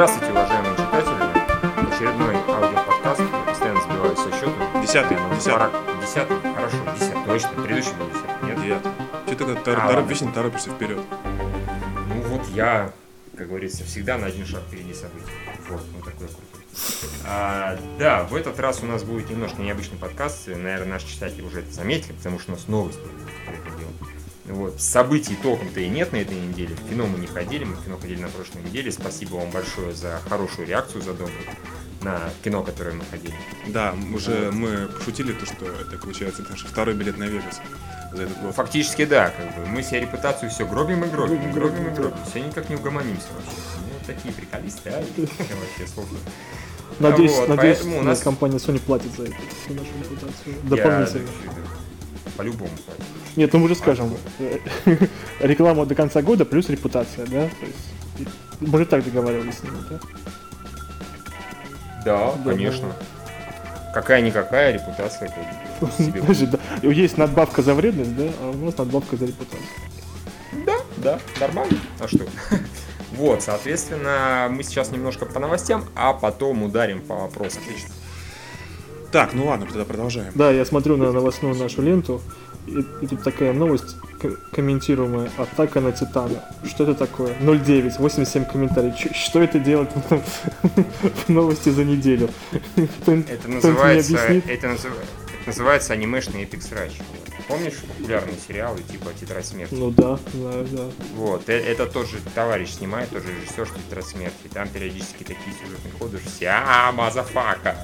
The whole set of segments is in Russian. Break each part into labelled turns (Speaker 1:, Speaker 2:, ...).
Speaker 1: Здравствуйте, уважаемые читатели. Очередной аудиоподкаст. Я постоянно сбиваюсь со счету.
Speaker 2: Десятый, десятый.
Speaker 1: Пора- Десятый? Хорошо, десятый. Точно, предыдущий был десятый. Нет?
Speaker 2: Девятый. Че ты как-то
Speaker 1: А,
Speaker 2: тор- вечно торопишься вперед?
Speaker 1: Ну вот я, как говорится, всегда на один шаг впереди событий. Вот, ну такой крутой. А, да, в этот раз у нас будет немножко необычный подкаст. Наверное, наши читатели уже это заметили, потому что у нас делу. Вот. Событий толком-то и нет на этой неделе. В кино мы не ходили, мы в кино ходили на прошлой неделе. Спасибо вам большое за хорошую реакцию, за добрую на кино, которое мы ходили.
Speaker 2: Да, уже мы пошутили, то, что это получается наш второй билет на Вегас за этот год.
Speaker 1: Фактически, да, как бы мы себе репутацию все гробим и гробим, и гробим и гробим. Все никак не угомонимся вообще. Ну, такие приколисты, а? Вообще, сложно.
Speaker 3: Надеюсь,
Speaker 1: Вот,
Speaker 3: надеюсь,
Speaker 1: поэтому у нас-
Speaker 3: компания Sony платит за это, за нашу репутацию.
Speaker 1: Я-
Speaker 3: Дополнительно.
Speaker 1: По-любому.
Speaker 3: Нет, ну мы же скажем, э, реклама до конца года плюс репутация, да? То есть, мы же так договаривались с ними, да?
Speaker 1: Да,
Speaker 3: Да,
Speaker 1: конечно. Какая-никакая репутация. как бы, себе.
Speaker 3: Подожди, да. И Есть надбавка за вредность, да? А у нас надбавка за репутацию.
Speaker 1: Да, да, нормально. А что? Вот, соответственно, мы сейчас немножко по новостям, а потом ударим по вопросам.
Speaker 2: Отлично. Так, ну ладно, тогда продолжаем.
Speaker 3: Да, я смотрю на новостную нашу ленту, и, и тут такая новость к- комментируемая «Атака на Титана». Что это такое? 0,9, 87 комментариев. Ч- что это делает в новости за неделю?
Speaker 1: Это называется, это, назыв- это называется анимешный epic срач. Помнишь популярные сериалы типа «Тетрадь смерти»?
Speaker 3: Ну да, знаю, да.
Speaker 1: Вот, э- это тот же товарищ снимает, тот же режиссер, что «Тетрадь смерти». Там периодически такие сюжетные ходы, что все «А, motherfucker!»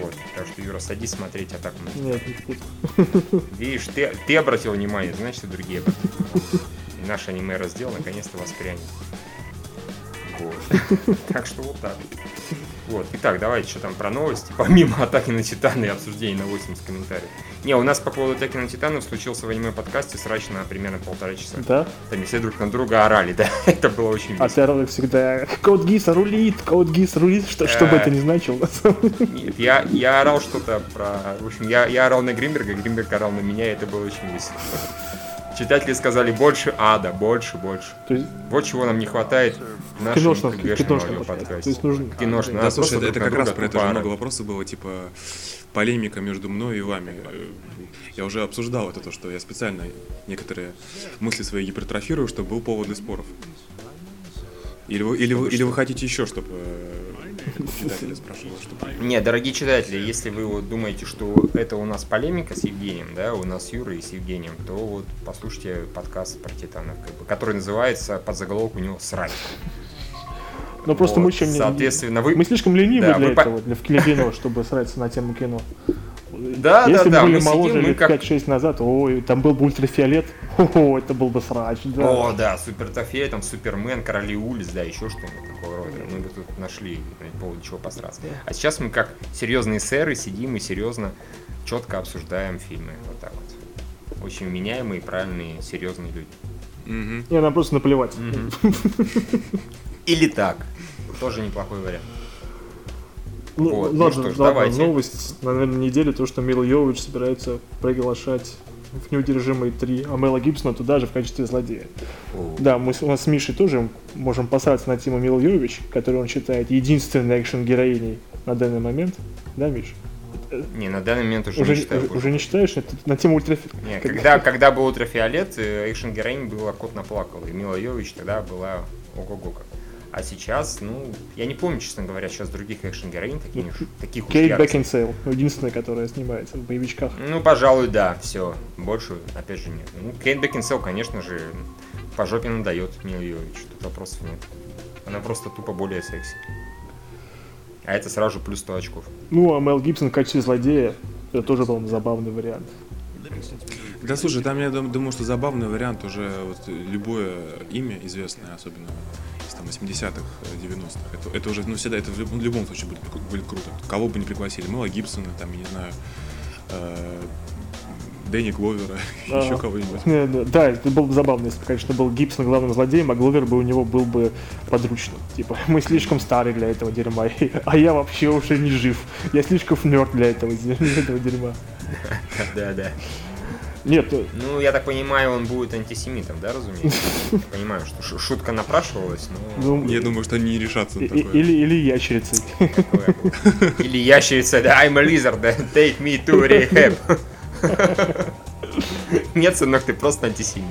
Speaker 1: Вот, так что, Юра, садись смотреть атаку на.
Speaker 3: Нет, не буду.
Speaker 1: Видишь, ты, ты обратил внимание, значит и другие обратили внимание. И наш аниме-раздел наконец-то воспрянет. Вот. Так что вот так. Вот. Итак, давайте что там про новости. Помимо атаки на Титана и обсуждений на 80 комментариев. Не, у нас по поводу атаки на Титана случился в аниме-подкасте срач на примерно полтора часа.
Speaker 3: Да?
Speaker 1: Там все друг на друга орали, да. Это было очень
Speaker 3: А
Speaker 1: весело.
Speaker 3: ты орал, как всегда, Код Гиса рулит, Код Гис рулит, что, что бы
Speaker 1: Э.
Speaker 3: это ни значило. самом деле.
Speaker 1: Нет, я, я орал что-то про... В общем, я, я орал на Гринберга, Гринберг орал на меня, и это было очень весело. Читатели сказали больше ада, больше, больше.
Speaker 3: То есть
Speaker 1: Вот чего нам не хватает в нашем
Speaker 3: киношном,
Speaker 1: КГшном
Speaker 3: киношном подкасте. То есть нужен...
Speaker 1: Киношном.
Speaker 2: Да,
Speaker 1: Надо
Speaker 2: слушай,
Speaker 1: просто
Speaker 2: это, это как раз про это же много вопросов было, типа полемика между мной и вами. Э, Я уже обсуждал это, то, что я специально некоторые мысли свои гипертрофирую, чтобы был повод для споров. Или вы, или вы, или вы хотите еще, чтобы читатели спрашивали, чтобы...
Speaker 1: Не, дорогие читатели, если вы вот думаете, что это у нас полемика с Евгением, да, у нас Юра и с Евгением, то вот послушайте подкаст про Титанов, как бы, который называется под заголовок у него «Срать».
Speaker 3: Ну просто
Speaker 1: Вот,
Speaker 3: мы еще не...
Speaker 1: Соответственно, вы...
Speaker 3: Мы слишком ленивы
Speaker 1: Да,
Speaker 3: для
Speaker 1: вы по-
Speaker 3: этого, для в кино, чтобы сраться на тему кино.
Speaker 1: Да,
Speaker 3: Если
Speaker 1: да, да,
Speaker 3: бы были
Speaker 1: мы
Speaker 3: моложе
Speaker 1: сидим,
Speaker 3: лет
Speaker 1: как-
Speaker 3: 5-6 назад, ой, там был бы ультрафиолет, о, это был бы срач, да.
Speaker 1: О, да, Супер Тофей, там Супермен, Короли улиц, да, еще что-нибудь такого рода. Мы бы тут нашли по поводу чего посраться. А сейчас мы как серьезные сэры сидим и серьезно, четко обсуждаем фильмы. Вот так вот. Очень меняемые, правильные, серьезные люди.
Speaker 2: Мгм.
Speaker 3: Не, нам просто наплевать.
Speaker 1: Или так. Тоже неплохой вариант.
Speaker 3: Ну,
Speaker 1: Вот, ну
Speaker 3: ладно,
Speaker 1: что ж,
Speaker 3: ладно,
Speaker 1: давайте.
Speaker 3: новость, наверное, недели, то, что Мила Йович собирается приглашать в «Неудержимые 3», а Мэла Гибсона туда же в качестве злодея. Да, мы с, у нас с Мишей тоже можем посраться на тему Мила Йович, которую он считает единственной экшен-героиней на данный момент. Да, Миш?
Speaker 1: Не, на данный момент уже,
Speaker 3: Уже,
Speaker 1: не считаю.
Speaker 3: уже, уже не считаешь? На тему ультрафи...
Speaker 1: Не, когда, когда был ультрафиолет, э, экшен героинь была кот наплакал, и Мила Йович тогда была ого-го как. А сейчас, ну, я не помню, честно говоря, сейчас других экшен героинь таких, уж- таких
Speaker 3: Кейт. Бекинсейл, единственная, которая снимается в боевичках.
Speaker 1: Ну, пожалуй, да, все. Больше, опять же, нет. Ну, Кейт Бекинсел, конечно же, по жопе надает Миле Йович, тут вопросов нет. Она просто тупо более секси. А это сразу же плюс 100 очков.
Speaker 3: Ну, а Мел Гибсон в качестве злодея, это тоже был забавный вариант.
Speaker 2: Да слушай, там я дум- думаю, что забавный вариант уже вот любое имя известное, особенно из там 80-х, э, 90-х. Это, это уже, ну, всегда, это в любом, в любом случае будет, будет круто. Кого бы не пригласили, Мэла Гибсона, там, я не знаю, э, Дэнни Гловера,
Speaker 3: Ага.
Speaker 2: еще кого-нибудь.
Speaker 3: Не, да, Да, это было бы забавно, если бы, конечно, был Гибсон главным злодеем, а Гловер бы у него был бы подручным. Типа, мы слишком старые для этого дерьма, а я вообще уже не жив. Я слишком нерд для этого, для этого дерьма.
Speaker 1: Да, да.
Speaker 3: Нет, э,
Speaker 1: Ну, я так понимаю, он будет антисемитом, да, разумеется? Понимаю, что шутка напрашивалась, но...
Speaker 3: ну,
Speaker 2: Я думаю, что они не решатся на такое.
Speaker 3: или, или ящерицей.
Speaker 1: Или ящерица, да, I'm a lizard, да, take me to rehab. Нет, сынок, ты просто антисемит.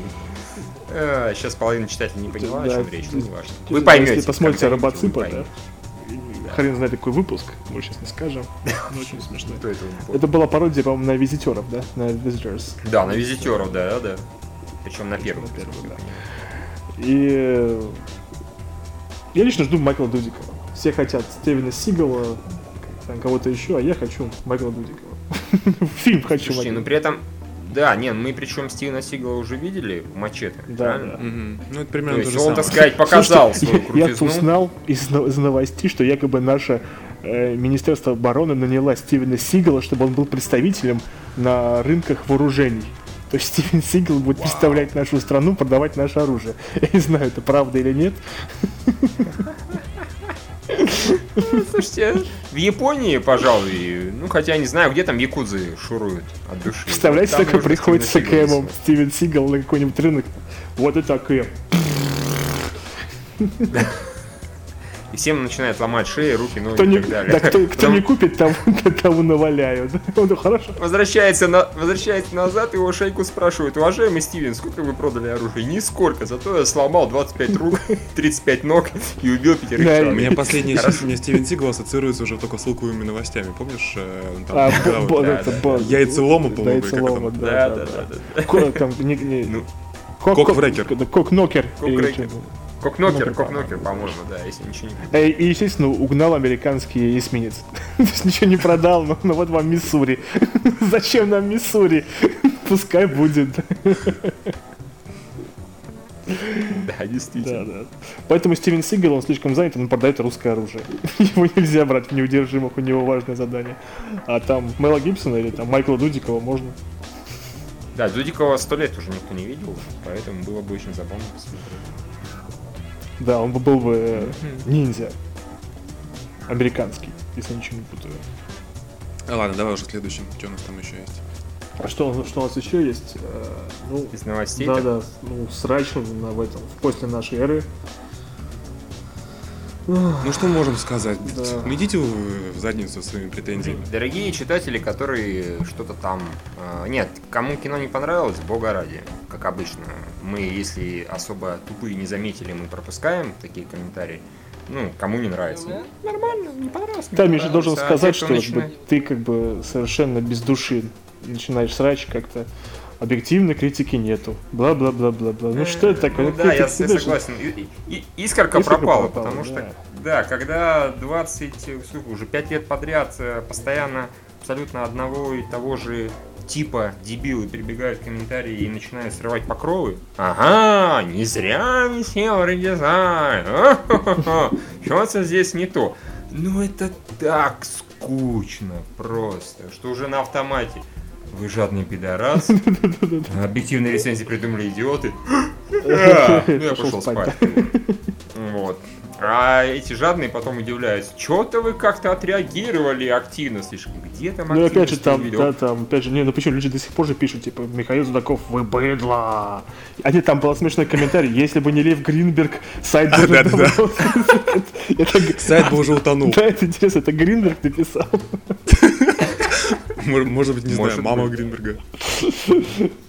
Speaker 1: А, Сейчас половина читателей не поняла, о чем речь, ну, не важно.
Speaker 3: Если
Speaker 1: Вы поймете.
Speaker 3: посмотрите
Speaker 1: когда-нибудь, вы
Speaker 3: Робоципа, да? Хрен знает какой выпуск, мы сейчас не скажем. но очень смешно.
Speaker 1: Это?
Speaker 3: была пародия, по-моему, на визитеров, да? На Visitors.
Speaker 1: Да, на визитеров, да, да. Причем на первом.
Speaker 3: На да. И э, я лично жду Майкла Дудикова. Все хотят Стивена Сигала, там кого-то еще, а я хочу Майкла Дудикова. Фильм хочу
Speaker 1: Слушайте,
Speaker 3: Майкла
Speaker 1: ну при этом... Да, не, мы причем Стивена Сигала уже видели в Мачете,
Speaker 3: Да, да.
Speaker 2: Мгм. Ну, это
Speaker 1: То
Speaker 2: примерно то
Speaker 1: есть
Speaker 2: же
Speaker 1: он,
Speaker 2: самое.
Speaker 1: так сказать, показал
Speaker 3: Слушайте,
Speaker 1: свою
Speaker 3: я
Speaker 1: крутизну.
Speaker 3: узнал из, из новостей, что якобы наше э, Министерство обороны наняло Стивена Сигала, чтобы он был представителем на рынках вооружений. То есть Стивен Сигал будет представлять нашу страну, продавать наше оружие. Я не знаю, это правда или нет.
Speaker 1: Слушайте, в Японии, пожалуй, ну хотя не знаю, где там якудзы шуруют от души.
Speaker 3: Представляете, такой
Speaker 1: можно
Speaker 3: приходит с
Speaker 1: высылать.
Speaker 3: Стивен Сигал на какой-нибудь рынок. Вот это АКМ.
Speaker 1: И всем начинает ломать шеи, руки, ноги
Speaker 3: Кто
Speaker 1: и
Speaker 3: не,
Speaker 1: так далее.
Speaker 3: да, кто, кто
Speaker 1: Потом
Speaker 3: не купит, того, того наваляют. Он хорошо.
Speaker 1: Возвращается, на, возвращается назад, его шейку спрашивают, уважаемый Стивен, сколько вы продали оружия? Нисколько, зато я сломал 25 рук, 35 ног и убил пятерых
Speaker 3: Да,
Speaker 2: У
Speaker 1: человек.
Speaker 2: меня последний у меня Стивен Сигал ассоциируется уже только с луковыми новостями. Помнишь? э, он там,
Speaker 3: А,
Speaker 2: когда вот
Speaker 3: бо-
Speaker 1: да,
Speaker 3: это
Speaker 1: да.
Speaker 2: Яйцелома, по-моему,
Speaker 3: Яйцелома, да,
Speaker 1: Да,
Speaker 3: да,
Speaker 1: да,
Speaker 3: да.
Speaker 1: да, да.
Speaker 3: Ко- там, не- не-
Speaker 1: Ну,
Speaker 3: Кок-
Speaker 2: Кокврекер.
Speaker 3: да, Кокнокер.
Speaker 1: Кокнокер,
Speaker 3: Ну,
Speaker 1: кокнокер, по-моему, да, если ничего не
Speaker 3: И, естественно, угнал американский эсминец. То есть ничего не продал, но, но вот вам Миссури. Зачем нам Миссури? Пускай будет.
Speaker 1: Да, действительно.
Speaker 3: Да, да. Поэтому Стивен Сигал, он слишком занят, он продает русское оружие. Его нельзя брать в неудержимых, у него важное задание. А там Мэла Гибсона или там Майкла Дудикова можно.
Speaker 1: Да, Дудикова сто лет уже никто не видел, поэтому было бы очень забавно посмотреть.
Speaker 3: Да, он бы был бы э, ниндзя. Американский, если я ничего не путаю.
Speaker 2: А, Ладно, давай уже следующим. Что у нас там еще есть?
Speaker 3: А что, у нас- что у нас еще есть? Э, Ну,
Speaker 1: Из новостей
Speaker 3: да,
Speaker 1: так
Speaker 3: да, ну, срач на, в этом, после нашей эры.
Speaker 2: Ну что можем сказать?
Speaker 3: Да.
Speaker 2: Идите вы в задницу со своими претензиями.
Speaker 1: Дорогие читатели, которые что-то там... э, нет, кому кино не понравилось, бога ради, как обычно. Мы, если особо тупые не заметили, мы пропускаем такие комментарии. Ну, кому не нравится. Ну, нормально, не понравилось. не
Speaker 3: Да, Миша должен
Speaker 1: А те,
Speaker 3: сказать,
Speaker 1: кто
Speaker 3: что
Speaker 1: начинает-
Speaker 3: ты как бы совершенно без души начинаешь срач как-то. Объективной критики нету. Бла-бла-бла-бла-бла. Ну что это такое?
Speaker 1: Ну да, я, я согласен. И- и- искорка,
Speaker 3: Искорка
Speaker 1: пропала,
Speaker 3: пропала,
Speaker 1: потому
Speaker 3: да.
Speaker 1: что, да, когда 20, э, сколько, уже 5 лет подряд э, постоянно абсолютно одного и того же типа дебилы прибегают в комментарии и начинают срывать покровы. Ага, не зря висел редизайн. Что-то здесь не то. Ну это так скучно просто, что уже на автомате. Вы жадный пидорас. Объективные рецензии придумали идиоты. А, Ну я
Speaker 3: Пошел спать.
Speaker 1: Вот. А эти жадные потом удивляются. Что-то вы как-то отреагировали активно слишком. Где там
Speaker 3: Ну опять же там, да, там, опять же, не, ну почему люди до сих пор же пишут, типа, Михаил Судаков, вы быдло. А нет, там был смешной комментарий, если бы не Лев Гринберг, сайт бы уже
Speaker 2: Сайт бы уже утонул.
Speaker 3: Да, это интересно, это Гринберг написал.
Speaker 2: Может быть, не
Speaker 1: Может
Speaker 2: знаю, мама
Speaker 1: быть.
Speaker 2: Гринберга.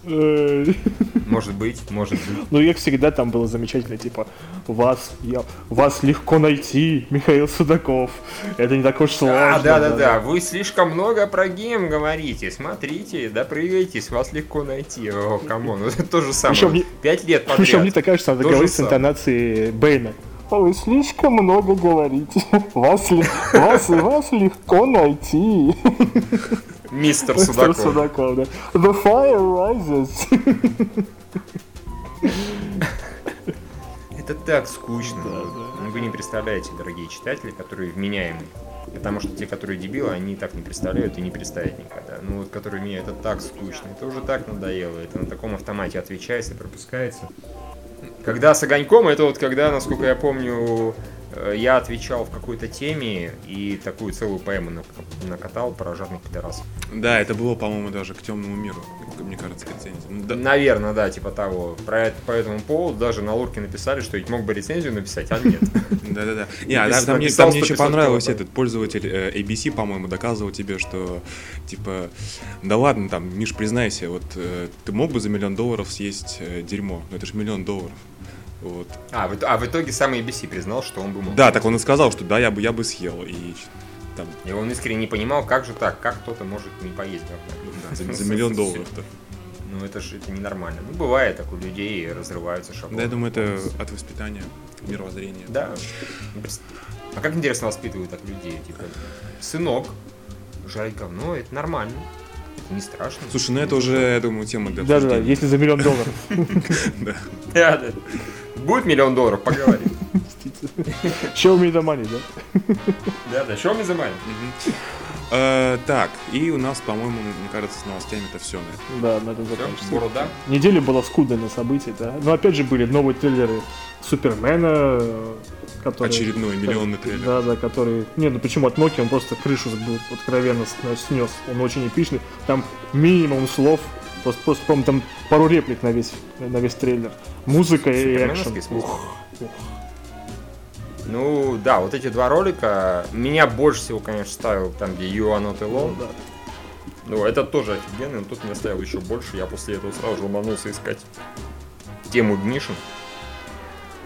Speaker 1: Может быть, может быть.
Speaker 3: Ну, как всегда, там было замечательно, типа, вас, я, вас легко найти, Михаил Судаков. Это не так уж сложно.
Speaker 1: А, да, да, да. Вы слишком много про геев говорите. Смотрите, допрыгаетесь, вас легко найти. О, come on, это то же самое. Пять лет
Speaker 3: Причем мне
Speaker 1: подряд.
Speaker 3: так кажется, надо говорить с интонацией Бэйна. Вы слишком много говорите. Вас, вас, вас легко найти.
Speaker 1: Мистер
Speaker 3: Мистер
Speaker 1: Судаков.
Speaker 3: Судаков, да. The fire rises.
Speaker 1: Это так скучно.
Speaker 3: Да, да.
Speaker 1: Ну, Вы не представляете, дорогие читатели, которые вменяемы. Потому что те, которые дебилы, они так не представляют и не представят никогда. Ну вот, которые мне это так скучно, это уже так надоело, это на таком автомате отвечается, пропускается. Когда с огоньком, это вот когда, насколько я помню, я отвечал в какой-то теме и такую целую поэму нак- накатал про жадных пидорасов.
Speaker 2: Да, это было, по-моему, даже к темному миру, мне кажется, рецензия. Ну, да-
Speaker 1: Наверное, да, типа того. Про это, по этому поводу даже на Лурке написали, что ведь мог бы рецензию написать, а нет.
Speaker 2: Да-да-да. А там, мне, еще
Speaker 1: 100-500
Speaker 2: понравилось этот пользователь э, ABC, по-моему, доказывал тебе, что типа, да ладно, там, Миш, признайся, вот э, ты мог бы за миллион долларов съесть э, дерьмо? Ну это же миллион долларов. Вот.
Speaker 1: А, в, а в итоге сам ABC признал, что он бы мог.
Speaker 2: Да, так он и сказал, что да, я бы, я бы съел. И там,
Speaker 1: И он искренне не понимал, как же так, как кто-то может не поесть говна.
Speaker 2: да, за, за миллион долларов-то.
Speaker 1: Ну это же это ненормально. Ну бывает так, у людей разрываются шаблоны.
Speaker 2: Да, я думаю, это от воспитания, мировоззрения.
Speaker 1: Да. Ну. А как интересно воспитывают так людей? Типа, сынок, жарить говно, это нормально. Это не страшно.
Speaker 2: Слушай, ну это уже, я думаю, тема для
Speaker 3: Да-да-да,
Speaker 2: обсуждения.
Speaker 3: если за миллион долларов.
Speaker 2: Да.
Speaker 1: Да, да. Будет миллион долларов, поговорим.
Speaker 3: Show me the money, да?
Speaker 1: Да, да, что мы заманим?
Speaker 2: Мгм. Э, Так, и у нас, по-моему, мне кажется, с новостями это все.
Speaker 3: Да, на этом
Speaker 1: борода.
Speaker 3: Неделя была скудная на события, да. Но опять же были новые трейлеры Супермена, который...
Speaker 2: Очередной миллионный трейлер.
Speaker 3: Да, да, который... Не, ну почему от Nokia он просто крышу сбил, откровенно снес. Он очень эпичный. Там минимум слов. Просто, просто по-моему, там пару реплик на весь, на весь трейлер. Музыка и экшен. Ух, ух.
Speaker 1: Ну, да, вот эти два ролика меня больше всего, конечно, ставил там, где You are not
Speaker 3: Ну,
Speaker 1: alone.
Speaker 3: да.
Speaker 1: Ну, это тоже офигенно, но тут меня ставил еще больше. Я после этого сразу же ломанулся искать тему Ignition.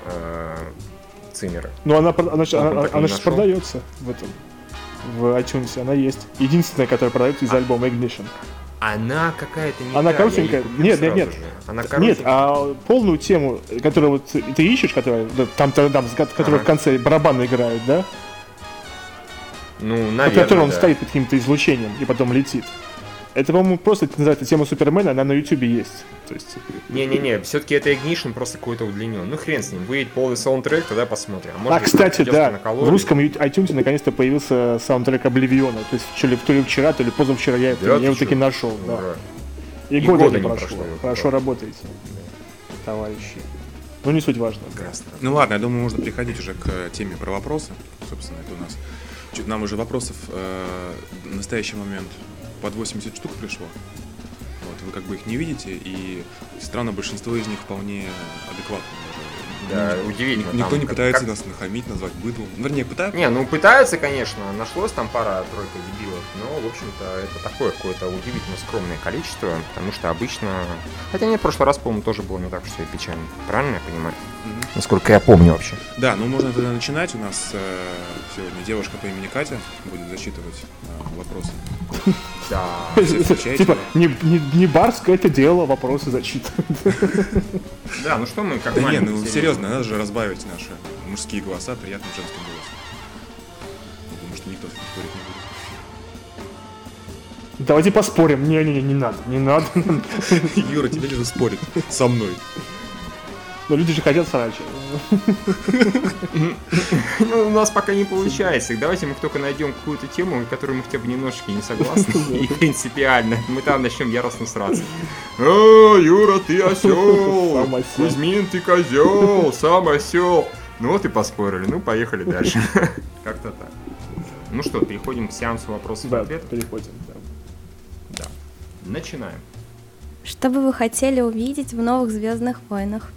Speaker 1: э, Циммера.
Speaker 3: Ну, она, она,
Speaker 1: Он
Speaker 3: она, она сейчас продается в этом. В iTunes она есть. Единственная, которая продается из альбома Ignition.
Speaker 1: Она какая-то не
Speaker 3: Она
Speaker 1: та,
Speaker 3: коротенькая?
Speaker 1: купил
Speaker 3: Нет, нет, нет.
Speaker 1: же. Она
Speaker 3: Нет,
Speaker 1: коротенькая.
Speaker 3: а полную тему, которую вот ты ищешь, которая там, там, там, которая
Speaker 1: Ага.
Speaker 3: в конце барабаны играют, да?
Speaker 1: Ну,
Speaker 3: На
Speaker 1: наверное,
Speaker 3: которой он
Speaker 1: да.
Speaker 3: стоит под каким-то излучением и потом летит. Это, по-моему, просто это называется тема Супермена, она на Ютубе есть. То есть,
Speaker 1: Не-не-не, все-таки это Ignition просто какой-то удлинен. Ну, хрен с ним. Выйдет полный саундтрек, тогда посмотрим. А, может
Speaker 3: а, кстати, да,
Speaker 1: на
Speaker 3: в русском iTunes наконец-то появился саундтрек Обливиона. То есть, то ли, то ли вчера, то ли позавчера я, это-
Speaker 1: Да
Speaker 3: я его таки нашел. Да.
Speaker 1: Ура.
Speaker 3: И,
Speaker 1: И
Speaker 3: года,
Speaker 1: года
Speaker 3: не прошло.
Speaker 1: прошло,
Speaker 3: Хорошо
Speaker 1: да.
Speaker 3: работаете, товарищи. Ну, не суть важно.
Speaker 1: Прекрасно.
Speaker 2: Ну ладно, я думаю, можно переходить уже к теме про вопросы. Собственно, это у нас. Чуть нам уже вопросов э, в настоящий момент под 80 штук пришло. Вот, вы как бы их не видите, и странно, большинство из них вполне адекватные. даже.
Speaker 1: Да, удивительно,
Speaker 2: ни- Никто
Speaker 1: там
Speaker 2: не пытается
Speaker 1: как-
Speaker 2: нас нахамить, назвать быдлом. Вернее, пытаются.
Speaker 1: Не, ну пытаются, конечно, нашлось там пара-тройка дебилов, но, в общем-то, это такое какое-то удивительно скромное количество, потому что обычно... Хотя нет, в прошлый раз, по-моему, тоже было не так все и печально. Правильно я понимаю?
Speaker 2: Мгм.
Speaker 1: Насколько я помню вообще.
Speaker 2: Да, ну можно тогда начинать. У нас э, сегодня девушка по имени Катя будет зачитывать э, вопросы.
Speaker 1: Да.
Speaker 3: Типа, не, не, не барское это дело, вопросы зачитывать.
Speaker 1: Да, ну что мы, как
Speaker 2: Да не, ну серьезно, надо же разбавить наши мужские голоса приятным женским голосом. Думаю, что никто спорить не будет.
Speaker 3: Давайте поспорим. Не-не-не, не надо, не надо.
Speaker 2: Юра, тебе же спорит со мной.
Speaker 3: Но люди же хотят срача.
Speaker 1: Ну, у нас пока не получается. Давайте мы только найдем какую-то тему, которой мы хотя бы немножечко не согласны. И принципиально. Мы там начнем яростно сраться. О, Юра, ты осел!
Speaker 3: Сам осел.
Speaker 1: Кузьмин, ты козел! Сам осел! Ну вот и поспорили. Ну, поехали дальше. Как-то так. Ну что, переходим к сеансу вопросов и
Speaker 3: Да,
Speaker 1: ответов.
Speaker 3: переходим. да.
Speaker 1: Да. Начинаем.
Speaker 4: Что бы вы хотели увидеть в новых Звездных войнах?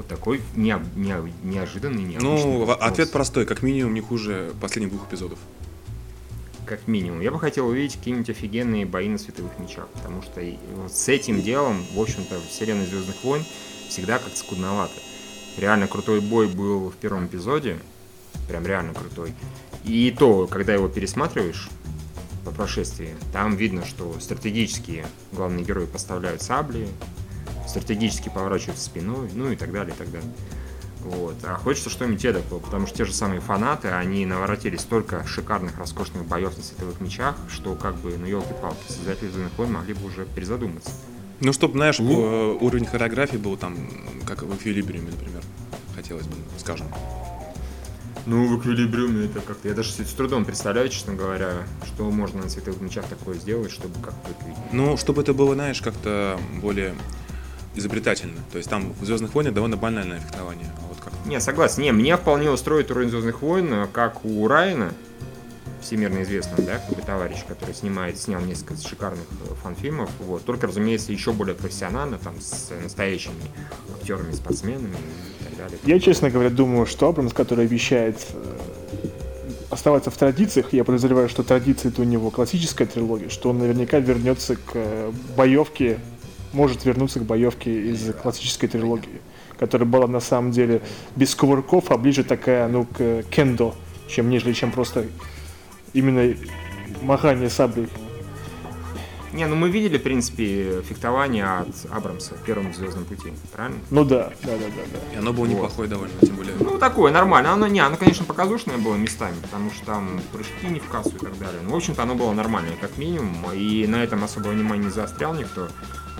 Speaker 1: Вот такой нео- нео- неожиданный, необычный
Speaker 2: Ну,
Speaker 1: вопрос.
Speaker 2: ответ простой, как минимум не хуже последних двух эпизодов.
Speaker 1: Как минимум. Я бы хотел увидеть какие-нибудь офигенные бои на световых мечах, потому что вот с этим делом, в общем-то, в вселенной Звездных войн всегда как-то скудновато. Реально крутой бой был в первом эпизоде, прям реально крутой. И то, когда его пересматриваешь по прошествии, там видно, что стратегические главные герои поставляют сабли, стратегически поворачиваются спиной, ну и так далее, и так далее. Вот. А хочется что-нибудь эдакого, потому что те же самые фанаты, они наворотили столько шикарных, роскошных боев на световых мечах, что как бы, ну елки-палки, создатели Звездных войн могли бы уже перезадуматься.
Speaker 2: Ну, чтобы, знаешь,
Speaker 1: Ну.
Speaker 2: уровень хореографии был там, как в эквилибриуме, например. Хотелось бы, скажем.
Speaker 1: Ну, в эквилибриуме это как-то... Я даже с трудом представляю, честно говоря, что можно на световых мечах такое сделать, чтобы как-то.
Speaker 2: Ну, чтобы это было, знаешь, как-то более изобретательно. То есть там в Звездных войнах довольно банальное фехтование. А вот как
Speaker 1: Не, согласен. Не, меня вполне устроит уровень Звездных войн, э, как у Райана, всемирно известного, да, как бы товарищ, который снимает, снял несколько шикарных э, фан-фильмов, вот, только, разумеется, еще более профессионально, там, с настоящими актерами, спортсменами и так далее.
Speaker 3: Я, честно говоря, думаю, что Абрамс, который обещает э, оставаться в традициях, я подозреваю, что традиция это у него классическая трилогия, что он наверняка вернется к э, боевке, может вернуться к боевке из классической трилогии, которая была на самом деле без кувырков, а ближе такая, ну, к кендо, чем нежели чем просто именно махание саблей.
Speaker 1: Не, ну мы видели, в принципе, фехтование от Абрамса в первом Звездном пути, правильно?
Speaker 3: Ну да, да, да, да, да.
Speaker 2: И оно было
Speaker 1: Вот.
Speaker 2: неплохое довольно, тем более.
Speaker 1: Ну, такое, нормально. Оно, не, оно, конечно, показушное было местами, потому что там прыжки не в кассу и так далее. Но, в общем-то, оно было нормальное, как минимум, и на этом особо внимание не заострял никто.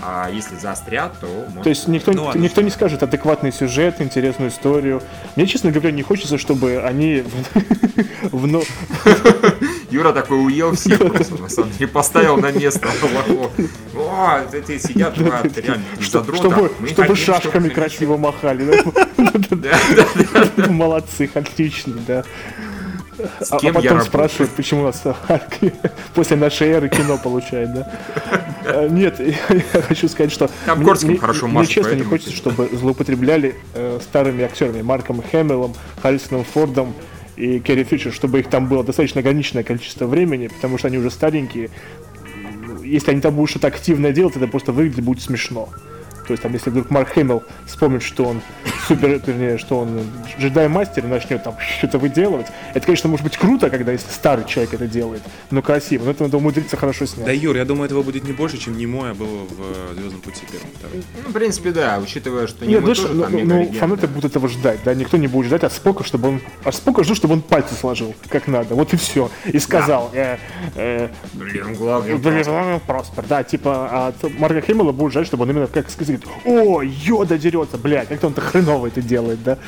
Speaker 1: А если заострят, то... Может...
Speaker 3: То есть никто,
Speaker 2: Ну ладно.
Speaker 3: никто не скажет адекватный сюжет, интересную историю. Мне, честно говоря, не хочется, чтобы они
Speaker 1: Юра такой уел всех просто, на самом деле, поставил на место лохов. О, эти сидят, реально, задроты.
Speaker 3: чтобы, шашками красиво махали. Молодцы, отлично, да.
Speaker 1: С
Speaker 3: А, а
Speaker 1: кем я
Speaker 3: потом
Speaker 1: работаю?
Speaker 3: спрашивают, почему нас после нашей эры кино получает, да? А, Нет, я хочу сказать, что
Speaker 1: Там
Speaker 3: мне-
Speaker 1: Корским хорошо
Speaker 3: мне честно не хочется, чтобы злоупотребляли э, старыми актерами Марком Хэмиллом, Харрисоном Фордом и Керри Фишер, чтобы их там было достаточно ограниченное количество времени, потому что они уже старенькие. Если они там будут что-то активное делать, это просто выглядит будет смешно. То есть там, если вдруг Марк Хэмилл вспомнит, что он супер, вернее, что он джедай-мастер и начнет там что-то выделывать, это, конечно, может быть круто, когда если старый человек это делает, но красиво, но это надо умудриться хорошо снять.
Speaker 2: Да, Юр, я думаю, этого будет не больше, чем Немоя было в Звездном пути первом. втором.
Speaker 1: Ну, в принципе, да, учитывая, что не
Speaker 3: Нет, знаешь,
Speaker 1: тоже
Speaker 3: ну,
Speaker 1: там
Speaker 3: ну, ну, фанаты будут этого ждать, да, никто не будет ждать от Спока, чтобы он, от Спока ждут, чтобы он пальцы сложил, как надо, вот и все, и сказал, э, э,
Speaker 1: Блин, главный
Speaker 3: Проспер, да, типа, а от Марка Хэмилла будет ждать, чтобы он именно, как сказать, о, Йода дерется, блядь, как-то он-то хреново это делает, да,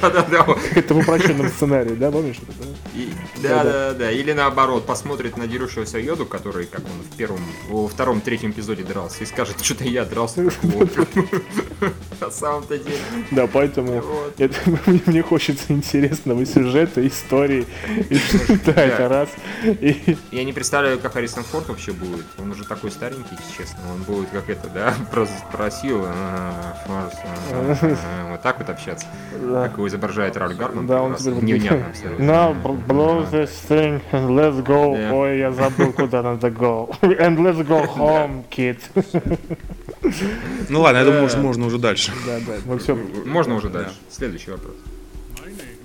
Speaker 1: Да-да-да.
Speaker 3: это в упрощенном сценарии, да, помнишь? это, да?
Speaker 1: И- Да, да, да. Или наоборот, посмотрит на дерущегося Йоду, который, как он в первом, во втором, третьем эпизоде дрался, и скажет, что-то я дрался. На самом-то деле.
Speaker 3: Да, поэтому мне, хочется интересного сюжета, истории, да, это раз,
Speaker 1: Я не представляю, как Харрисон Форд вообще будет. Он уже такой старенький, честно. Он будет как это, да, Форс, а, а, вот так вот общаться. Как его изображает Ральф Гарман.
Speaker 3: Да, он
Speaker 1: Невнятно абсолютно.
Speaker 3: Now, blow this thing and let's go. Ой, я забыл, куда надо go. And let's go home, kid.
Speaker 2: Ну ладно, я думаю, можно уже дальше.
Speaker 3: Да, да, мы все.
Speaker 1: Можно уже дальше. Следующий вопрос.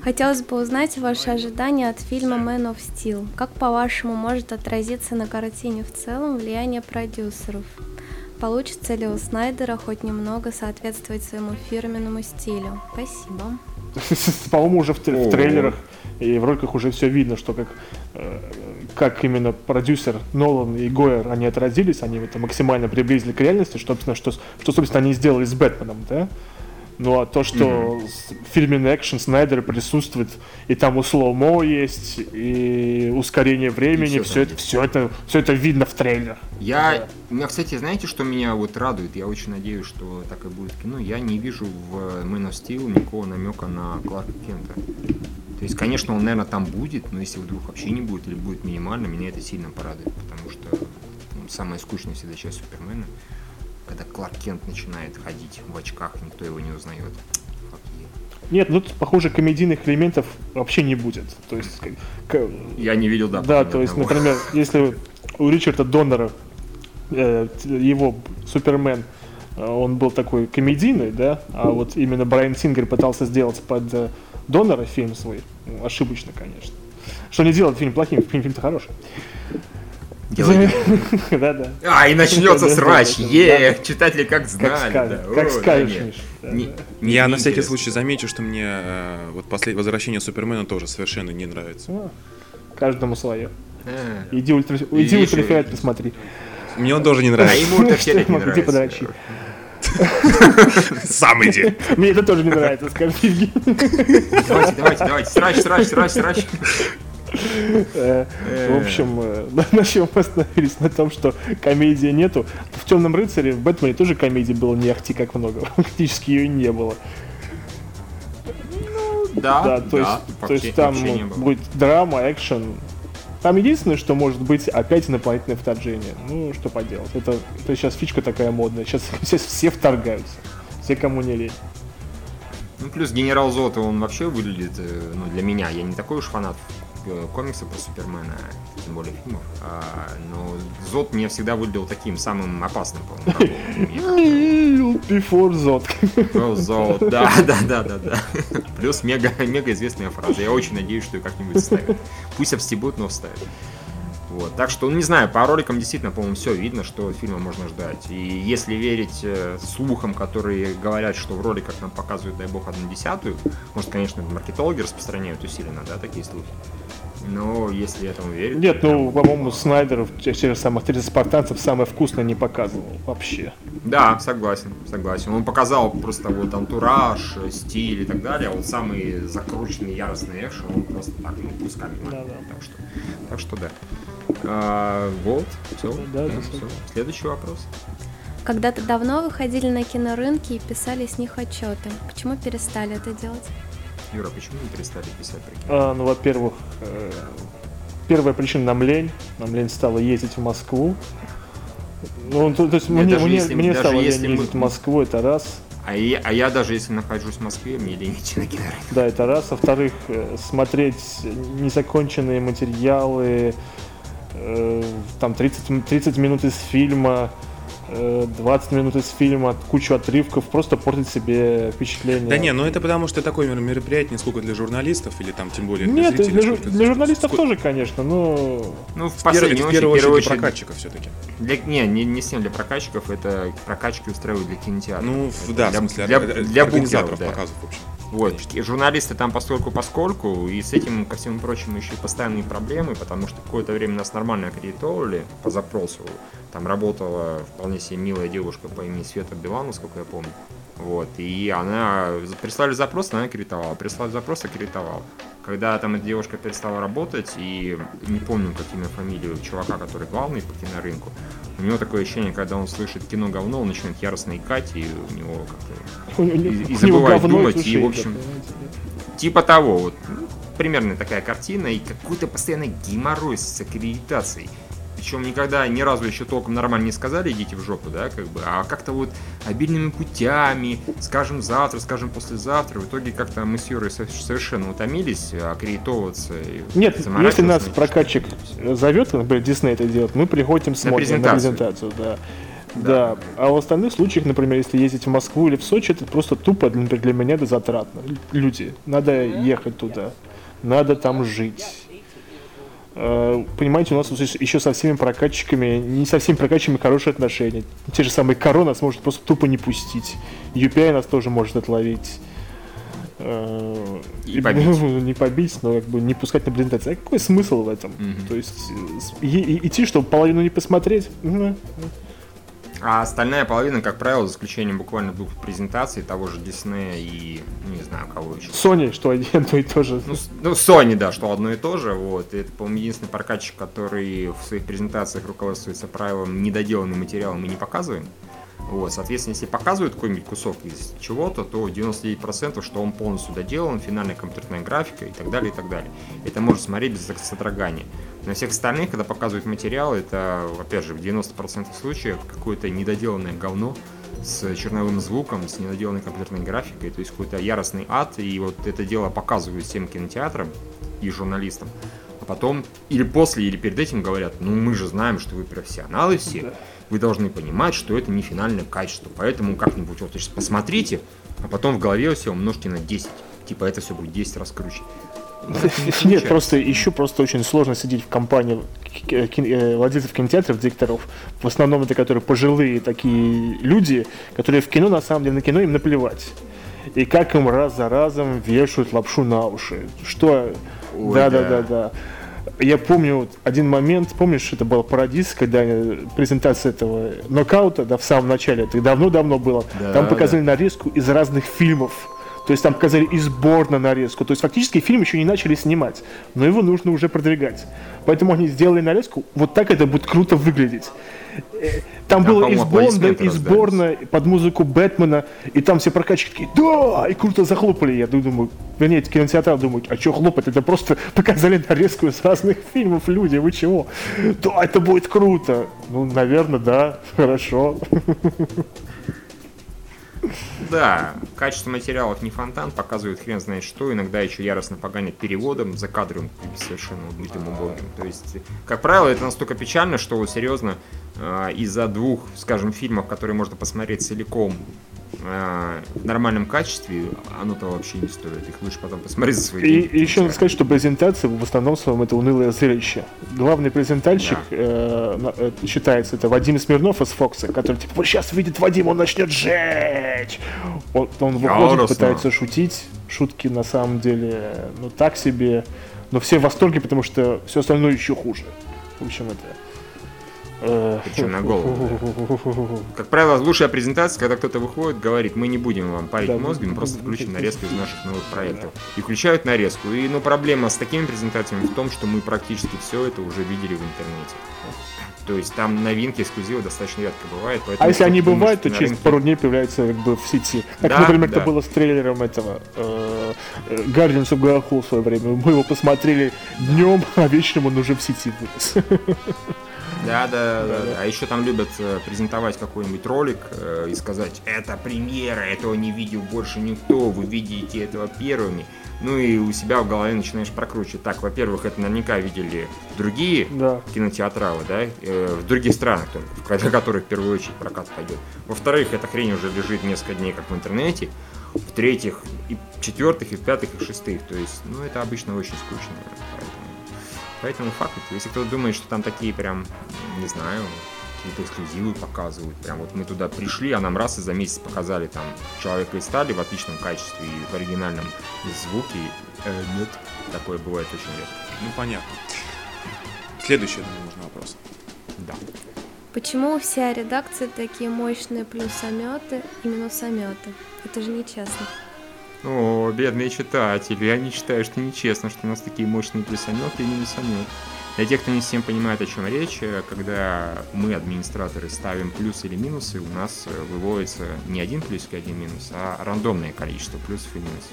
Speaker 4: Хотелось бы узнать ваши ожидания от фильма Man of Steel. Как, по-вашему, может отразиться на картине в целом влияние продюсеров? Получится ли у Снайдера хоть немного соответствовать своему фирменному стилю? Спасибо.
Speaker 3: По-моему, уже в, тр- в трейлерах и в роликах уже все видно, что как, э, как именно продюсер Нолан и Гойер, они отразились, они это максимально приблизили к реальности, что, собственно, что, что, собственно, они сделали с Бэтменом, да? Ну а то, что с- в фильме экшен Снайдера присутствует, и там у слоумо есть, и ускорение времени,
Speaker 1: всё
Speaker 3: все,
Speaker 1: там
Speaker 3: это, все это, все это видно в трейлерах.
Speaker 1: Я,
Speaker 3: Да.
Speaker 1: у меня, кстати, знаете, что меня вот радует? Я очень надеюсь, что так и будет кино. Я не вижу в Man of Steel никакого намека на Кларка Кента. То есть, конечно, он, наверное, там будет, но если вдруг вообще не будет или будет минимально, меня это сильно порадует, потому что ну, самая скучная всегда часть Супермена, когда Кларк Кент начинает ходить в очках, никто его не узнает.
Speaker 3: Нет, ну тут, похоже, комедийных элементов вообще не будет. То есть, к-
Speaker 1: Я не видел, да.
Speaker 3: Да, то есть,
Speaker 1: одного.
Speaker 3: например, если у Ричарда Доннера э, его Супермен, э, он был такой комедийный, да, а вот именно Брайан Сингер пытался сделать под э, Доннера фильм свой, ну, ошибочно, конечно. Что не делает фильм плохим, фильм- фильм-то хороший.
Speaker 1: Делай.
Speaker 3: Да-да.
Speaker 1: А, и начнется
Speaker 3: Да,
Speaker 1: срач.
Speaker 3: да,
Speaker 1: Е, читатели как
Speaker 3: Как
Speaker 1: знали. да.
Speaker 3: как скажешь,
Speaker 1: да.
Speaker 3: Да, да.
Speaker 2: Я на всякий случай замечу, что мне э, вот после возвращения Супермена тоже совершенно не нравится.
Speaker 3: Ну, Каждому свое.
Speaker 1: А.
Speaker 3: Иди ультра, иди
Speaker 1: Видишь,
Speaker 3: ультрафиолет посмотри.
Speaker 2: Мне он тоже не
Speaker 1: А
Speaker 2: нравится.
Speaker 1: ему ультрафиолет не
Speaker 3: Иди
Speaker 1: нравится.
Speaker 2: Сам иди.
Speaker 3: Мне это тоже не нравится, скажи.
Speaker 1: Давайте, давайте, давайте. Срач, срач, срач, срач.
Speaker 3: В общем, э, на чем мы остановились? На том, что комедии нету. В «Темном рыцаре» в «Бэтмене» тоже комедии было не ахти как много. Практически ее не было.
Speaker 1: Да,
Speaker 3: Да, то есть, то есть там будет драма, экшен. Там единственное, что может быть опять инопланетное вторжение. Ну, что поделать. Это, это сейчас фичка такая модная. Сейчас, сейчас все вторгаются. Все, кому не лень.
Speaker 1: Ну, плюс генерал Зота, он вообще выглядит, э, ну, для меня, я не такой уж фанат комиксов про Супермена, тем более фильмов, а, но Зод мне всегда выглядел таким самым опасным,
Speaker 3: по-моему. Before Зод.
Speaker 1: Зод, да, да, да, да, да. Плюс мега, мега известная фраза. Я очень надеюсь, что ее как-нибудь вставят. Пусть обстебут, но вставят. Вот. Так что, ну не знаю, по роликам действительно, по-моему, все видно, что фильма можно ждать. И если верить э, слухам, которые говорят, что в роликах нам показывают, дай бог, одну десятую, может, конечно, маркетологи распространяют усиленно, да, такие слухи. Но если этому верить...
Speaker 3: Нет, ну, по-моему, Снайдер в тех самых 30 спартанцев самое вкусное не показывал вообще.
Speaker 1: Да, согласен, согласен. Он показал просто вот антураж, стиль и так далее, а вот самый закрученный, яростный экшен, он просто так, ну, кусками. Да, да. Так что, так что да. А, вот, все. Да, да, все. Следующий вопрос.
Speaker 4: Когда-то давно выходили на кинорынки и писали с них отчеты. Почему перестали это делать?
Speaker 1: Юра, почему не перестали писать?
Speaker 3: А, ну, во-первых, э, первая причина нам лень. Нам лень стало ездить в Москву. Ну, то, то есть мне, мне, если, мне стало лень мы... ездить в Москву, это раз.
Speaker 1: А я, а я даже если нахожусь в Москве, мне лень идти на кинорынок.
Speaker 3: Да, это раз. Во-вторых, э, смотреть незаконченные материалы, э, там 30, 30 минут из фильма, 20 э, минут из фильма, кучу отрывков, просто портить себе впечатление.
Speaker 2: Да не, ну это потому что такое мероприятие не сколько для журналистов или там тем более для
Speaker 3: Нет, зрителей. Для, жур... для журналистов сколько... тоже, конечно, но...
Speaker 1: Ну, в, в первую очередь,
Speaker 2: очередь для прокатчиков все-таки.
Speaker 1: Для... Не, не, не всем для прокатчиков, это прокачки устраивают для кинотеатра.
Speaker 2: Ну,
Speaker 1: это
Speaker 2: да,
Speaker 1: для,
Speaker 2: в смысле,
Speaker 1: для, для, для
Speaker 2: организаторов да. показов, в общем.
Speaker 1: Вот, и журналисты там постольку поскольку, и с этим, ко всему прочему, еще постоянные проблемы, потому что какое-то время нас нормально аккредитовали по запросу. Там работала вполне себе милая девушка по имени Света Билану, сколько я помню. Вот, и она прислали запрос, она аккредитовала, прислали запрос, аккредитовала. Когда там эта девушка перестала работать, и не помню, как имя фамилию чувака, который главный по кинорынку, у него такое ощущение, когда он слышит кино говно, он начинает яростно икать, и у него как-то... И, и забывает думать, и, в общем... Типа того, вот, ну, примерно такая картина, и какой-то постоянный геморрой с аккредитацией. Причем никогда ни разу еще толком нормально не сказали, идите в жопу, да, как бы, а как-то вот обильными путями, скажем завтра, скажем послезавтра, в итоге как-то мы с Юрой совершенно утомились аккредитовываться.
Speaker 3: Нет, если нас прокатчик зовет, например, Дисней это делает, мы приходим, смотрим на презентацию, на презентацию да. Да. да. А в остальных случаях, например, если ездить в Москву или в Сочи, это просто тупо, например, для меня это затратно. Люди, надо ехать туда, надо там жить понимаете, у нас еще со всеми прокатчиками, не со всеми прокатчиками хорошие отношения. Те же самые Корона нас может просто тупо не пустить. UPI нас тоже может отловить.
Speaker 1: Э, и побить.
Speaker 3: Ну, не побить, но как бы не пускать на презентацию. А какой смысл в этом? Mm-hmm. То есть и, идти, чтобы половину не посмотреть?
Speaker 1: А остальная половина, как правило, за исключением буквально двух презентаций, того же Диснея и, не знаю, кого еще.
Speaker 3: Sony, что одно и то же.
Speaker 1: Ну, ну, Sony, да, что одно и то же. Вот. И это, по-моему, единственный прокатчик, который в своих презентациях руководствуется правилом недоделанный материал мы не показываем. Вот, соответственно, если показывают какой-нибудь кусок из чего-то, то 99% что он полностью доделан, финальная компьютерная графика и так далее, и так далее. Это можно смотреть без содрогания. На всех остальных, когда показывают материал, это, опять же, в 90% случаев какое-то недоделанное говно с черновым звуком, с недоделанной компьютерной графикой, то есть какой-то яростный ад, и вот это дело показывают всем кинотеатрам и журналистам, а потом или после, или перед этим говорят, ну мы же знаем, что вы профессионалы все, вы должны понимать, что это не финальное качество, поэтому как-нибудь вот сейчас посмотрите, а потом в голове все умножьте на 10, типа это все будет 10 раз круче.
Speaker 3: Нет, просто еще просто очень сложно сидеть в компании э, владельцев кинотеатров, директоров. В основном это которые пожилые такие люди, которые в кино, на самом деле, на кино им наплевать. И как им раз за разом вешают лапшу на уши. Что... да, да, да, да. Я помню один момент, помнишь, это был Парадис, когда презентация этого нокаута, да, в самом начале, это давно-давно было. Да, Там показали да. нарезку из разных фильмов То есть там показали и сборно нарезку. То есть фактически фильм еще не начали снимать, но его нужно уже продвигать. Поэтому они сделали нарезку, вот так это будет круто выглядеть. Э, Там,
Speaker 1: Там,
Speaker 3: было
Speaker 1: по-моему,
Speaker 3: из Бонда,
Speaker 1: аплодисменты
Speaker 3: из Борна, под музыку Бэтмена, и там все прокачки такие, да, и круто захлопали. Я думаю, вернее, кинотеатр думают, а что хлопать, это просто показали нарезку из разных фильмов люди, вы чего? Да, это будет круто. Ну, наверное, да, хорошо.
Speaker 1: Да, качество материалов не фонтан, показывает хрен знает что, иногда еще яростно поганят переводом, за кадром совершенно убитым убогим. То есть, как правило, это настолько печально, что вот серьезно, э, из-за двух, скажем, фильмов, которые можно посмотреть целиком в нормальном качестве, оно того вообще не стоит. Их лучше потом посмотреть за свои
Speaker 3: И,
Speaker 1: деньги.
Speaker 3: и еще надо сказать, что презентация в основном своем это унылое зрелище. Главный презентальщик
Speaker 1: Да.
Speaker 3: э, э, считается это Вадим Смирнов из Фокса, который типа вот сейчас выйдет Вадим, он начнет жечь. Он, он выходит,
Speaker 1: Яростно.
Speaker 3: пытается шутить, шутки на самом деле, ну так себе, но все в восторге, потому что все остальное еще хуже. В общем, это.
Speaker 1: Причем на голову, Как правило, лучшая презентация, когда кто-то выходит, говорит, мы не будем вам парить
Speaker 3: Да,
Speaker 1: мозги, мы просто включим нарезку из наших новых проектов. И включают нарезку. И ну, проблема с такими презентациями в том, что мы практически все это уже видели в интернете. То есть там новинки, эксклюзивы достаточно редко поэтому
Speaker 3: А если они бывают, то через пару дней появляются как бы в сети. Как,
Speaker 1: Да,
Speaker 3: например,
Speaker 1: да.
Speaker 3: это было с трейлером этого э, Guardians of Galaxy в свое время. Мы его посмотрели днем, а вечером он уже в сети вылез.
Speaker 1: Да, да, да, да. А еще там любят э, презентовать какой-нибудь ролик э, и сказать, это премьера, этого не видел больше никто, вы видите этого первыми. Ну и у себя в голове начинаешь прокручивать. Так, во-первых, это наверняка видели другие
Speaker 3: Да.
Speaker 1: кинотеатралы, да, э, в других странах только, в- которых в первую очередь прокат пойдет. Во-вторых, эта хрень уже лежит несколько дней как в интернете. В-третьих, и в-четвертых, и в-пятых, и в-шестых. То есть, ну, это обычно очень скучно. Поэтому, поэтому факт, если кто-то думает, что там такие прям, не знаю, какие-то эксклюзивы показывают. Прям вот мы туда пришли, а нам раз и за месяц показали там Человека из стали в отличном качестве и в оригинальном звуке. Э, нет, такое бывает очень редко.
Speaker 2: Ну, понятно. Следующий, я думаю, нужный вопрос.
Speaker 1: Да.
Speaker 4: Почему у всей редакции такие мощные плюсометы и минусометы? Это же нечестно.
Speaker 1: О, бедные читатели, я не считаю, что нечестно, что у нас такие мощные плюсометы и минусометы. Для тех, кто не всем понимает, о чем речь, э, когда мы, администраторы, ставим плюсы или минусы, у нас э, выводится не один плюсик и один минус, а рандомное количество плюсов и минусов.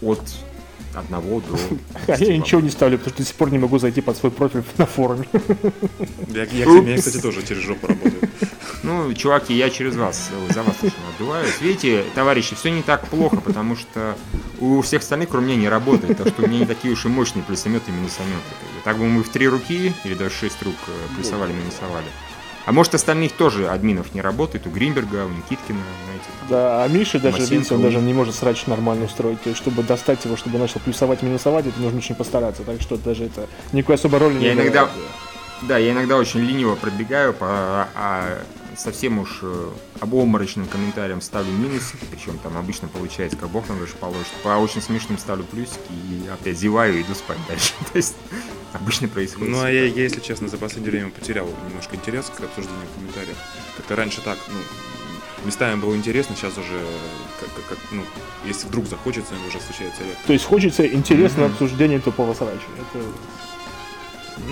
Speaker 1: От одного до...
Speaker 3: А я
Speaker 1: 10,
Speaker 3: ничего не ставлю, потому что до сих пор не могу зайти под свой профиль на форуме.
Speaker 2: Я, я, кстати, я, кстати, тоже через жопу работаю.
Speaker 1: Ну, чуваки, я через вас, э, за вас очень отдуваюсь. Видите, товарищи, все не так плохо, потому что у всех остальных, кроме меня, не работает, так что у меня не такие уж и мощные плюсометы и минусометы. Так бы мы в три руки или даже шесть рук э, плюсовали, минусовали. А может, остальных тоже админов не работает, у Гринберга, у Никиткина, знаете. там.
Speaker 3: Да, а Миша даже,
Speaker 1: Масенко,
Speaker 3: видите, он даже не может срач нормально устроить. То есть, чтобы достать его, чтобы начал плюсовать, минусовать, это нужно очень постараться. Так что даже это никакой особой роли не
Speaker 1: Я иногда,
Speaker 3: играет.
Speaker 1: да, я иногда очень лениво пробегаю по а, совсем уж э, обморочным комментариям ставлю минусики, причем там обычно получается, как бог нам даже положит. По очень смешным ставлю плюсики и опять зеваю и иду спать дальше. То есть обычно происходит.
Speaker 2: Ну, а я, если честно, за последнее время потерял немножко интерес к обсуждению в комментариях. Как-то раньше так, ну, местами было интересно, сейчас уже, как, как- как, ну, если вдруг захочется, уже случается редко.
Speaker 3: То есть хочется интересное
Speaker 1: Мгм.
Speaker 3: обсуждение тупого срача. Это...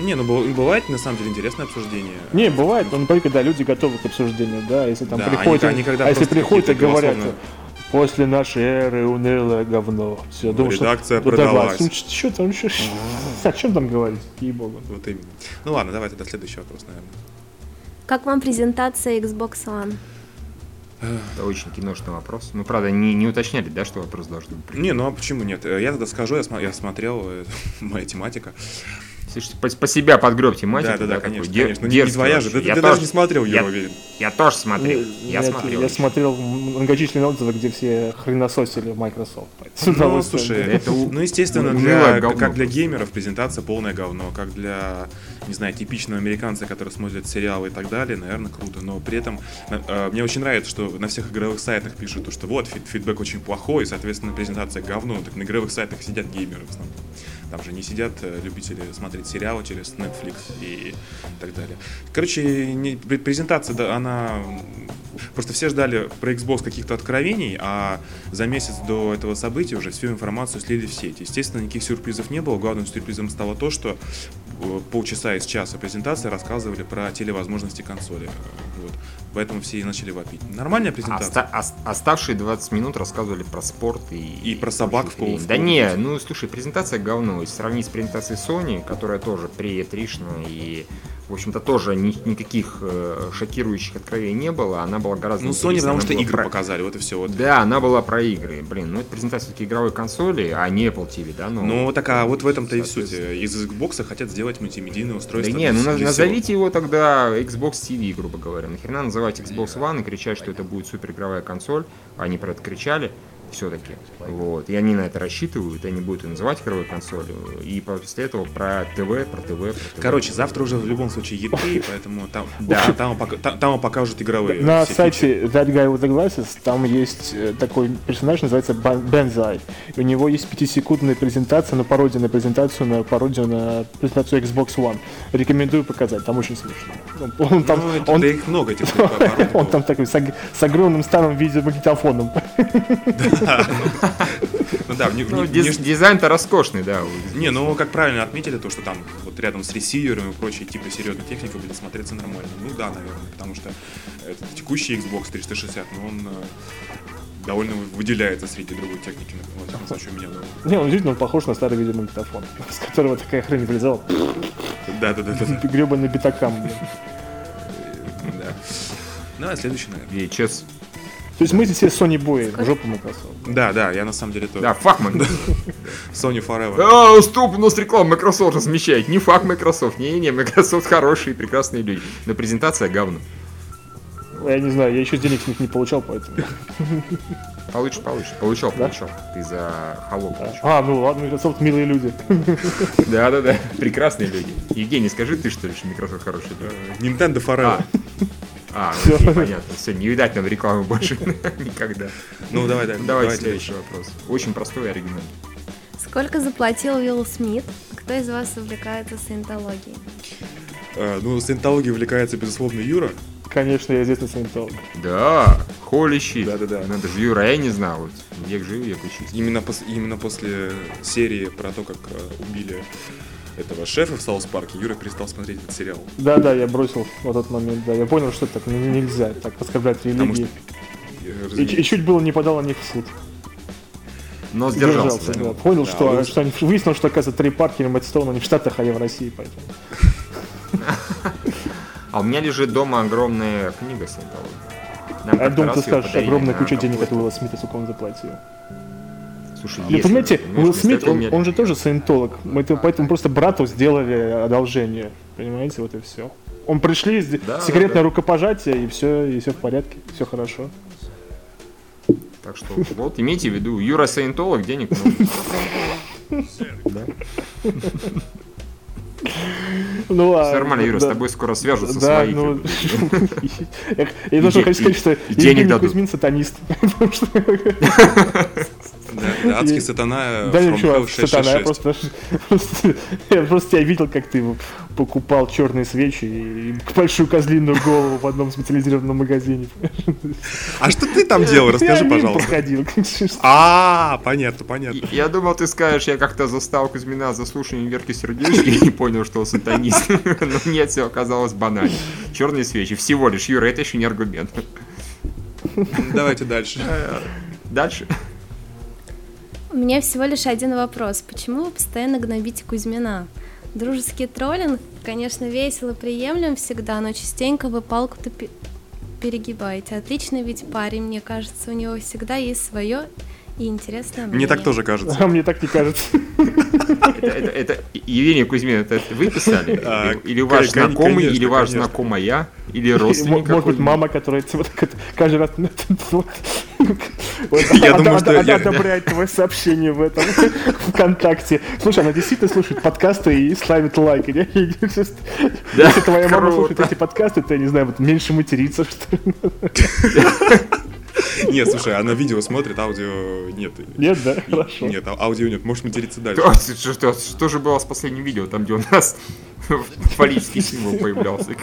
Speaker 2: Не, ну, бывает, на самом деле, интересное обсуждение.
Speaker 3: Не, бывает, но только когда люди готовы к обсуждению, да, если там
Speaker 2: Да,
Speaker 3: приходят,
Speaker 2: они- они когда
Speaker 3: а если приходят и говорят, после нашей эры унылое говно, все, думаю, что...
Speaker 2: Редакция
Speaker 3: давай,
Speaker 2: продалась.
Speaker 3: ну, что там, что, о чем там говорить, ей-богу.
Speaker 2: Вот именно. Ну ладно, давай тогда следующий вопрос, наверное.
Speaker 4: Как вам презентация Xbox One?
Speaker 1: Это очень киношный вопрос. Мы, правда, не, не уточняли, да, что вопрос должен быть.
Speaker 2: Не, ну а почему нет? Э, Я тогда скажу, я, смо- я смотрел, э, моя тематика.
Speaker 1: Слушайте, по, по себя подгреб тематику.
Speaker 2: Да, да, да, конечно,
Speaker 1: дер-
Speaker 2: конечно. Не- Не твоя же. Ты,
Speaker 1: Я
Speaker 2: ты
Speaker 1: тоже-
Speaker 2: даже не смотрел, я,
Speaker 1: я-
Speaker 2: уверен.
Speaker 1: Я тоже смотрел.
Speaker 3: Нет,
Speaker 1: я смотрел.
Speaker 3: я смотрел многочисленные отзывы, где все хренососили Microsoft.
Speaker 2: Ну, слушай,
Speaker 1: Это
Speaker 2: ну, естественно, для,
Speaker 1: говно
Speaker 2: как для
Speaker 1: просто.
Speaker 2: геймеров презентация полное говно, как для, не знаю, типичного американца, который смотрит сериалы и так далее, наверное, круто. Но при этом э, мне очень нравится, что на всех игровых сайтах пишут, то, что вот, фид- фидбэк очень плохой, и, соответственно, презентация говно. Так на игровых сайтах сидят геймеры в основном. Там же не сидят э, любители смотреть сериалы через Netflix и так далее. Короче, не- пре- презентация, да, она Просто все ждали про Xbox каких-то откровений, а за месяц до этого события уже всю информацию слили в сеть. Естественно, никаких сюрпризов не было. Главным сюрпризом стало то, что э, полчаса из часа презентации рассказывали про телевозможности консоли. Вот. Поэтому все и начали вопить. Нормальная презентация.
Speaker 1: Оста- ос- оставшие 20 минут рассказывали про спорт и...
Speaker 2: И про собак в. Call
Speaker 1: Да не, ну слушай, презентация говно. Если сравнить с презентацией Sony, которая тоже при и в общем-то, тоже ни- никаких э, шокирующих откровений не было. Она была гораздо
Speaker 2: Ну, Sony, потому что игры
Speaker 1: про-
Speaker 2: показали, вот и все. Вот.
Speaker 1: Да, она была про игры. Блин, ну это презентация все-таки игровой консоли, а не Apple TV, да? Ну,
Speaker 2: Ну, так а вот в этом-то и суть. Из Xbox хотят сделать мультимедийное
Speaker 1: Да
Speaker 2: устройство.
Speaker 1: не, ну
Speaker 2: для
Speaker 1: на-
Speaker 2: всего.
Speaker 1: назовите его тогда Xbox TV, грубо говоря. Нахрена называть Xbox One и кричать, что это будет супер игровая консоль. Они про это кричали все-таки. Вот. И они на это рассчитывают, они будут и называть игровой консолью. И после этого про ТВ, про ТВ, про ТВ.
Speaker 2: Короче, завтра уже в любом случае E3, поэтому там,
Speaker 1: Да.
Speaker 2: там, пока- там, там покажут игровые.
Speaker 3: На сайте That Guy with the Glasses там есть э, такой персонаж, называется Бен- Бензай. У него есть пятисекундная презентация, на пародия на презентацию, на пародию на презентацию Xbox One. Рекомендую показать, там очень смешно. Он, он там,
Speaker 2: Ну, это-
Speaker 3: он,
Speaker 2: да их много этих пародий
Speaker 3: он там такой с, с огромным старым видеомагнитофоном.
Speaker 2: Да,
Speaker 1: Ну, диз-
Speaker 2: внешне-
Speaker 1: дизайн-то роскошный, да.
Speaker 2: Не, ну как правильно отметили, то, что там вот рядом с ресивером и прочей типа серьезной техникой будет смотреться нормально. Ну да, наверное, потому что этот текущий Xbox 360, ну он э, довольно выделяется среди другой техники, ну, во всяком случае, у меня. ну.
Speaker 3: Не, он действительно похож на старый видеомагнитофон, с которого такая хрень вылезала.
Speaker 2: Да, да, да, да, да.
Speaker 3: Гребаный битакам. блин.
Speaker 2: да. Ну, а следующий, наверное.
Speaker 1: VHS.
Speaker 3: То есть мы здесь все Sony Boy, в жопу Microsoft.
Speaker 2: Да, да, я на самом деле тоже.
Speaker 1: Да, фак Microsoft.
Speaker 2: Sony Forever.
Speaker 1: А, стоп, у нас реклама Microsoft размещает. Не фак Microsoft. Не-не, Microsoft хорошие, прекрасные люди. Но презентация говно.
Speaker 3: Я не знаю, я еще денег с них не получал, поэтому.
Speaker 1: Получишь, получишь. Получал,
Speaker 3: Да?
Speaker 1: получал. Ты за Halo получил.
Speaker 3: А, ну ладно, Microsoft милые люди.
Speaker 1: Да-да-да, прекрасные люди. Евгений, скажи ты, что ли, что Microsoft хорошие люди?
Speaker 2: Э, Nintendo Forever.
Speaker 1: А,
Speaker 3: Всё.
Speaker 1: окей, понятно. Все, не видать нам рекламы больше никогда.
Speaker 2: Ну, давай, давай.
Speaker 1: Давайте следующий вопрос. Очень простой и оригинальный.
Speaker 4: Сколько заплатил Уилл Смит? Кто из вас увлекается саентологией?
Speaker 2: Э, Ну, саентологией увлекается, безусловно, Юра.
Speaker 3: Конечно, я известный саентолог.
Speaker 1: Да, холи щит.
Speaker 2: Да-да-да.
Speaker 1: Ну, это же Юра, я не знал. Вот. Век живи, век учись.
Speaker 2: Именно, пос- именно после серии про то, как э, убили этого шефа в South Park е, Юра перестал смотреть этот сериал.
Speaker 3: Да-да, я бросил в тот момент, да. Я понял, что так нельзя, так оскорблять религии.
Speaker 2: э,
Speaker 3: И, и чуть было не подал на них в суд.
Speaker 1: Но сдержался.
Speaker 3: да.
Speaker 1: да.
Speaker 3: Понял,
Speaker 2: Да,
Speaker 3: что,
Speaker 2: Уилл-
Speaker 3: что они, выяснилось, что, оказывается, Трей Паркер и Мэтт Стоун, они в Штатах, а я в России, поэтому.
Speaker 1: А у меня лежит дома огромная книга саентологии. Нам
Speaker 3: А я думал, ты скажешь, огромная
Speaker 1: на
Speaker 3: куча денег от Уилла Смита, сколько он заплатил.
Speaker 1: Слушай,
Speaker 3: Ну, понимаете, Уилл Смит, он,
Speaker 1: меня-
Speaker 3: он же тоже саентолог. Мы это, поэтому просто брату сделали одолжение. Понимаете, вот и все. Он пришли,
Speaker 1: Да,
Speaker 3: секретное
Speaker 1: да, да.
Speaker 3: рукопожатие, и все, и все в порядке, все хорошо.
Speaker 1: Так что вот имейте в виду, Юра саентолог, денег много.
Speaker 3: Ну,
Speaker 1: Всё нормально, Юра, с
Speaker 3: да.
Speaker 1: тобой скоро свяжутся
Speaker 3: Да,
Speaker 1: свои.
Speaker 3: ну, я
Speaker 1: де-
Speaker 3: хочу сказать, что Евгений. Кузьмин сатанист.
Speaker 2: Да, да, адский
Speaker 3: И-
Speaker 2: сатана
Speaker 3: Да ничего, сатана, я
Speaker 2: 666.
Speaker 3: просто, я просто тебя видел, как ты покупал черные свечи и большую козлиную голову в одном специализированном магазине.
Speaker 2: А что ты там делал? Расскажи, пожалуйста.
Speaker 3: проходил.
Speaker 2: А, понятно, понятно.
Speaker 1: Я думал, ты скажешь, я как-то застал Кузьмина за слушанием Верки Сердечки и понял, что он сатанист. Но нет, все оказалось банально. Черные свечи, всего лишь. Юра, это еще не аргумент.
Speaker 2: Давайте дальше.
Speaker 1: Дальше.
Speaker 4: У меня всего лишь один вопрос. Почему вы постоянно гнобите Кузьмина? Дружеский троллинг, конечно, весело приемлем всегда, но частенько вы палку-то пе- перегибаете. Отличный ведь парень, мне кажется, у него всегда есть свое и интересное мнение.
Speaker 2: Мне так тоже кажется.
Speaker 3: А мне так не кажется.
Speaker 1: Это, это, это Евгений Кузьмин, это вы писали?
Speaker 2: А,
Speaker 1: Или, ваш знакомый, или ваш знакомая, или родственник
Speaker 3: Может быть, мама, которая вот каждый раз
Speaker 2: Я думаю, я-
Speaker 3: одобряет твое сообщение в этом ВКонтакте. Слушай, она действительно слушает подкасты и ставит лайки. Если твоя мама слушает эти подкасты, то, я не знаю, вот меньше материться, что ли.
Speaker 2: Нет, слушай, она видео смотрит, аудио нет.
Speaker 3: Нет, да? Хорошо.
Speaker 2: Нет, а- аудио нет, можешь материться дальше.
Speaker 1: Что, что, что, что же было с последним видео, там, где у нас фаллический символ появлялся?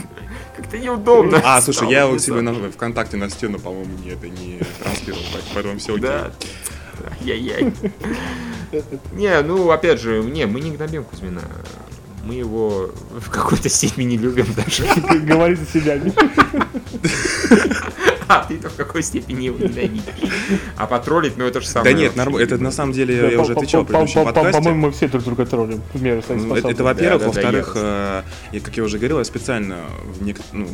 Speaker 1: Как-то неудобно.
Speaker 2: А, слушай, я
Speaker 1: стало
Speaker 2: его себе на ВКонтакте на стену, по-моему, не, это не транслировал, так, поэтому все окей.
Speaker 1: Да. Яй-яй. Не, ну, опять же, не, мы не гнобим Кузьмина. Мы его в какой-то степени любим даже.
Speaker 3: Говори за себя.
Speaker 1: А ты-то в какой степени его ненавидишь. А потроллить, ну это же самое...
Speaker 2: Да нет, норм- это на самом деле я уже отвечал в предыдущем подкасте.
Speaker 3: По-моему, мы все друг друга троллим
Speaker 2: Ну, Это, во-первых, во-вторых, э, как я уже говорил, я специально в ну,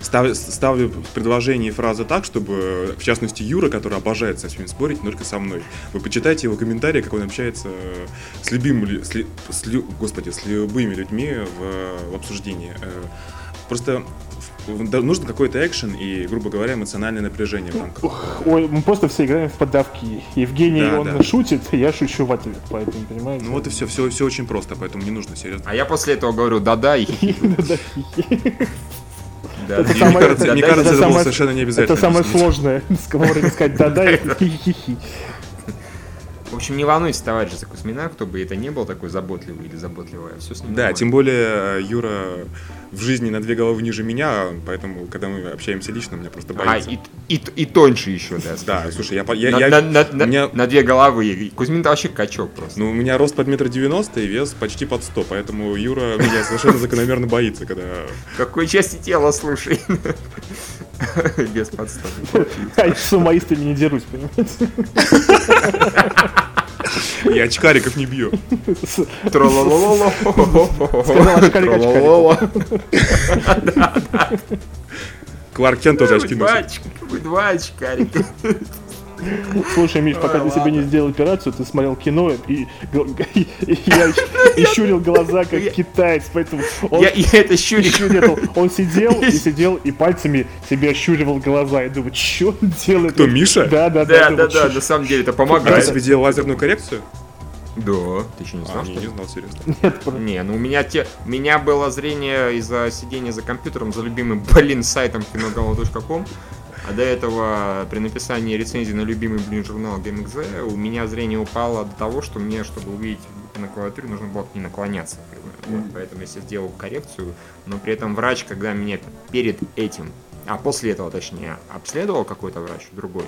Speaker 2: став- ставлю в предложении фразы так, чтобы, в частности, Юра, который обожает со всеми спорить, только со мной. Вы почитайте его комментарии, как он общается э, с любимыми, с, с господи, с любыми людьми в, в обсуждении. Э, Просто нужен какой-то экшен и, грубо говоря, эмоциональное напряжение в рамках.
Speaker 3: Ух, Ой, мы просто все играем в подавки. Евгений,
Speaker 2: Да,
Speaker 3: он
Speaker 2: да.
Speaker 3: шутит, я шучу в ответ, поэтому, понимаете?
Speaker 2: Ну вот и все, все, все очень просто, поэтому не нужно серьезно.
Speaker 1: А я после этого говорю да-да и да.
Speaker 3: Это
Speaker 2: Мне
Speaker 3: самое-
Speaker 2: кажется,
Speaker 3: это-
Speaker 2: мне
Speaker 3: это
Speaker 2: кажется, это было
Speaker 3: самое-
Speaker 2: совершенно не обязательно.
Speaker 3: Это самое сложное. Вовремя сказать да-да и хи-хи-хи.
Speaker 1: В общем, не волнуйтесь, товарищи за Кузьмина, кто бы это не был такой заботливый или заботливая, все с ним
Speaker 2: Да,
Speaker 1: нормально.
Speaker 2: тем более э, Юра в жизни на две головы ниже меня, поэтому, когда мы общаемся лично, меня просто
Speaker 1: А,
Speaker 2: боится.
Speaker 1: и, и, и тоньше еще, да.
Speaker 2: Да, слушай, я, я,
Speaker 1: на,
Speaker 2: я-
Speaker 1: на- на-
Speaker 2: меня-
Speaker 1: на две головы. И Кузьмин-то вообще качок просто.
Speaker 2: ну, у меня рост под метр девяносто и вес почти под сто, поэтому Юра меня совершенно закономерно боится, когда...
Speaker 1: Какой части тела, слушай? Без подставы.
Speaker 3: А я с сумоистами не дерусь, понимаете?
Speaker 2: Я очкариков не бью.
Speaker 1: Трололололо.
Speaker 3: Сказал очкарик, очкарик.
Speaker 1: Тролололо.
Speaker 2: Кларк Кент тоже очки носит.
Speaker 1: вы два очкарика.
Speaker 3: Слушай, Миш, пока ты себе не сделал операцию, ты смотрел кино и, щурил глаза, как китаец, поэтому он,
Speaker 1: Я, это
Speaker 3: щурил, он сидел и сидел и пальцами себе ощуривал глаза. Я думаю, что он делает?
Speaker 2: Кто, Миша?
Speaker 3: Да, да,
Speaker 1: Да,
Speaker 3: да.
Speaker 1: да, да, на самом деле это
Speaker 2: Ты
Speaker 1: помогает.
Speaker 2: себе делал лазерную коррекцию?
Speaker 1: Да, ты еще не
Speaker 2: А,
Speaker 1: знал,
Speaker 2: не,
Speaker 1: что
Speaker 2: не знал, серьезно.
Speaker 3: Нет, про-
Speaker 1: Не, ну у меня те, у меня было зрение из-за сидения за компьютером, за любимым, блин, сайтом киногала.ком. А до этого при написании рецензии на любимый, блин, журнал GameXZ у меня зрение упало до того, что мне, чтобы увидеть на клавиатуре, нужно было к ней наклоняться. Вот, поэтому я себе сделал коррекцию, но при этом врач, когда меня перед этим, а после этого, точнее, обследовал какой-то врач, другой,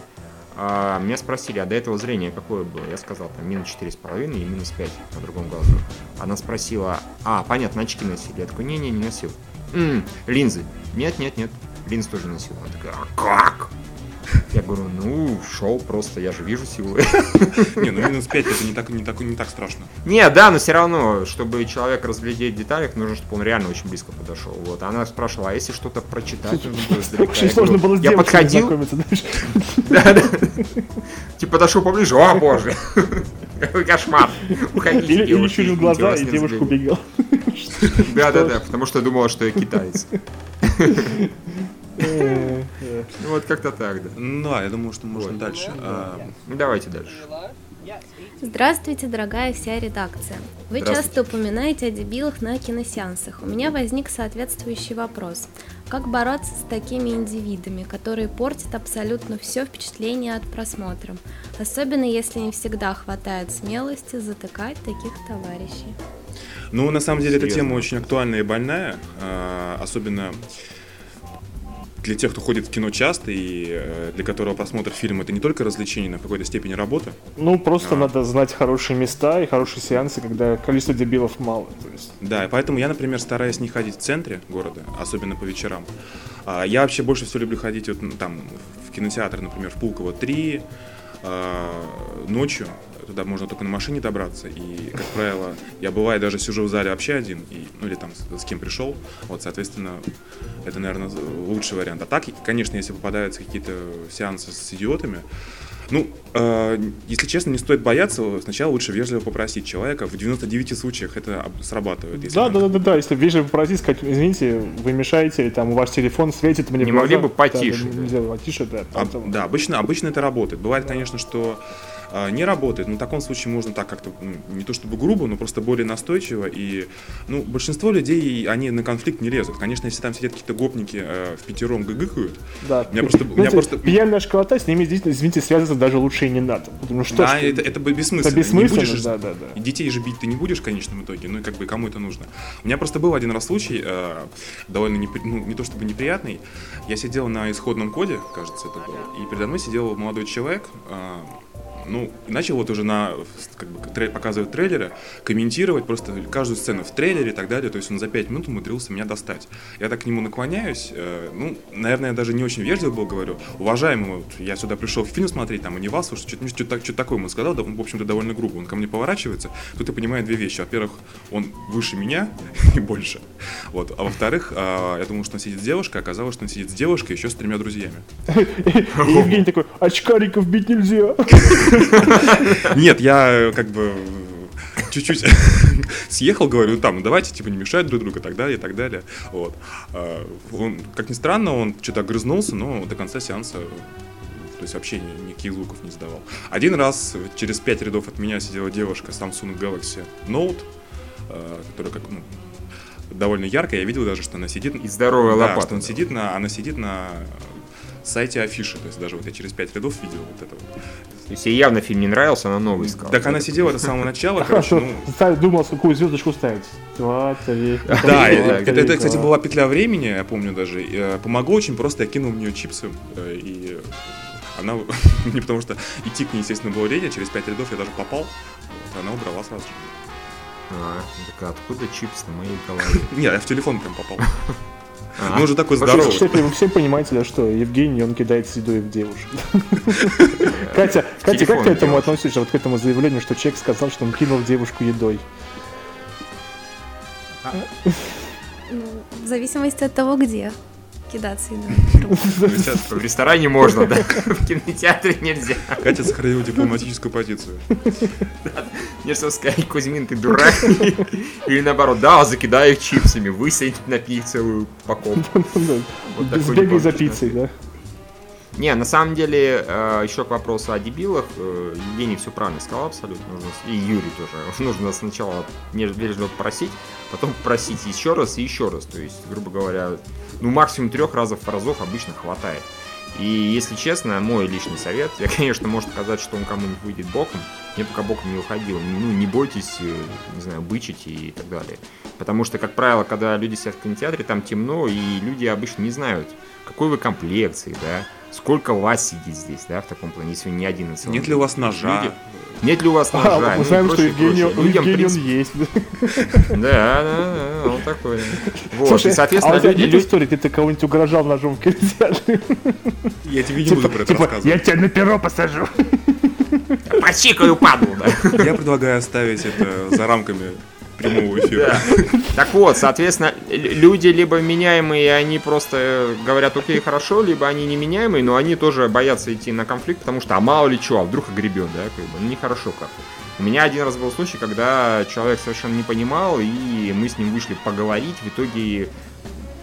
Speaker 1: а, меня спросили, а до этого зрение какое было? Я сказал, там, минус 4,5 и минус 5 на другом глазу. Она спросила, а, понятно, очки носили. Я такой, не-не, не носил. «М, линзы. Нет, нет, нет. Линз тоже носил. Она такая, а как? Я говорю, ну, шел просто, я же вижу силы.
Speaker 2: Не, ну минус 5 это не так, не так, не так страшно.
Speaker 1: Не, да, но все равно, чтобы человек разглядеть в деталях, нужно, чтобы он реально очень близко подошел. Вот. Она спрашивала, а если что-то прочитать нужно было издалека?»
Speaker 3: Очень
Speaker 1: Я
Speaker 3: сложно было
Speaker 1: Я подходил. Да, да. Типа подошел поближе, о боже, какой кошмар. Уходите,
Speaker 3: Или, или
Speaker 1: извините,
Speaker 3: глаза, и девушка убегала.
Speaker 1: Да, да, да, потому что я думала, что я китаец. Вот как-то так, да.
Speaker 2: Ну да, я думаю, что можно дальше. А,
Speaker 1: Ну, Давайте дальше.
Speaker 4: Здравствуйте, дорогая вся редакция. Вы часто упоминаете о дебилах на киносеансах. У меня возник соответствующий вопрос. Как бороться с такими индивидами, которые портят абсолютно все впечатление от просмотра? Особенно если не всегда хватает смелости затыкать таких товарищей.
Speaker 2: Ну, на самом деле, эта тема очень актуальная и больная, а, особенно для тех, кто ходит в кино часто и э, для которого просмотр фильма это не только развлечение, но в какой-то степени работа.
Speaker 3: Ну, просто
Speaker 2: А.
Speaker 3: надо знать хорошие места и хорошие сеансы, когда количество дебилов мало. То есть,
Speaker 2: Да, и поэтому я, например, стараюсь не ходить в центре города, особенно по вечерам. А, Я вообще больше всего люблю ходить вот, ну, там в кинотеатр, например, в Пулково 3, а, ночью. Туда можно только на машине добраться. И, как правило, я бываю даже сижу в зале вообще один, и, ну или там с, с кем пришел. Вот, соответственно, это, наверное, лучший вариант. А так, конечно, если попадаются какие-то сеансы с идиотами, ну, э, если честно, не стоит бояться. Сначала лучше вежливо попросить человека. В 99 случаях это срабатывает. если
Speaker 3: Да, да, да, да, да, если вежливо попросить, сказать, извините, вы мешаете, или там у вас телефон светит мне
Speaker 1: Не
Speaker 3: в глаза».
Speaker 1: могли бы
Speaker 3: Да,
Speaker 1: потише,
Speaker 3: Да,
Speaker 1: да.
Speaker 3: нельзя потише, да.
Speaker 2: А, да, обычно, обычно это работает. Бывает, конечно, что а, не работает. Но в таком случае можно так как-то, не то чтобы грубо, но просто более настойчиво. И, ну, большинство людей, они на конфликт не лезут. Конечно, если там сидят какие-то гопники э, в пятером гыгыкают,
Speaker 3: Да.
Speaker 2: меня просто...
Speaker 3: Знаете,
Speaker 2: меня просто...
Speaker 3: Пьяная школота, с ними здесь, извините, связываться даже лучше и не надо. Потому что
Speaker 2: да,
Speaker 3: что-
Speaker 2: это, это бы бессмысленно.
Speaker 3: это бессмысленно,
Speaker 2: Не будешь
Speaker 3: да, да, да.
Speaker 2: Детей же бить ты не будешь в конечном итоге, ну и как бы кому это нужно. У меня просто был один раз случай, э, довольно непри- ну, не то чтобы неприятный. Я сидел на исходном коде, кажется, это был, и передо мной сидел молодой человек, э, ну, и начал вот уже на, как бы, трей- показывать трейлеры, комментировать просто каждую сцену в трейлере и так далее. То есть он за 5 минут умудрился меня достать. Я так к нему наклоняюсь, э, ну, наверное, я даже не очень вежливо был, говорю, уважаемый, вот, я сюда пришел фильм смотреть, там, а не вас, слушай, что-то, что-то, что-то такое ему сказал, да, он, в общем-то, довольно грубо. Он ко мне поворачивается, тут я понимаю две вещи. Во-первых, он выше меня и больше. Вот. А во-вторых, а, я думал, что он сидит с девушкой, оказалось, что он сидит с девушкой еще с тремя друзьями.
Speaker 3: И Евгений такой, очкариков бить нельзя.
Speaker 2: Нет, я э, как бы чуть-чуть съехал, говорю, там, давайте, типа, не мешать друг другу, и так далее, и так далее. Вот. А, Он, как ни странно, он что-то огрызнулся, но до конца сеанса то есть вообще ни- никаких звуков не издавал. Один раз через пять рядов от меня сидела девушка Samsung Galaxy Note, э, которая как, ну, довольно яркая. Я видел даже, что она сидит...
Speaker 1: И здоровая
Speaker 2: да,
Speaker 1: лопата,
Speaker 2: что он сидит на, она сидит на сайте афиши. То есть даже вот я через пять рядов видел вот это вот.
Speaker 1: То есть ей явно фильм не нравился, она новый искала.
Speaker 2: Так она сидела до самого начала, короче,
Speaker 3: Хорошо,
Speaker 2: ну,
Speaker 3: ставь- думал, какую звездочку ставить. Два, три.
Speaker 2: Да, это, кстати, была петля времени, я помню даже. Э, Помогло очень просто, я кинул в нее чипсы, э, и она, не потому что идти к ней, естественно, было лень, а через пять рядов я даже попал, вот, она убрала сразу же.
Speaker 1: А, так откуда чипс на моей голове?
Speaker 2: Не, я в телефон прям попал.
Speaker 1: А,
Speaker 2: Ну, уже такой
Speaker 1: Вообще,
Speaker 2: здоровый.
Speaker 3: Кстати, вы все понимаете, да, что Евгений, он кидает едой в девушек. Катя, Катя, как ты к этому относишься, вот к этому заявлению, что человек сказал, что он кинул девушку едой?
Speaker 4: Ну, в зависимости от того, где кидаться едой.
Speaker 2: Ну, сейчас
Speaker 1: В ресторане можно, да? В кинотеатре нельзя.
Speaker 2: Катя сохранила дипломатическую позицию.
Speaker 1: Мне что сказать, Кузьмин, ты дурак? Или наоборот, да, закидай их чипсами, высадить на пить целую упаковку.
Speaker 3: Сбегай за пиццей, да?
Speaker 1: Не, на самом деле, э, еще к вопросу о дебилах, э, Евгений все правильно сказал абсолютно. И Юрий тоже. Нужно сначала вежливо попросить, потом попросить еще раз и еще раз. То есть, грубо говоря, ну максимум трех разов разов обычно хватает. И если честно, мой личный совет, я, конечно, может сказать, что он кому-нибудь выйдет боком, мне пока боком не уходил. Ну, не бойтесь, э, не знаю, бычить и так далее. Потому что, как правило, когда люди сидят в кинотеатре, там темно, и люди обычно не знают, какой вы комплекции, да, сколько вас сидит здесь, да, в таком плане, если вы не один на целом.
Speaker 2: Нет ли у вас ножа?
Speaker 1: Люди- Нет ли у вас ножа?
Speaker 3: А,
Speaker 1: ну
Speaker 3: мы знаем, что Евгений,
Speaker 1: прочее.
Speaker 3: у
Speaker 1: Людям, в
Speaker 3: Евгения он
Speaker 1: принципе,
Speaker 3: есть.
Speaker 1: Да, да, да, он такой. Вот,
Speaker 3: Слушай,
Speaker 1: и, соответственно,
Speaker 3: а
Speaker 1: люди,
Speaker 3: нет истории, где ты кого-нибудь угрожал ножом в кинотеатре?
Speaker 2: Я тебе не буду про это
Speaker 3: Типа, я
Speaker 2: рассказывать.
Speaker 3: тебя на перо посажу.
Speaker 1: Почикаю падлу, да.
Speaker 2: Я предлагаю оставить это за рамками прямого эфира.
Speaker 1: Так вот, соответственно, люди либо меняемые, они просто э, говорят, окей, хорошо, либо они неменяемые, но они тоже боятся идти на конфликт, потому что, а мало ли что, а вдруг огребет, да, как бы, ну нехорошо как-то. У меня один раз был случай, когда человек совершенно не понимал, и мы с ним вышли поговорить, в итоге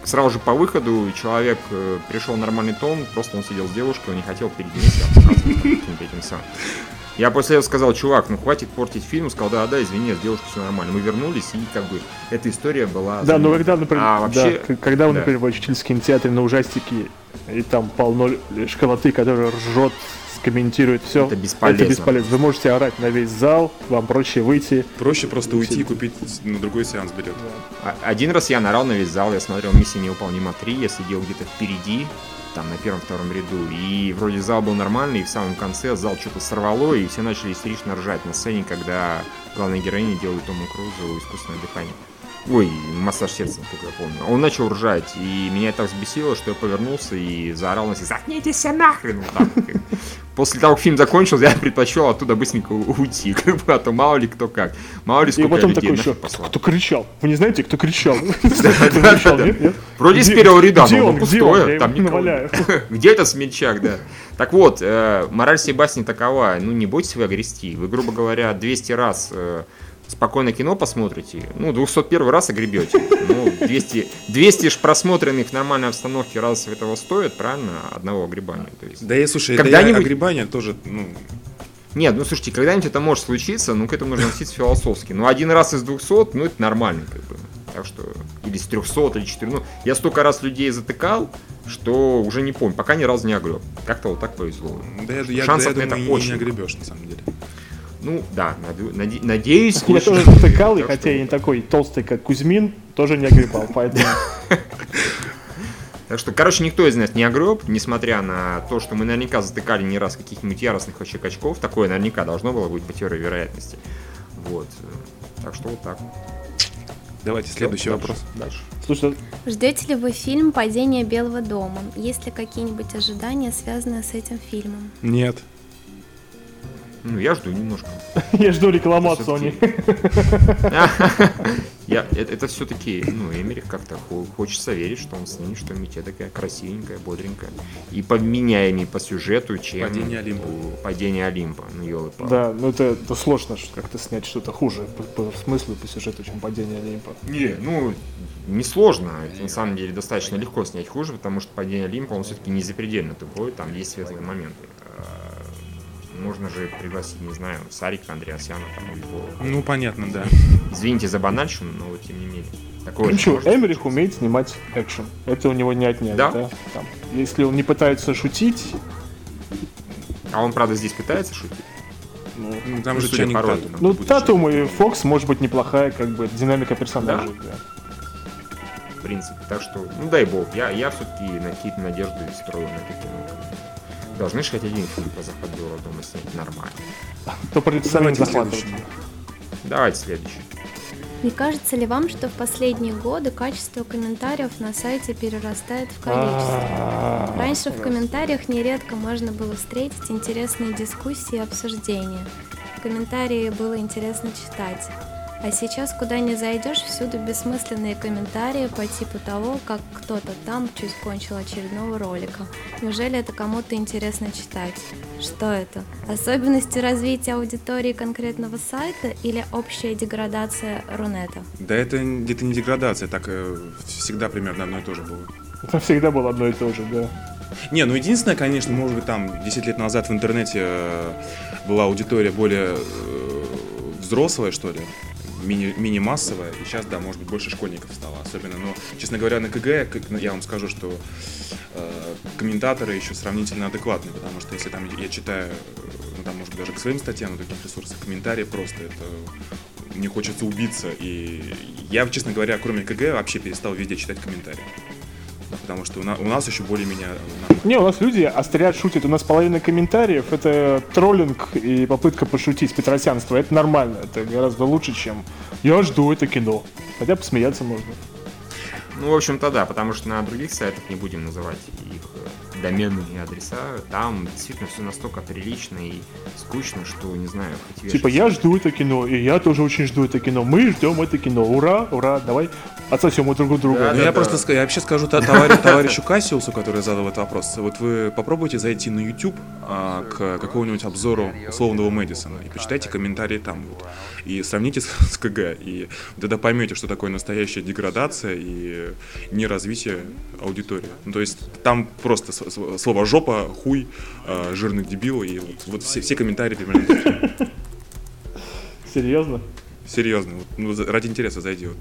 Speaker 1: сразу же по выходу человек э, пришел нормальный тон, просто он сидел с девушкой, он не хотел перед показывать каким-то этим самым. Я после этого сказал, чувак, ну хватит портить фильм, сказал, да, да, извини, с девушкой все нормально. Мы вернулись, и как бы эта история была...
Speaker 3: Да, ну
Speaker 1: замечательная.
Speaker 3: когда, например,
Speaker 1: А вообще,
Speaker 3: да, когда вы,
Speaker 1: да.
Speaker 3: например, в кинотеатре на ужастики, и там полно школоты, который ржет, комментирует все.
Speaker 1: Это бесполезно.
Speaker 3: Это бесполезно. Вы можете орать на весь зал, вам проще выйти.
Speaker 2: Проще просто уйти и купить на другой сеанс билет.
Speaker 1: А- Один раз я наорал на весь зал, я смотрел «Миссия невыполнима 3», я сидел где-то впереди, там на первом-втором ряду, и вроде зал был нормальный, и в самом конце зал что-то сорвало, и все начали истерично ржать на сцене, когда главная героиня делает Тому Крузу искусственное дыхание. Ой, массаж сердца, как я помню. Он начал ржать, и меня так взбесило, что я повернулся и заорал на всех, заткнитесь все нахрен! Вот так. После того, как фильм закончился, я предпочел оттуда быстренько уйти, как бы, а то мало ли кто как. Мало ли
Speaker 3: И
Speaker 1: сколько
Speaker 3: потом
Speaker 1: я людей
Speaker 3: такой еще,
Speaker 1: послал.
Speaker 3: кто кричал? Вы не знаете, кто кричал? Кто?
Speaker 1: Вроде с первого ряда, но пустое, там никого. Где этот смельчак, да? Так вот, э, мораль всей басни такова, ну не бойтесь вы огрести. Вы, грубо говоря, 200 раз э, спокойно кино посмотрите, ну 201 раз огребете. Ну 200, 200 ж просмотренных в нормальной обстановке раз этого стоит, правильно? Одного огребания. То есть.
Speaker 2: Да я, слушай, это я
Speaker 1: Когда-нибудь-
Speaker 2: огребание тоже, ну,
Speaker 1: Нет, ну слушайте, когда-нибудь это может случиться, ну к этому нужно относиться философски. Ну один раз из 200, ну это нормально как бы. Так что, или с 300, или 400. Ну, я столько раз людей затыкал, что уже не помню, пока ни разу не огреб. Как-то вот так повезло.
Speaker 2: Да, я, я,
Speaker 1: Шансов
Speaker 2: я
Speaker 1: на это
Speaker 2: думаю, и
Speaker 1: очень
Speaker 2: не огребешь, на самом деле.
Speaker 1: Ну, да, наде- наде- надеюсь.
Speaker 3: Я тоже затыкал, и хотя я не такой толстый, как Кузьмин, тоже не огребал, поэтому...
Speaker 1: Так что, короче, никто из нас не огреб, несмотря на то, что мы наверняка затыкали не раз каких-нибудь яростных вообще качков. Такое наверняка должно было быть по теории вероятности. Вот. Так что вот так.
Speaker 2: Давайте следующий
Speaker 1: Дальше.
Speaker 2: вопрос.
Speaker 1: Дальше.
Speaker 3: Слушай,
Speaker 4: Ждете ли вы фильм «Падение Белого дома»? Есть ли какие-нибудь ожидания, связанные с этим фильмом?
Speaker 2: Нет.
Speaker 1: Ну, я жду немножко.
Speaker 3: я жду рекламу от
Speaker 1: Это
Speaker 3: Sony.
Speaker 1: Я, это, это все-таки, ну, Эмерих как-то хо- хочется верить, что он снимет что-нибудь такая красивенькая, бодренькая. И поменяемый по сюжету, чем
Speaker 2: Падение Олимпа.
Speaker 1: Падение Олимпа. Ну, ёлы
Speaker 3: Да, ну это, это сложно как-то снять что-то хуже по, по смыслу, по сюжету, чем падение Олимпа.
Speaker 1: Не, ну, несложно. Это на самом деле достаточно легко снять хуже, потому что падение Олимпа, он все-таки не запредельно тупой, там есть светлые моменты. Можно же пригласить, не знаю, Сарика Андреасяна там Вова.
Speaker 2: Ну, понятно, да.
Speaker 1: Извините за банальщину, но тем не менее. Такое
Speaker 3: Ну ничего, Эмерих умеет снимать экшен. Это у него не отнять,
Speaker 1: Да?
Speaker 3: да? Там, если он не пытается шутить,
Speaker 1: А он, правда, здесь пытается шутить?
Speaker 3: ну,
Speaker 2: Ну, там
Speaker 1: Ну,
Speaker 2: же
Speaker 1: по
Speaker 2: Татум.
Speaker 1: роликам.
Speaker 3: ну Татум и Фокс может быть неплохая, как бы, динамика персонажей. Да?
Speaker 1: в принципе. Так что, ну дай бог, я, я все-таки на какие-то надежды строю на это кино. Должны же хоть один фильм по Белого дома снять нормально.
Speaker 3: То
Speaker 2: Давайте
Speaker 3: захватывать.
Speaker 2: следующий.
Speaker 1: Давайте следующий.
Speaker 4: Не кажется ли вам, что в последние годы качество комментариев на сайте перерастает в количество? Раньше в комментариях нередко можно было встретить интересные дискуссии и обсуждения. Комментарии было интересно читать. А сейчас, куда ни зайдешь, всюду бессмысленные комментарии по типу того, как кто-то там чуть кончил очередного ролика. Неужели это кому-то интересно читать? Что это? Особенности развития аудитории конкретного сайта или общая деградация Рунета?
Speaker 2: Да это где-то не деградация, так э, всегда примерно одно и то же было.
Speaker 3: Это всегда было одно и то же, да.
Speaker 2: Не, ну единственное, конечно, может быть, там 10 лет назад в интернете э, была аудитория более э, взрослая, что ли, мини- мини-массовая, и сейчас, да, может быть, больше школьников стало особенно. Но, честно говоря, на КГ, ну, я вам скажу, что э, комментаторы еще сравнительно адекватные, потому что если там я читаю, ну, там, может быть, даже к своим статьям на таких ресурсах, комментарии просто это мне хочется убиться. И я, честно говоря, кроме КГ, вообще перестал везде читать комментарии. Потому что у нас, у нас еще более-менее нормально.
Speaker 3: Не, у нас люди острят, шутят. У нас половина комментариев — это троллинг и попытка пошутить, петросянство. Это нормально. Это гораздо лучше, чем «я жду это кино». Хотя посмеяться можно.
Speaker 1: Ну, в общем-то, да, потому что на других сайтах, не будем называть их э, домены и адреса, там действительно все настолько прилично и скучно, что, не знаю, хоть
Speaker 3: Типа. «я жду это кино», и «я тоже очень жду это кино». Мы ждем это кино. Ура, ура, давай отсосем у друг друга.
Speaker 1: Да, да,
Speaker 2: я
Speaker 1: да.
Speaker 2: просто я вообще скажу та- товарищ- товарищу Кассиусу, который задал этот вопрос. Вот вы попробуйте зайти на YouTube а, к какому-нибудь обзору условного Мэдисона и почитайте комментарии там вот. И сравните с, с КГ. И тогда поймете, что такое настоящая деградация и неразвитие аудитории. Ну, то есть там просто слово жопа, хуй, а, жирный дебил и вот, вот все, все комментарии примерно.
Speaker 3: Серьезно?
Speaker 2: Серьезно. Вот, ну, ради интереса зайди вот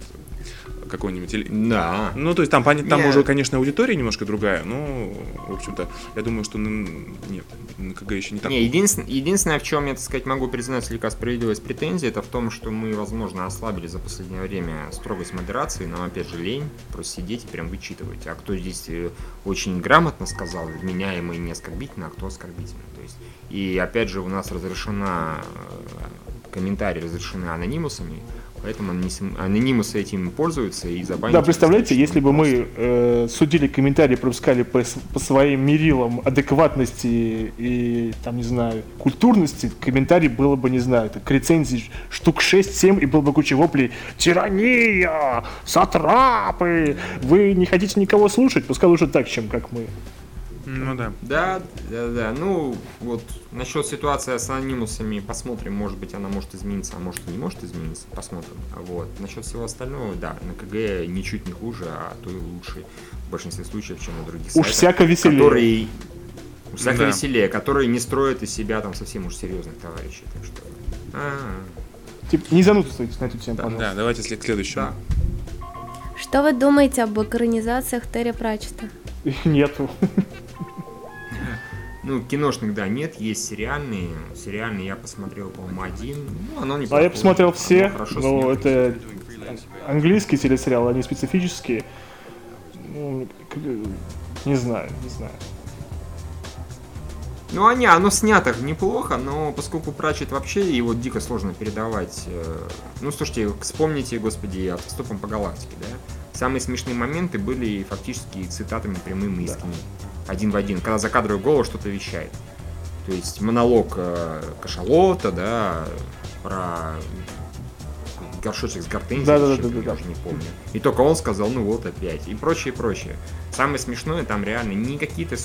Speaker 2: какой-нибудь
Speaker 1: Да.
Speaker 2: Ну, то есть там, там
Speaker 1: Не.
Speaker 2: уже, конечно, аудитория немножко другая, но, в общем-то, я думаю, что на- нет, КГ еще не так.
Speaker 1: Не, единственное, единственное, в чем я, так сказать, могу признать слегка справедливость претензий, это в том, что мы, возможно, ослабили за последнее время строгость модерации, нам, опять же, лень просто сидеть и прям вычитывать. А кто здесь э, очень грамотно сказал, вменяемо и не оскорбительно, а кто оскорбительно. То есть, и, опять же, у нас разрешена, э, комментарии разрешены анонимусами, поэтому анонимусы этим пользуются и забанить.
Speaker 3: Да, представляете, если бы мы
Speaker 1: просто.
Speaker 3: э, судили комментарии, пропускали по, по своим мерилам адекватности и, там, не знаю, культурности, комментарий было бы, не знаю, так, рецензий штук 6-7, и было бы куча воплей «Тирания! Сатрапы! Вы не хотите никого слушать? Пускай лучше так, чем как мы».
Speaker 2: Ну да.
Speaker 1: Да, да, да. Ну, вот насчет ситуации с анонимусами посмотрим. Может быть, она может измениться, а может и не может измениться. Посмотрим. Вот. Насчет всего остального, да, на КГ ничуть не хуже, а то и лучше в большинстве случаев, чем на других
Speaker 3: Уж всяко веселее.
Speaker 1: Которые... Всяко
Speaker 2: Да.
Speaker 1: веселее, которые не строят из себя там совсем уж серьезных товарищей. Так что. А,
Speaker 3: Типа, не занудствуйтесь на эту тему,
Speaker 1: Да,
Speaker 3: пожалуйста.
Speaker 2: Да, давайте к следующему.
Speaker 1: Да.
Speaker 4: Что вы думаете об экранизациях Терри Пратчета?
Speaker 3: Их нету.
Speaker 1: Ну, киношных, да, нет, есть сериальные. Сериальные я посмотрел, по-моему, один. Ну, оно не
Speaker 3: А я посмотрел все, но
Speaker 1: но
Speaker 3: это английские телесериалы, они специфические. Ну, не знаю, не знаю.
Speaker 1: Ну, они, оно снято неплохо, но поскольку Пратчет вообще его дико сложно передавать. э, Ну, слушайте, вспомните, господи, автостопом по галактике, да? Самые смешные моменты были фактически цитатами прямыми из
Speaker 3: Да.
Speaker 1: Один в один, когда закадровый голос что-то вещает. То есть монолог э, кашалота, да, про горшочек с гортензией,
Speaker 3: Да-да-да,
Speaker 1: с чем-то,
Speaker 3: да-да-да.
Speaker 1: я уже не помню. И только он сказал, ну вот опять, и прочее, прочее. Самое смешное там реально не какие-то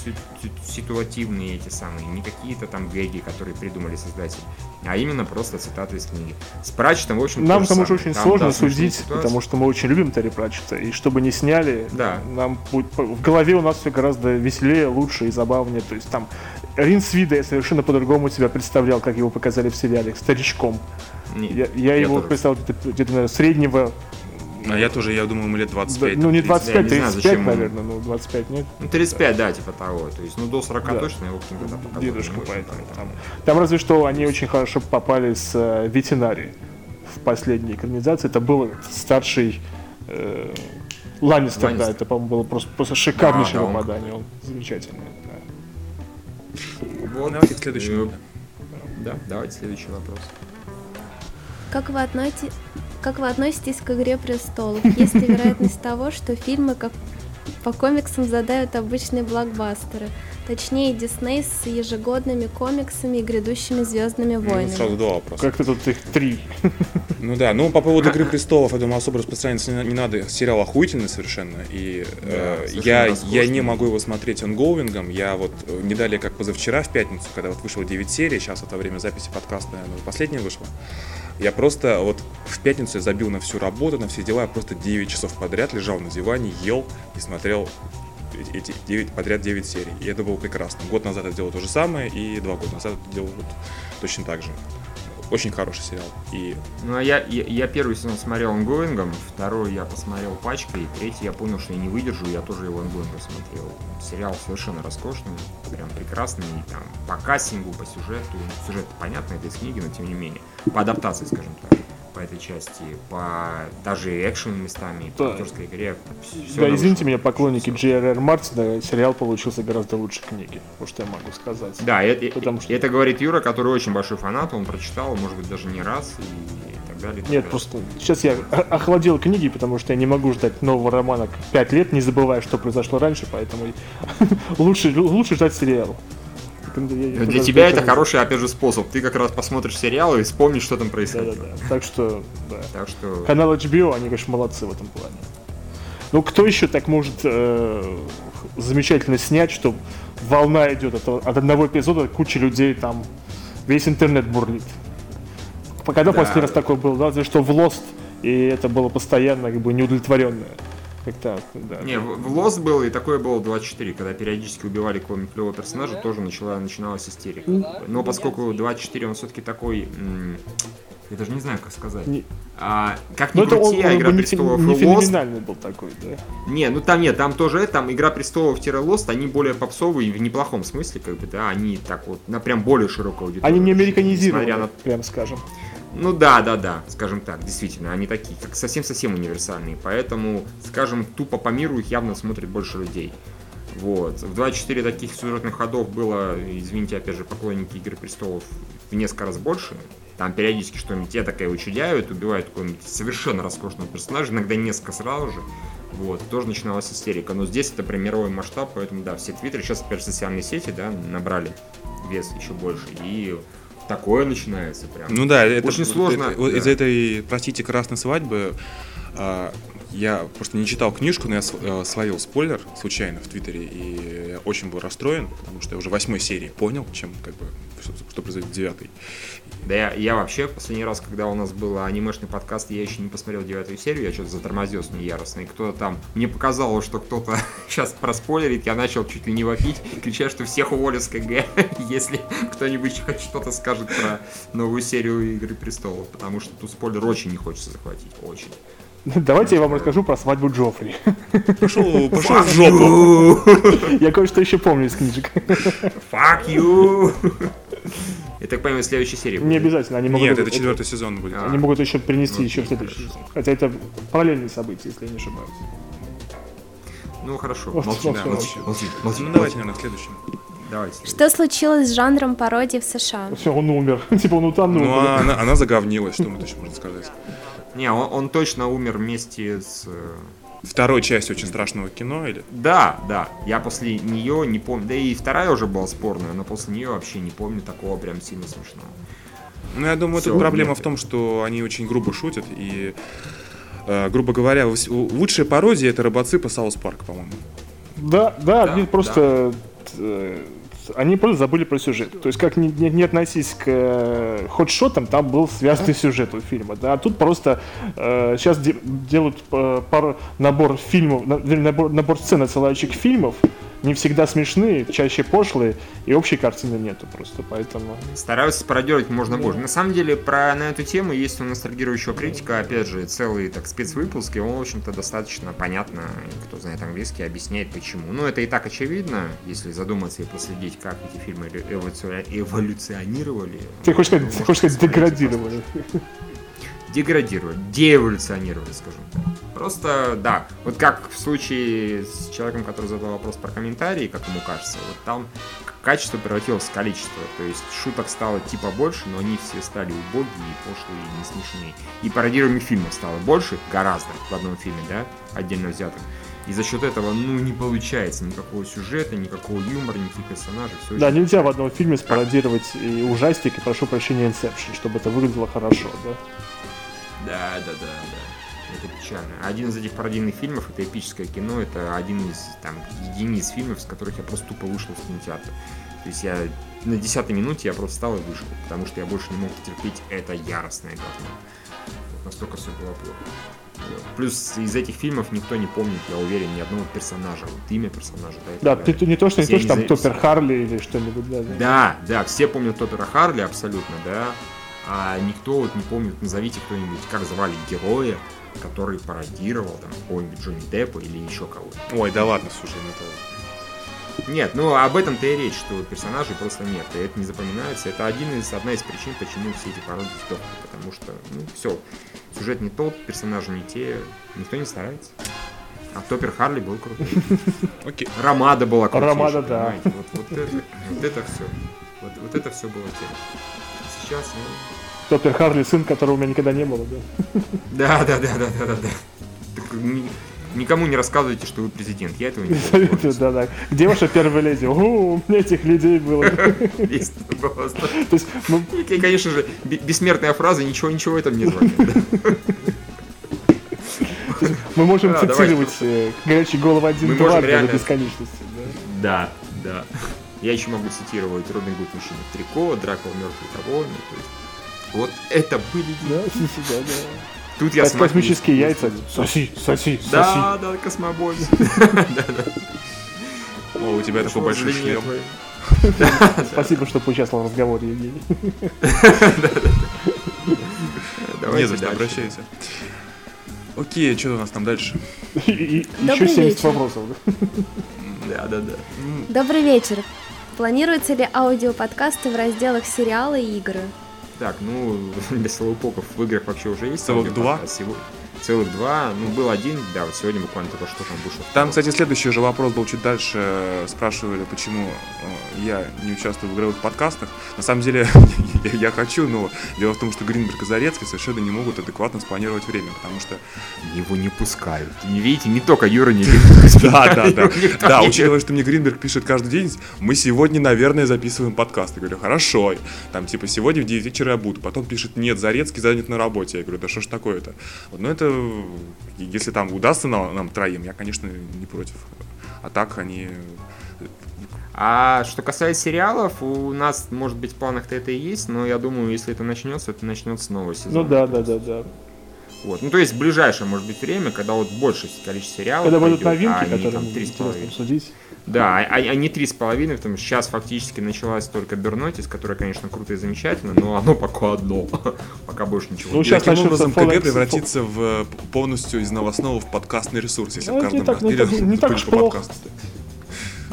Speaker 1: ситуативные эти самые, не какие-то там гэги, которые придумали создатели, а именно просто цитаты из книги. С Пратчетом, в общем,
Speaker 3: Нам
Speaker 1: то же
Speaker 3: к тому же
Speaker 1: самое.
Speaker 3: очень
Speaker 1: Там,
Speaker 3: сложно
Speaker 1: да,
Speaker 3: судить,
Speaker 1: ситуации.
Speaker 3: потому что мы очень любим Терри Пратчета, и чтобы не сняли,
Speaker 1: Да.
Speaker 3: нам в голове у нас все гораздо веселее, лучше и забавнее. То есть там Ринс Вида я совершенно по-другому себя представлял, как его показали в сериале, старичком.
Speaker 1: Не,
Speaker 3: Я, я его
Speaker 1: тоже.
Speaker 3: представил где-то, где-то, наверное, среднего,
Speaker 2: А я тоже, я думаю, ему лет 25.
Speaker 3: ну не
Speaker 2: 30.
Speaker 3: 25,
Speaker 1: не знаю,
Speaker 3: 35,
Speaker 1: зачем ему.
Speaker 3: наверное, ну 25 нет.
Speaker 1: Ну, 35, да, типа того. То есть, ну, до 40
Speaker 3: Да.
Speaker 1: точно его книга да, показали.
Speaker 3: Дедушка, поэтому
Speaker 1: там,
Speaker 3: там. Там разве что они очень хорошо попали с э, ветеринарии в последней экранизации. Это был старший э, Ланнистер, да,
Speaker 1: Ланнистер.
Speaker 3: это, по-моему, было просто, просто шикарнейшее
Speaker 1: Да, да, он-
Speaker 3: попадание. Он замечательный. да.
Speaker 1: Вот.
Speaker 2: Давайте к следующему.
Speaker 1: Э, Да, давайте следующий вопрос.
Speaker 4: Как вы, относите- как вы относитесь к «Игре престолов»? Есть ли вероятность того, что фильмы как по комиксам задают обычные блокбастеры? Точнее, Дисней с ежегодными комиксами и грядущими «Звездными
Speaker 2: Ну,
Speaker 4: войнами».
Speaker 2: сразу два вопроса.
Speaker 3: Как-то тут их три.
Speaker 2: Ну да, ну по поводу «Игры престолов», я думаю, особо распространяться не, не надо. Сериал охуительный совершенно. И э,
Speaker 1: Да, совершенно
Speaker 2: я,
Speaker 1: роскошный.
Speaker 2: я не могу его смотреть онгоуингом. Я вот э, не далее, как позавчера в пятницу, когда вот вышло 9 серий, сейчас это время записи подкаста, наверное, последняя вышла. Я просто вот в пятницу я забил на всю работу, на все дела, я просто 9 часов подряд лежал на диване, ел и смотрел эти- эти 9, подряд 9 серий. И это было прекрасно. Год назад я делал то же самое, и два года назад я делал вот точно так же. Очень хороший сериал. И
Speaker 1: Ну, а я, я, я первый сезон смотрел ongoing ом, второй я посмотрел пачкой, третий я понял, что я не выдержу, я тоже его ongoing ом смотрел. Сериал совершенно роскошный, прям прекрасный, там по кастингу, по сюжету, сюжет понятно, это из книги, но тем не менее, по адаптации, скажем так, по этой части, по даже экшен местами, по
Speaker 3: Да.
Speaker 1: актерской игре. всё
Speaker 3: да, извините меня, поклонники. Джей.Р.Р. Мартина, сериал получился гораздо лучше книги. Вот что я могу сказать.
Speaker 1: Да, это,
Speaker 3: Потому что-
Speaker 1: это говорит Юра, который очень большой фанат, он прочитал, может быть, даже не раз и далее.
Speaker 3: Нет, просто сейчас я охладил книги, потому что я не могу ждать нового романа 5 лет, не забывая, что произошло раньше, поэтому лучше, лучше ждать сериал. Я- я
Speaker 1: Для тебя это хороший, опять же, способ. Ты как раз посмотришь сериал и вспомнишь, что там происходило.
Speaker 3: Да-да-да. Так что, да.
Speaker 1: Так что...
Speaker 3: Канал HBO, они, конечно, молодцы в этом плане. Ну, кто еще так может э, замечательно снять, что волна идет от, от одного эпизода, куча людей там, весь интернет бурлит. Когда
Speaker 1: Да.
Speaker 3: последний раз такое было, да, что в Lost, и это было постоянно как бы неудовлетворенное. Как-то, да.
Speaker 1: Не, в в Lost было, и такое было в 24, когда периодически убивали какого-нибудь клевого персонажа, тоже начала, начиналась истерика. Но поскольку 24, он все-таки такой... я даже не знаю, как сказать.
Speaker 3: Не-
Speaker 1: А, как ни
Speaker 3: Ну, это он,
Speaker 1: крути, а Игра
Speaker 3: не,
Speaker 1: Престолов
Speaker 3: не
Speaker 1: и Lost...
Speaker 3: феноменальный был такой, да.
Speaker 1: Не, ну там нет, там тоже там Игра Престолов-Lost, они более попсовые в неплохом смысле, как бы, да, они так вот, на прям более широкую аудиторию.
Speaker 3: Они не американизированы,
Speaker 1: на
Speaker 3: прям скажем.
Speaker 1: Ну да, да, да, скажем так, действительно, они такие, как совсем-совсем универсальные, поэтому, скажем, тупо по миру их явно смотрит больше людей. Вот. В 24 таких сюжетных ходов было, извините, опять же, поклонники Игры Престолов в несколько раз больше. Там периодически что-нибудь я такая учудяют, убивают какого-нибудь совершенно роскошного персонажа, иногда несколько сразу же. Вот, тоже начиналась истерика. Но здесь это прям мировой масштаб, поэтому да, все твиттеры, сейчас теперь социальные сети, да, набрали вес еще больше. И такое начинается прям.
Speaker 2: Ну да, это
Speaker 1: Очень сложно,
Speaker 2: это-
Speaker 1: да.
Speaker 2: из этой, простите, красной свадьбы а, Я просто не читал книжку, но я э, словил спойлер случайно в Твиттере, и я очень был расстроен, потому что я уже восьмой серии понял, чем как бы что, что произойдет в девятой.
Speaker 1: Да я, я вообще последний раз, когда у нас был анимешный подкаст, я еще не посмотрел девятую серию, я что-то затормозил с ней яростно, и кто-то там, мне показалось, что кто-то сейчас проспойлерит, я начал чуть ли не вопить, кричать, что всех уволят с КГ, если кто-нибудь хоть что-то скажет про новую серию Игры Престолов, потому что тут спойлер очень не хочется захватить, очень.
Speaker 3: Давайте я вам расскажу про свадьбу Джоффри.
Speaker 2: Пошел, пошел в жопу.
Speaker 3: Я кое-что еще помню из книжек.
Speaker 1: Fuck you! Я так понимаю, следующей серии
Speaker 3: Не обязательно, они могут...
Speaker 2: Нет, это четвертый сезон будет.
Speaker 3: Они могут еще перенести
Speaker 1: Ну,
Speaker 3: еще в следующий сезон. Хотя это параллельные события, если я не ошибаюсь.
Speaker 1: Ну хорошо, молчи, да,
Speaker 3: вот.
Speaker 1: молчи, молчи, молчи.
Speaker 2: Ну давайте, наверное, к следующему.
Speaker 1: Давайте.
Speaker 4: Что случилось с жанром пародии в США?
Speaker 3: Все, он умер. Типа он утонул.
Speaker 2: Ну, а она, она заговнилась, что мы точно можно сказать.
Speaker 1: Не, он, он точно умер вместе с...
Speaker 2: Второй часть «Очень страшного кино», или?
Speaker 1: Да, да. Я после нее не помню. Да и вторая уже была спорная, но после нее вообще не помню такого прям сильно смешного.
Speaker 2: Ну, я думаю,
Speaker 1: Всё,
Speaker 2: тут проблема
Speaker 1: нет.
Speaker 2: в том, что они очень грубо шутят, и, э, грубо говоря, лучшая пародия это Робоцып и South Park, по-моему.
Speaker 3: Да, да,
Speaker 1: Да,
Speaker 3: они просто... э, Они просто забыли про сюжет. То есть, как не, не, не относись к э, ходшотам, там был связанный сюжет у фильма. Да? А тут просто э, сейчас де- делают э, пару, набор фильмов, на- набор, набор сцен, отсылающих фильмов, не всегда смешные, чаще пошлые, и общей картины нету просто, поэтому...
Speaker 1: Стараются пародировать можно больше. На самом деле, про, на эту тему есть у ностальгирующего критика, опять же, целый так спецвыпуск, и он, в общем-то, достаточно понятно, кто знает английский, объясняет почему. Ну, это и так очевидно, если задуматься и последить, как эти фильмы эволюци- эволюционировали.
Speaker 3: Ты хочешь сказать, ты хочешь сказать деградировали?
Speaker 1: Деградировать, деэволюционировать, скажем так. Просто, да, вот как в случае с человеком, который задал вопрос про комментарии, как ему кажется, вот там качество превратилось в количество, то есть шуток стало типа больше, но они все стали убогие, пошлые и не смешные. И пародируемых фильмов стало больше, гораздо, в одном фильме, да, отдельно взятым. И за счет этого, ну, не получается никакого сюжета, никакого юмора, никаких персонажей. Все
Speaker 3: Да, нельзя в одном фильме спародировать и ужастик, и прошу прощения, Inception, чтобы это выглядело хорошо, да?
Speaker 1: Да, да, да, да. Это печально. Один из этих пародийных фильмов это эпическое кино, это один из там единиц фильмов, с которых я просто тупо вышел из кинотеатра. То есть я на десятой минуте я просто встал и вышел, потому что я больше не мог терпеть это яростное говно. Вот настолько все было плохо. Плюс из этих фильмов никто не помнит, я уверен, ни одного персонажа. Вот имя персонажа, да.
Speaker 3: Да, ты, не то, что не то, что там
Speaker 1: они
Speaker 3: Топпер Харли или что-нибудь, да, да.
Speaker 1: Да, да, все помнят Топпера Харли абсолютно, да. А никто вот не помнит, назовите кто-нибудь, как звали героя, который пародировал там какого-нибудь Джонни Деппа или еще кого-то.
Speaker 2: Ой, да ладно, слушай, ну это...
Speaker 1: Нет, ну об этом-то и речь, что персонажей просто нет, и это не запоминается. Это один из, одна из причин, почему все эти пародии сдохли, потому что, ну, все, сюжет не тот, персонажи не те, никто не старается. А Топпер Харли был крутой.
Speaker 2: Окей.
Speaker 1: Ромада была крутейшая,
Speaker 3: Ромада, да.
Speaker 1: Вот, вот это, вот это все. Вот, вот это все было тема. Сейчас, ну,
Speaker 3: Топпер Харли, сын, которого у меня никогда не было, да.
Speaker 1: Да, да, да, да, да, да, да. Так ни- никому не рассказывайте, что вы президент. Я этого не
Speaker 3: Советую, да, да. Где ваша первая леди? О, у меня этих людей было. То
Speaker 1: Есть
Speaker 3: ну,
Speaker 1: И, конечно же, бе- бессмертная фраза, ничего, ничего этом не звонит. да.
Speaker 3: мы можем цитировать э, горячий голову 1
Speaker 1: можем
Speaker 3: 2 до
Speaker 1: реально-
Speaker 3: бесконечности. Да,
Speaker 1: да. Я еще могу цитировать Робин Гуд мужчина в трико, Дракула мертвый того. ну, то есть, Вот это были...
Speaker 3: Да, да, да.
Speaker 1: Тут я смотрю-
Speaker 3: Космические яйца. Соси, соси, соси.
Speaker 1: Да, да, космобой.
Speaker 2: О, у тебя такой большой шлем.
Speaker 3: Спасибо, что поучаствовал в разговоре, Евгений.
Speaker 2: Не за что, обращайся. Окей, что у нас там дальше?
Speaker 3: Еще
Speaker 4: Добрый
Speaker 3: 70
Speaker 4: вечер.
Speaker 3: вопросов. да.
Speaker 1: Да, да, да.
Speaker 4: Добрый вечер. Планируются ли аудиоподкасты в разделах сериалы и игры?
Speaker 1: Так, ну, без слоупоков в играх вообще уже есть.
Speaker 2: Целых два?
Speaker 1: Сего- Целых два. Ну, был один, да, вот сегодня буквально только что там вышел.
Speaker 2: Там, кстати, следующий уже вопрос был чуть дальше. Спрашивали, почему э, я не участвую в игровых подкастах. На самом деле, я, хочу, но дело в том, что Гринберг и Зарецкий совершенно не могут адекватно спланировать время, потому что...
Speaker 1: Его не пускают. Не видите, не только Юра не
Speaker 2: Да, да, да. Да, учитывая, что мне Гринберг пишет каждый день, мы сегодня, наверное, записываем подкаст. Я говорю, хорошо. Там, типа, сегодня в 9 вечера я буду. Потом пишет, нет, Зарецкий занят на работе. Я говорю, да что ж такое-то? Вот, ну, это если там удастся нам, нам троим, я, конечно, не против. А так они...
Speaker 1: А что касается сериалов, у нас, может быть, в планах-то это и есть, но я думаю, если это начнется, это начнется новый сезон.
Speaker 3: Ну да, да, да, да.
Speaker 1: Вот. Ну, то есть в ближайшее, может быть, время, когда вот большее количество сериалов
Speaker 3: Когда будут
Speaker 1: пойдет,
Speaker 3: новинки,
Speaker 1: а
Speaker 3: которые
Speaker 1: там три с
Speaker 3: интересно
Speaker 1: половиной.
Speaker 3: обсудить.
Speaker 1: Да, а, а не три с половиной, потому что сейчас фактически началась только Бернотис, которая, конечно, круто и замечательно, но оно пока одно. Пока больше ничего
Speaker 3: Ну,
Speaker 1: нет.
Speaker 3: щас
Speaker 2: Таким образом, КГ превратится в э, полностью из новостного в подкастный ресурс, если
Speaker 3: Ну,
Speaker 2: в каждом разделе
Speaker 3: так- не так уж плохо.
Speaker 2: подкасту.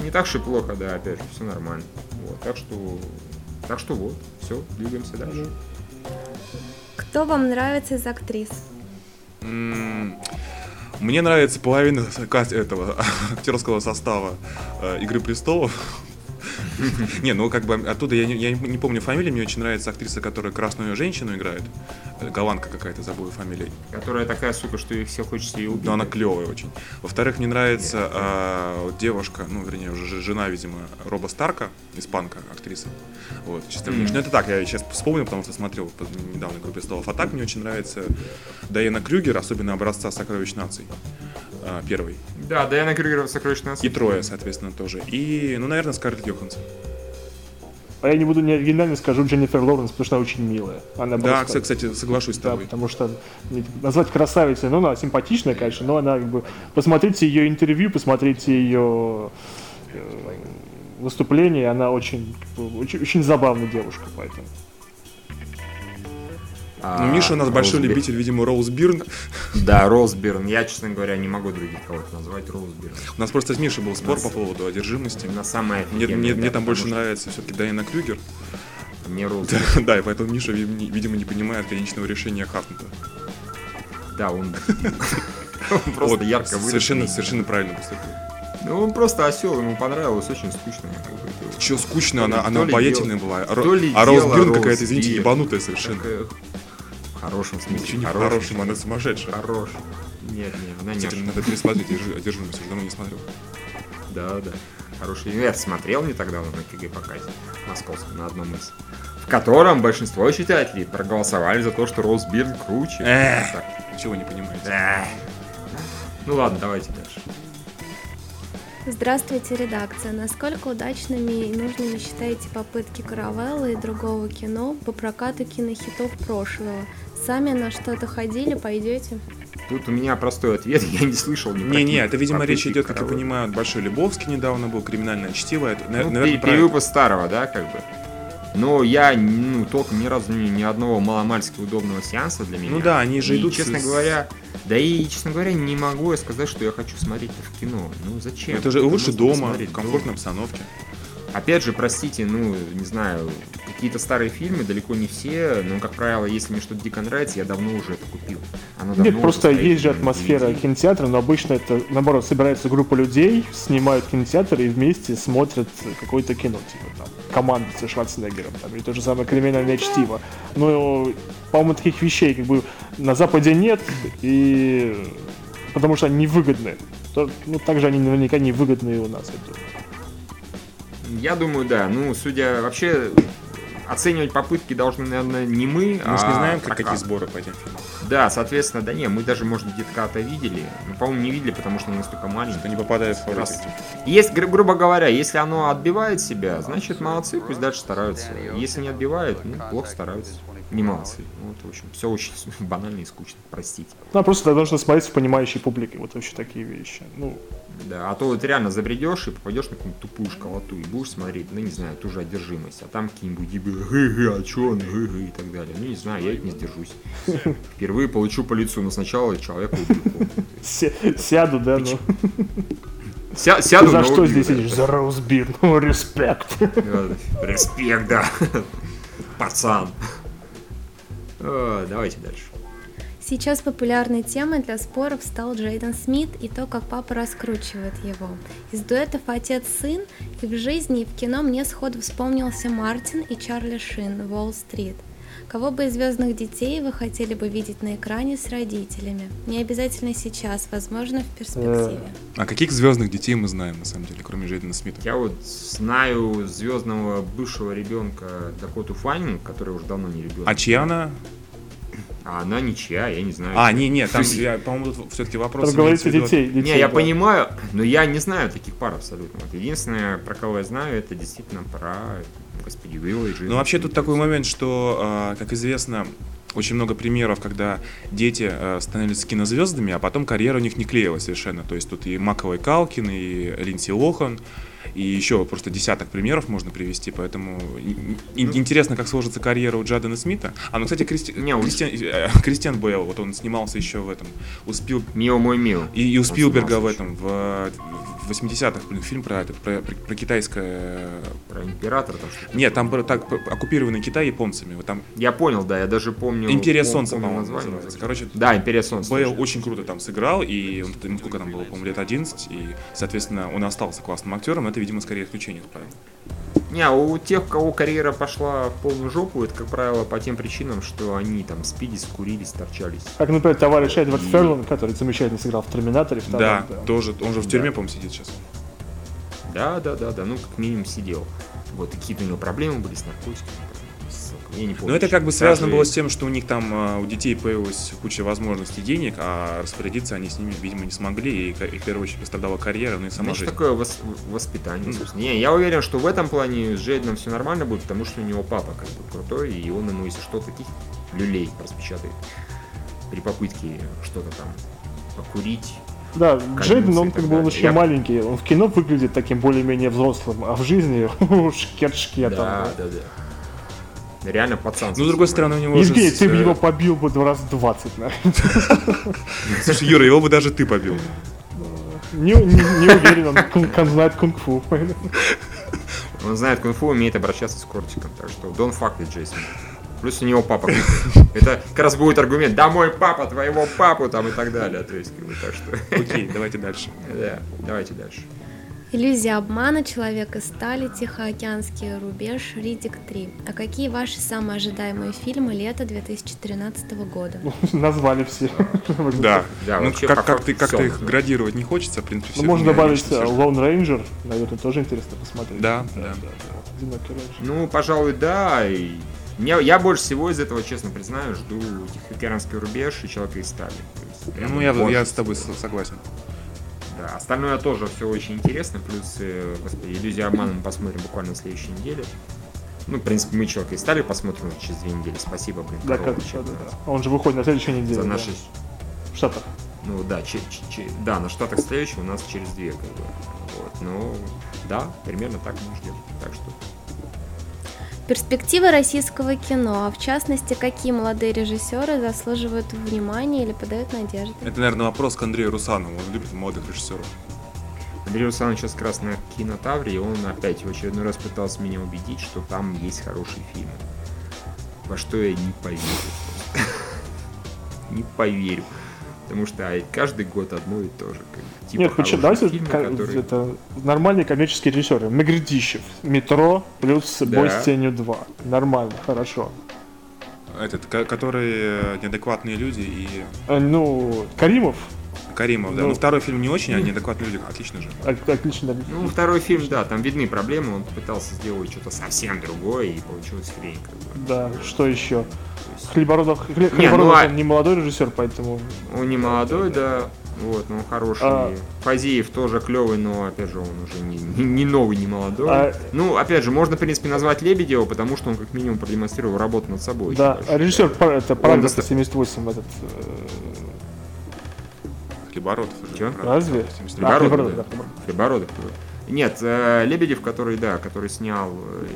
Speaker 1: Не так уж и плохо, да, опять же, все нормально. Вот, так что, так что вот, все, двигаемся дальше.
Speaker 4: Кто вам нравится из актрис?
Speaker 2: Мне нравится половина этого актерского состава э, Игры престолов. Не, ну как бы оттуда я не, я не помню фамилии, мне очень нравится актриса, которая красную женщину играет. Э, Голландка какая-то, забыла фамилию.
Speaker 1: Которая такая сука, что их все хочется ее убить.
Speaker 2: Но она клевая очень. Во-вторых, мне нравится а, девушка, ну, вернее, уже жена, видимо, Роба Старка, испанка, актриса. Вот, чисто внешне. Ну, это так, я сейчас вспомнил, потому что смотрел недавно «Игру престолов». А так мне очень нравится Дайана Крюгер, особенно образца «Сокровищ наций». А, первый.
Speaker 1: Да, Дайана Крюгер в «Сокровищной
Speaker 2: И трое, соответственно, тоже. И, ну, наверное, Скарлетт Йоханссон.
Speaker 3: А я не буду не оригинально, скажу Дженнифер Лоуренс, потому что она очень милая. Она
Speaker 2: Да,
Speaker 3: просто-
Speaker 2: кстати, соглашусь с
Speaker 3: Да,
Speaker 2: тобой.
Speaker 3: потому что назвать красавицей, ну, она симпатичная, конечно, но она как бы... Посмотрите ее интервью, посмотрите ее э, выступление, она очень, очень, очень забавная девушка, поэтому.
Speaker 1: А,
Speaker 2: Ну, Миша у нас большой
Speaker 1: Бир-
Speaker 2: любитель, видимо, Роуз Бирн.
Speaker 1: Да, Роузберн. Я, честно говоря, не могу других кого-то назвать Роузберн.
Speaker 2: У нас просто с Мишей был спор
Speaker 1: Нас-
Speaker 2: по поводу одержимости.
Speaker 1: Она самая
Speaker 2: Мне, мне,
Speaker 1: да,
Speaker 2: мне там больше
Speaker 1: что
Speaker 2: нравится все-таки Дайана Крюгер.
Speaker 1: Мне Роузберн.
Speaker 2: Да, и поэтому Миша, ви- не- видимо, не понимает конечного решения Хартнета.
Speaker 1: Да, он просто ярко
Speaker 2: совершенно,
Speaker 1: выраженный.
Speaker 2: совершенно правильно поступил.
Speaker 1: Ну, он просто осел, ему понравилось, очень скучно.
Speaker 2: Че скучно, она, она обаятельная была. А, Роуз Бирн какая-то, извините, ебанутая совершенно.
Speaker 1: Хорошем смысле.
Speaker 2: Ничего не в
Speaker 1: хорошем
Speaker 2: хорошем, она сумасшедшая.
Speaker 1: Хорош. Нет, нет, она не
Speaker 2: Кстати, надо пересмотреть «Одерж- одержимость, уже давно не смотрел.
Speaker 1: Да, да. Хороший. Я смотрел не так давно на КГ показе московском, на одном из. В котором большинство читателей проголосовали за то, что Роуз Бирн круче.
Speaker 2: Эх.
Speaker 1: Так.
Speaker 2: Ничего не понимаете.
Speaker 1: Эх. Ну ладно, давайте дальше.
Speaker 4: Здравствуйте, редакция. Насколько удачными и нужными считаете попытки Каравелла и другого кино по прокату кинохитов прошлого? Сами на что-то ходили, пойдете?
Speaker 1: Тут у меня простой ответ, я не слышал ни
Speaker 2: Не-не,
Speaker 1: какие
Speaker 2: это, видимо, речь идет, как я понимаю, Большой Лебовский недавно был, криминальное чтиво. Это,
Speaker 1: Ну,
Speaker 2: наверное,
Speaker 1: пе-
Speaker 2: про-
Speaker 1: старого, да, как бы. Но я, ну, толком ни разу ни, ни одного маломальски удобного сеанса для меня.
Speaker 2: Ну да, они же
Speaker 1: И,
Speaker 2: идут
Speaker 1: честно
Speaker 2: с-
Speaker 1: говоря, да и, честно говоря, не могу я сказать, что я хочу смотреть это в кино. Ну, зачем?
Speaker 2: Это же лучше дома, в комфортной обстановке.
Speaker 1: Опять же, простите, ну, не знаю, какие-то старые фильмы, далеко не все, но, как правило, если мне что-то дико нравится, я давно уже это купил. Оно
Speaker 3: Нет, просто есть же атмосфера кинотеатра, но обычно это, наоборот, собирается группа людей, снимают кинотеатр и вместе смотрят какое-то кино, типа там, команда со Шварценеггером, там, или то же самое криминальное чтиво. Но, по-моему, таких вещей как бы на Западе нет, и потому что они невыгодны. Ну, также они наверняка невыгодны и у нас, я думаю.
Speaker 1: Я думаю, да. Ну, судя вообще, оценивать попытки должны, наверное, не мы,
Speaker 2: Мы же
Speaker 1: а
Speaker 2: не знаем, как- какие сборы по этим фильмам.
Speaker 1: Да, соответственно, да не, мы даже, может, где-то когда-то видели. Но, по-моему, не видели, потому что настолько маленькие.
Speaker 2: Что не попадает в
Speaker 1: Раз. Есть, гру- грубо говоря, если оно отбивает себя, значит, молодцы, пусть дальше стараются. Если не отбивает, ну, плохо стараются. Не молодцы. Вот, в общем, все очень банально и скучно, простите.
Speaker 3: Ну, просто нужно смотреть с понимающей публикой, вот вообще такие вещи. Ну,
Speaker 1: Да, а то вот реально забредешь и попадешь на какую-нибудь тупую школоту и будешь смотреть, ну, не знаю, ту же одержимость, а там какие-нибудь дебилы, гэ-гэ, а чё он, гэ-гэ и так далее. Ну, не знаю, я ведь не сдержусь. Впервые получу по лицу, но сначала человека убью.
Speaker 3: сяду, да, ну.
Speaker 1: Ся- Сяду,
Speaker 3: За что здесь сидишь? За Роузбир, ну, респект.
Speaker 1: Респект, да. Пацан. Э, Давайте дальше.
Speaker 4: Сейчас популярной темой для споров стал Джейден Смит и то, как папа раскручивает его. Из дуэтов «Отец-сын» и в жизни, и в кино мне сходу вспомнился Мартин и Чарли Шин «Уолл-стрит». Кого бы из звездных детей вы хотели бы видеть на экране с родителями? Не обязательно сейчас, возможно, в перспективе.
Speaker 2: А каких звездных детей мы знаем, на самом деле, кроме Джейдена Смита?
Speaker 1: Я вот знаю звездного бывшего ребенка Дакоту Фаннинг, который уже давно не ребенок.
Speaker 2: А чья она?
Speaker 1: А она ничья, я не знаю.
Speaker 2: А, не, не, там, я, по-моему, тут все-таки вопрос...
Speaker 3: Там говорится детей. детей
Speaker 1: Не, я
Speaker 3: да.
Speaker 1: понимаю, но я не знаю таких пар абсолютно. Вот единственное, про кого я знаю, это действительно про, господи, Джеймса.
Speaker 2: Ну, вообще тут такой момент, что, а, как известно, очень много примеров, когда дети э, становились кинозвездами, а потом карьера у них не клеилась совершенно. То есть тут и Маковой Калкин, и Линдси Лохан, и еще просто десяток примеров можно привести, поэтому интересно, как сложится карьера у Джадена Смита. А, ну, кстати, Кристи-
Speaker 1: Не,
Speaker 2: Кристиан, э, Кристиан Бейл, вот он снимался еще в этом, у Спил-
Speaker 1: Мио мой Мио.
Speaker 2: и, и у Спилберга в этом, в, в 80-х, блин, фильм про этот, про, про- про китайское...
Speaker 1: Про императора там что-то.
Speaker 2: Нет, там про- так, оккупированный Китай японцами, вот там
Speaker 1: Я понял, да, я даже помню.
Speaker 2: Империя
Speaker 1: пом-
Speaker 2: Солнца, по-моему,
Speaker 1: название.
Speaker 2: называется. Короче,
Speaker 1: Да, Империя Солнца.
Speaker 2: Бейл
Speaker 1: точно.
Speaker 2: очень круто там сыграл, и он, сколько там было, по-моему, лет 11, и, соответственно, он остался классным актером, это, видимо, скорее исключение, это правильно.
Speaker 1: Не, а у тех, у кого карьера пошла в полную жопу, это, как правило, по тем причинам, что они там спились, курились, торчались.
Speaker 3: Как, например, товарищ Эдвард
Speaker 1: И-
Speaker 3: Ферлан, который замечательно сыграл в Терминаторе. втором,
Speaker 2: Да, тоже, он же в тюрьме,
Speaker 1: Да.
Speaker 2: по-моему, сидит сейчас.
Speaker 1: Да, да, да, да, ну как минимум сидел. Вот, какие-то у него проблемы были с наркотиками. Я не помню.
Speaker 2: Но это как бы
Speaker 1: Даже-
Speaker 2: связано было с тем, что у них там, а, у детей появилась куча возможностей денег, а распорядиться они с ними, видимо, не смогли, и, и в первую очередь пострадала карьера, ну и сама
Speaker 1: Значит,
Speaker 2: жизнь.
Speaker 1: такое вос- воспитание,
Speaker 2: Ну.
Speaker 1: собственно. Не, я уверен, что в этом плане с Джейденом все нормально будет, потому что у него папа как бы крутой, и он ему, если что, таких люлей распечатает при попытке что-то там покурить.
Speaker 3: Да, Джейден, он как бы он еще
Speaker 1: Я-
Speaker 3: маленький, он в кино выглядит таким более-менее взрослым, а в жизни шкет-шкет.
Speaker 1: Да, да, да. Реально пацан.
Speaker 2: Ну, с другой стороны, у него.
Speaker 3: Евгений, ты бы
Speaker 2: э,
Speaker 3: его побил бы раз 20, наверное.
Speaker 2: Слушай, Юра, его бы даже ты побил.
Speaker 3: Не, не- не уверен, он кун- он знает кунг-фу.
Speaker 1: Он знает кунг-фу, умеет обращаться с кортиком, так что don't fuck with Джейсон. Плюс у него папа. Это как раз будет аргумент, да мой папа, твоего папу там и так далее. То есть, так что,
Speaker 2: Окей, давайте дальше.
Speaker 1: да, давайте дальше.
Speaker 4: Иллюзия обмана, человек из стали, Тихоокеанский рубеж, Ридик 3. А какие ваши самые ожидаемые фильмы лета 2013 года?
Speaker 3: Назвали все.
Speaker 2: Да,
Speaker 1: Да,
Speaker 2: ну как, как, ты, как-то
Speaker 1: всё.
Speaker 2: их градировать не хочется, в принципе,
Speaker 3: Ну, можно добавить э, Lone Ranger, наверное, тоже интересно посмотреть.
Speaker 2: Да, да.
Speaker 3: Рейнджер.
Speaker 1: Ну, пожалуй, да. Я, я больше всего из этого, честно признаю, жду Тихоокеанский рубеж и Человека из стали.
Speaker 2: Ну, я, я с тобой согласен.
Speaker 1: Да, остальное тоже все очень интересно. Плюс, э, господи, иллюзия обмана мы посмотрим буквально на следующей неделе. Ну, в принципе, мы Человека из стали посмотрим через две недели. Спасибо, блин,
Speaker 3: Да, как
Speaker 1: чем,
Speaker 3: да,
Speaker 1: да.
Speaker 3: Он же выходит на следующей неделе.
Speaker 1: За
Speaker 3: да.
Speaker 1: наши...
Speaker 3: В Штатах.
Speaker 1: Ну да, че- че- че- да, на Штатах следующий у нас через две, как бы. Вот, ну, да, примерно так мы ждем. Так что
Speaker 4: Перспективы российского кино, а в частности, какие молодые режиссеры заслуживают внимания или подают надежды?
Speaker 2: Это, наверное, вопрос к Андрею Русанову. Он любит молодых режиссеров.
Speaker 1: Андрей Русанович сейчас как раз на кинотавре, и он опять в очередной раз пытался меня убедить, что там есть хорошие фильмы. Во что я не поверю. Не поверю. Потому что а, каждый год одно и то же. как типа
Speaker 3: Нет, Давайте
Speaker 1: фильмы,
Speaker 3: ка-
Speaker 1: которые-
Speaker 3: это нормальные коммерческие режиссеры. Магридищев, Метро плюс Бой
Speaker 1: Да.
Speaker 3: с тенью 2. Нормально, хорошо.
Speaker 2: Этот, ко- которые неадекватные люди и
Speaker 3: Э, Ну, Каримов,
Speaker 2: Каримов, да.
Speaker 3: Ну.
Speaker 2: Ну, второй фильм не очень, а неадекватные люди отлично же.
Speaker 3: отлично.
Speaker 1: Ну, второй фильм, да, там видны проблемы, он пытался сделать что-то совсем другое, и получилось хрень. Как бы.
Speaker 3: Да, что еще?
Speaker 1: Есть
Speaker 3: Хлебородов, Хле-
Speaker 1: Не,
Speaker 3: Хлебородов
Speaker 1: ну, а-
Speaker 3: он не молодой режиссер, поэтому
Speaker 1: Он не молодой, да, вот, но он хороший.
Speaker 3: А.
Speaker 1: Фазиев тоже клевый, но, опять же, он уже не, не- не новый, не молодой.
Speaker 3: А-
Speaker 1: Ну, опять же, можно, в принципе, назвать Лебедева, потому что он, как минимум, продемонстрировал работу над собой.
Speaker 3: да, а режиссер это параграф
Speaker 1: доста-
Speaker 3: 78 этот.
Speaker 2: Хлебородов. правда.
Speaker 3: Разве?
Speaker 2: 73.
Speaker 1: Хлебородов, да.
Speaker 3: Хлебородов.
Speaker 1: Нет, э, Лебедев, который, да, который снял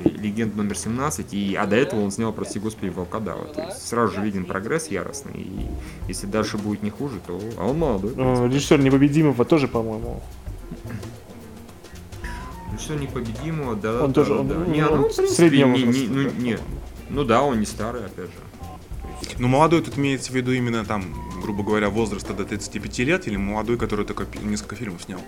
Speaker 1: э, «Легенд номер 17», и, а до этого он снял, прости господи, «Волкодава». То есть сразу же виден прогресс яростный, и если дальше будет не хуже, то... А он молодой.
Speaker 3: Э, Режиссер непобедимого тоже, по-моему.
Speaker 1: Ну что непобедимого, да,
Speaker 3: Он
Speaker 1: да,
Speaker 3: тоже,
Speaker 1: да,
Speaker 3: он-
Speaker 1: да.
Speaker 3: он-
Speaker 1: Не, ну,
Speaker 3: он
Speaker 1: в принципе, не, не- ну,
Speaker 3: да,
Speaker 1: не, ну да, он не старый, опять же.
Speaker 2: Ну, молодой тут имеется в виду именно там, грубо говоря, возраста до 35 лет, или молодой, который только несколько фильмов снял.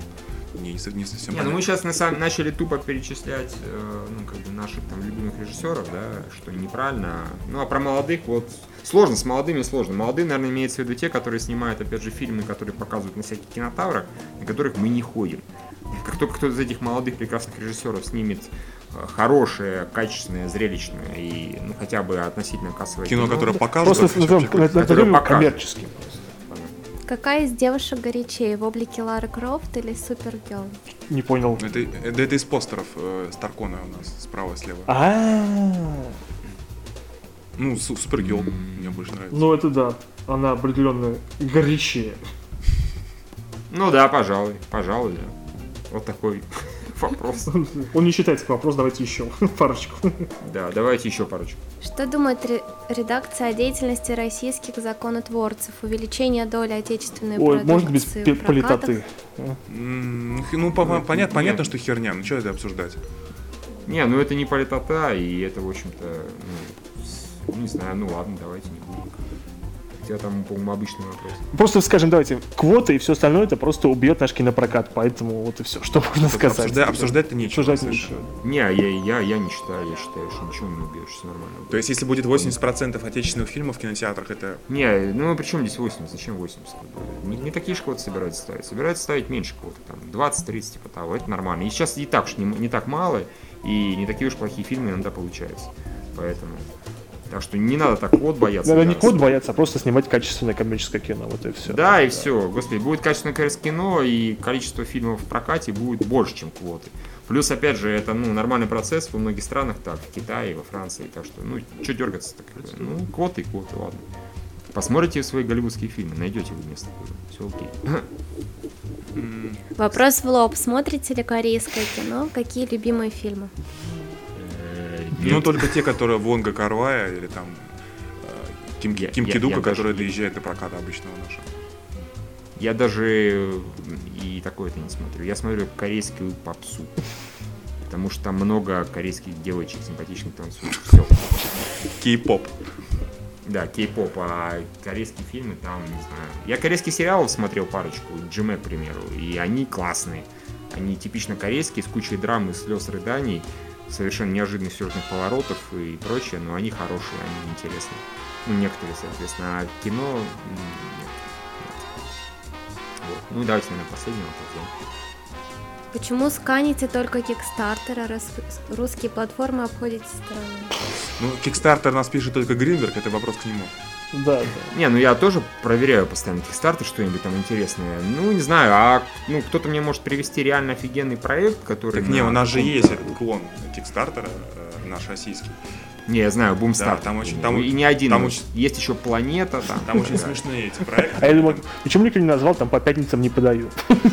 Speaker 2: Не, не совсем
Speaker 1: Не, ну мы
Speaker 2: понятно.
Speaker 1: сейчас на самом- начали тупо перечислять, э, ну, как бы наших там любимых режиссеров, да, что неправильно. Ну, а про молодых вот сложно, с молодыми сложно. Молодые, наверное, имеется в виду те, которые снимают, опять же, фильмы, которые показывают на всяких кинотаврах, на которых мы не ходим. Как только кто-то из этих молодых прекрасных режиссеров снимет хорошее, качественное, зрелищное и ну, хотя бы относительно кассовое
Speaker 2: Кино, которое покажет.
Speaker 3: Просто назовем назовем
Speaker 1: покажет.
Speaker 3: коммерческим.
Speaker 4: Какая из девушек горячее, в облике Лары Крофт или Супергерл?
Speaker 3: Не понял.
Speaker 2: Это, это, это из постеров э, Старкона у нас справа и слева.
Speaker 3: А,
Speaker 2: Ну, Су- Супергерл мне больше нравится.
Speaker 3: ну это да. Она определенно горячее.
Speaker 1: Ну да, пожалуй, пожалуй, да. Вот такой вопрос.
Speaker 3: Он не считается как вопрос, давайте еще парочку.
Speaker 1: Да, давайте еще парочку.
Speaker 4: Что думает ре- редакция о деятельности российских законотворцев? Увеличение доли отечественной
Speaker 3: Ой, может без политоты.
Speaker 2: Ну, по- понятно, понятно, что херня. Ну, что это обсуждать?
Speaker 1: Не, ну это не политота, и это, в общем-то, ну, ну, не знаю, ну ладно, давайте не будем. Хотя там, по-моему, обычный вопрос.
Speaker 3: Просто скажем, давайте, квоты и все остальное это просто убьет наш кинопрокат, поэтому вот и все, что можно сказать.
Speaker 2: Обсужда- Обсуждать-то нечего.
Speaker 3: Обсуждать нечего.
Speaker 1: Не, я, я, я не считаю, я считаю, что ничего не убьешь, все нормально.
Speaker 2: То есть, если будет 80% отечественных фильмов в кинотеатрах, это
Speaker 1: Не, ну при чем здесь 80? Зачем 80? как бы? Не, не такие же квоты собираются ставить. Собираются ставить меньше квоты, там 20-30 типа того, это нормально. И сейчас и так уж не, не так мало, и не такие уж плохие фильмы иногда получаются. Поэтому. Так что не надо так квот бояться.
Speaker 3: Надо
Speaker 1: да.
Speaker 3: не квот бояться, а просто снимать качественное коммерческое кино, вот и все.
Speaker 1: Да, и все. Господи, будет качественное конечно, кино, и количество фильмов в прокате будет больше, чем квоты. Плюс, опять же, это ну, нормальный процесс во многих странах, так, в Китае, во Франции, так что, ну, что дергаться так? Ну, квоты и квоты, ладно. Посмотрите свои голливудские фильмы, найдете вы место. Все окей.
Speaker 4: Вопрос в лоб. Смотрите ли корейское кино? Какие любимые фильмы?
Speaker 2: Ну, только те, которые Вонга Карвая или там э, Ким,
Speaker 1: Я-
Speaker 2: Ким
Speaker 1: я-
Speaker 2: Кидука,
Speaker 1: я даже
Speaker 2: которая
Speaker 1: не-
Speaker 2: доезжает до проката обычного нашего.
Speaker 1: Я даже и такое-то не смотрю. Я смотрю корейскую попсу. Потому что там много корейских девочек симпатичных танцуют. Все.
Speaker 2: Кей-поп.
Speaker 1: Да, кей-поп, а корейские фильмы там, не знаю. Я корейские сериалы смотрел парочку, Джиме, к примеру, и они классные. Они типично корейские, с кучей драмы, слез, рыданий, совершенно неожиданных сюжетных поворотов и прочее, но они хорошие, они интересные. Ну, некоторые, соответственно, а кино... Нет. нет. Вот. Ну и давайте, наверное, последний вопрос. да.
Speaker 4: Почему сканите только Кикстартера, раз русские платформы обходите стороной?
Speaker 2: Ну, Kickstarter нас пишет только Гринберг, это вопрос к нему.
Speaker 3: Да, да.
Speaker 1: Не, ну я тоже проверяю постоянно Kickstarter, что-нибудь там интересное. Ну, не знаю, а ну кто-то мне может привести реально офигенный проект, который...
Speaker 2: Так не, у нас же есть этот клон Kickstarter, э, наш российский.
Speaker 1: Не, я знаю, Boomstar.
Speaker 2: Да, там очень- там
Speaker 1: и не один.
Speaker 2: там очень-
Speaker 1: Есть еще Планета там.
Speaker 2: Там очень смешные эти проекты.
Speaker 3: А я думаю, почему никто не назвал, там по пятницам не подают.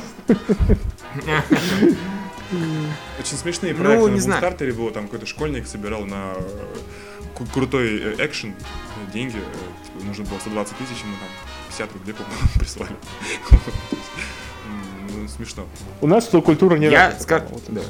Speaker 2: Очень смешные
Speaker 1: Ну,
Speaker 2: проекты
Speaker 1: не
Speaker 2: на
Speaker 1: знаю.
Speaker 2: Бумстартере было, там какой-то школьник собирал на э, крутой э, экшен э, деньги, э, типа, нужно было 120 тысяч, ему там 50 рублей, по-моему, прислали. Ну, Смешно.
Speaker 3: У нас что культура не развита,
Speaker 1: да.
Speaker 3: всё.
Speaker 2: Да.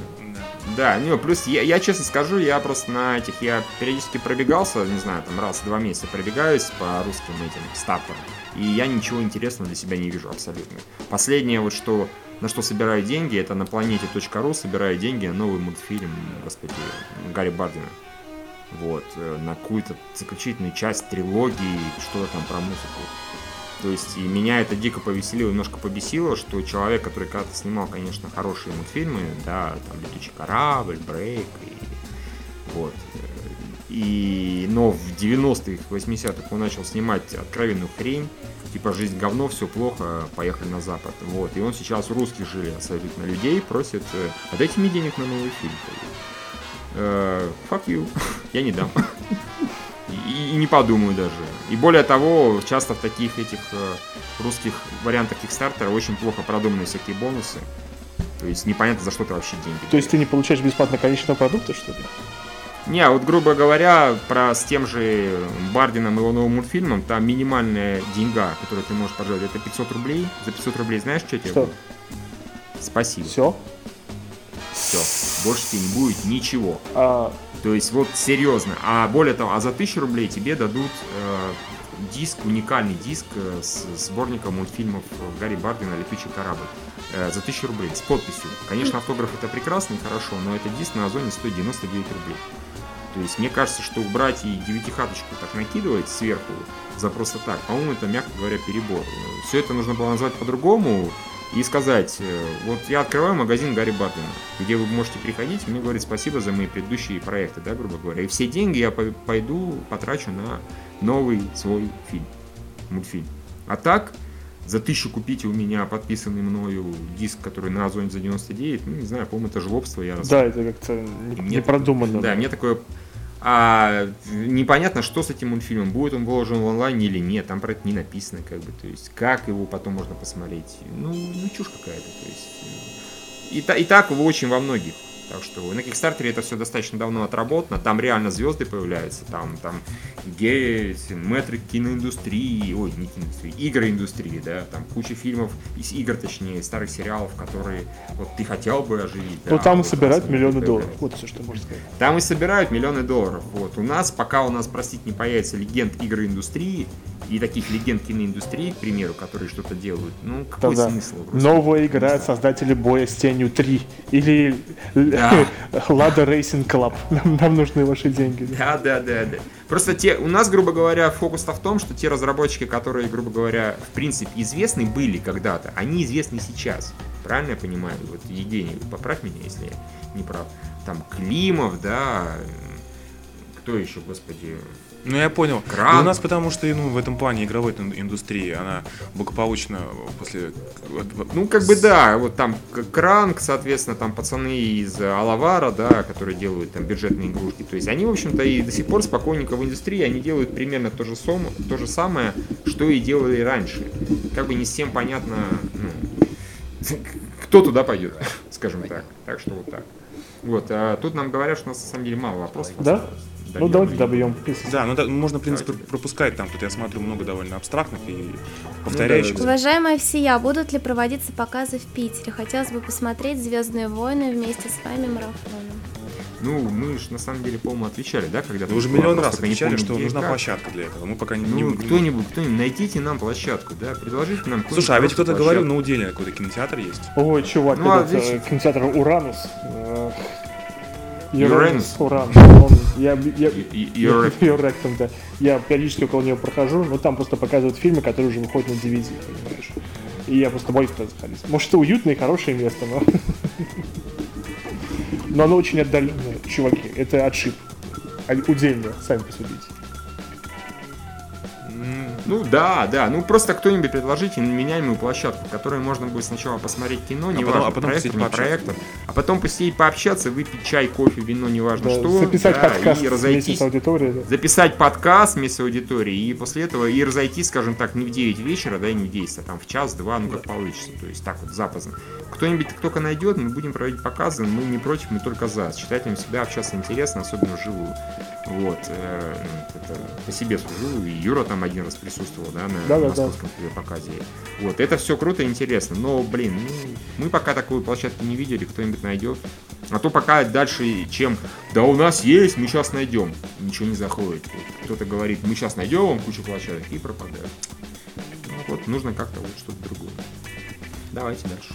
Speaker 1: Да, не, плюс я, я честно скажу, я просто на этих, я периодически пробегался, не знаю, там раз в два месяца пробегаюсь по русским этим стартам, и я ничего интересного для себя не вижу абсолютно. Последнее вот что, на что собираю деньги, это на планете.ру собираю деньги на новый мультфильм, господи, Гарри Бардина. Вот, э, на какую-то заключительную часть трилогии, что-то там про музыку. То есть и меня это дико повеселило, немножко побесило, что человек, который когда-то снимал, конечно, хорошие мультфильмы, да, там «Летучий корабль», «Брейк», и вот. э, И, но в 90-х, 80-х он начал снимать откровенную хрень, типа «Жизнь говно, все плохо, поехали на Запад». Вот. И он сейчас у русских жили абсолютно людей, просит э, «Отдайте мне денег на новый фильм». Э, fuck you. Я не дам. И, и не подумаю даже. И более того, часто в таких этих э, русских вариантах Kickstarter очень плохо продуманы всякие бонусы. То есть непонятно, за что ты вообще деньги.
Speaker 3: То есть ты не получаешь бесплатно конечного продукта, что ли?
Speaker 1: Не, а вот грубо говоря, про с тем же Бардином и его новым мультфильмом, там минимальная деньга, которую ты можешь пожаловать, это 500 рублей. За 500 рублей знаешь, что тебе будет? Спасибо.
Speaker 3: Все?
Speaker 1: Все. Больше тебе не будет ничего.
Speaker 3: А,
Speaker 1: То есть вот серьезно. А более того, а за 1000 рублей тебе дадут э, диск, уникальный диск э, с сборником мультфильмов Гарри Бардина «Летучий корабль». Э, за 1000 рублей, с подписью. Конечно, автограф это прекрасно и хорошо, но этот диск на Озоне стоит 99 рублей. То есть мне кажется, что брать и девятихаточку так накидывать сверху за просто так, по-моему, это, мягко говоря, перебор. Все это нужно было назвать по-другому, и сказать, э, вот я открываю магазин Гарри Бардена, где вы можете приходить мне говорить спасибо за мои предыдущие проекты, да, грубо говоря. И все деньги я пойду потрачу на новый свой фильм, мультфильм. А так, за тысячу купите у меня подписанный мною диск, который на Озоне за 99, ну, не знаю, по-моему, это жлобство. Я
Speaker 3: да, это как-то не, не продумано.
Speaker 1: Да, мне такое а непонятно, что с этим мультфильмом, будет он выложен в онлайне или нет, там про это не написано, как бы, то есть, как его потом можно посмотреть, ну, ну чушь какая-то, то есть, и, и так очень во многих так что на Kickstarter это все достаточно давно отработано. Там реально звезды появляются. Там, там геи, мэтры киноиндустрии, ой, не киноиндустрии, игроиндустрии, да, там куча фильмов, из игр, точнее, старых сериалов, которые вот ты хотел бы оживить.
Speaker 3: Ну
Speaker 1: да,
Speaker 3: там
Speaker 1: вот,
Speaker 3: собирают миллионы долларов. Вот все, что можно сказать.
Speaker 1: Там и собирают миллионы долларов. Вот. У нас, пока у нас, простите, не появится легенд игроиндустрии, и таких легенд киноиндустрии, к примеру, которые что-то делают, ну, какой
Speaker 3: да,
Speaker 1: смысл?
Speaker 3: Новая игра от создателей боя с тенью 3 или. Лада Racing Club. Нам, нам нужны ваши деньги.
Speaker 1: Да, да, да, да. Просто те, у нас, грубо говоря, фокус-то в том, что те разработчики, которые, грубо говоря, в принципе, известны были когда-то, они известны сейчас. Правильно я понимаю? Вот Евгений, поправь меня, если я не прав. Там Климов, да, кто еще, господи,
Speaker 2: ну, я понял. Кран. У нас потому что ну, в этом плане игровой индустрии, она благополучно после...
Speaker 1: Ну, как бы да, вот там Кранк, соответственно, там пацаны из Алавара, да, которые делают там бюджетные игрушки. То есть они, в общем-то, и до сих пор спокойненько в индустрии, они делают примерно то же, сом, то же самое, что и делали раньше. Как бы не всем понятно, ну, кто туда пойдет, скажем так. Так что вот так. Вот, а тут нам говорят, что у нас на самом деле мало вопросов.
Speaker 3: Да? Ну, давайте добьем.
Speaker 2: Да, ну да, можно, в принципе, пропускать там. Тут я смотрю много довольно абстрактных и повторяющихся. Ну,
Speaker 4: да, Уважаемая всея, будут ли проводиться показы в Питере? Хотелось бы посмотреть «Звездные войны» вместе с вами марафоном.
Speaker 1: Ну, мы же на самом деле, по-моему, отвечали, да, когда
Speaker 2: Вы уже миллион раз отвечали, что нужна площадка для этого. Мы пока не...
Speaker 1: Ну, кто-нибудь, кто-нибудь, найдите нам площадку, да, предложите нам
Speaker 2: Слушай, а ведь кто-то говорил, на Уделье какой-то кинотеатр есть.
Speaker 3: Ой, чувак, ну, этот, а, э, кинотеатр Уранус.
Speaker 1: Юренс.
Speaker 3: Уран. Я, я, Юректом, да. Я периодически около него прохожу, но там просто показывают фильмы, которые уже выходят на DVD, понимаешь. И я просто боюсь туда заходить. Может, это уютное и хорошее место, но... Но оно очень отдаленное, чуваки. Это отшиб. Удельно, сами посудите.
Speaker 1: Ну да, да. Ну просто кто-нибудь предложите меняемую площадку, в которой можно будет сначала посмотреть кино, а неважно, а потом, а проект, не проектом, а потом посидеть пообщаться, выпить чай, кофе, вино, неважно да, что.
Speaker 3: Записать да, подкаст и разойтись. с аудиторией. Да.
Speaker 1: Записать подкаст вместе с аудиторией, и после этого и разойтись, скажем так, не в 9 вечера, да, и не в 10, а там в час-два, ну как получится. То есть так вот запоздно. Кто-нибудь только найдет, мы будем проводить показы, мы не против, мы только за. С читателями всегда общаться интересно, особенно вживую. Вот. Э, это по себе служу, и Юра там один раз присутствовал, да, на да, московском да, да. показе. Вот, это все круто и интересно, но, блин, ну, мы пока такую площадку не видели, кто-нибудь найдет. А то пока дальше, чем да у нас есть, мы сейчас найдем. Ничего не заходит. Вот, кто-то говорит, мы сейчас найдем вам кучу площадок и пропадает. Ну, вот, нужно как-то вот что-то другое. Давайте дальше.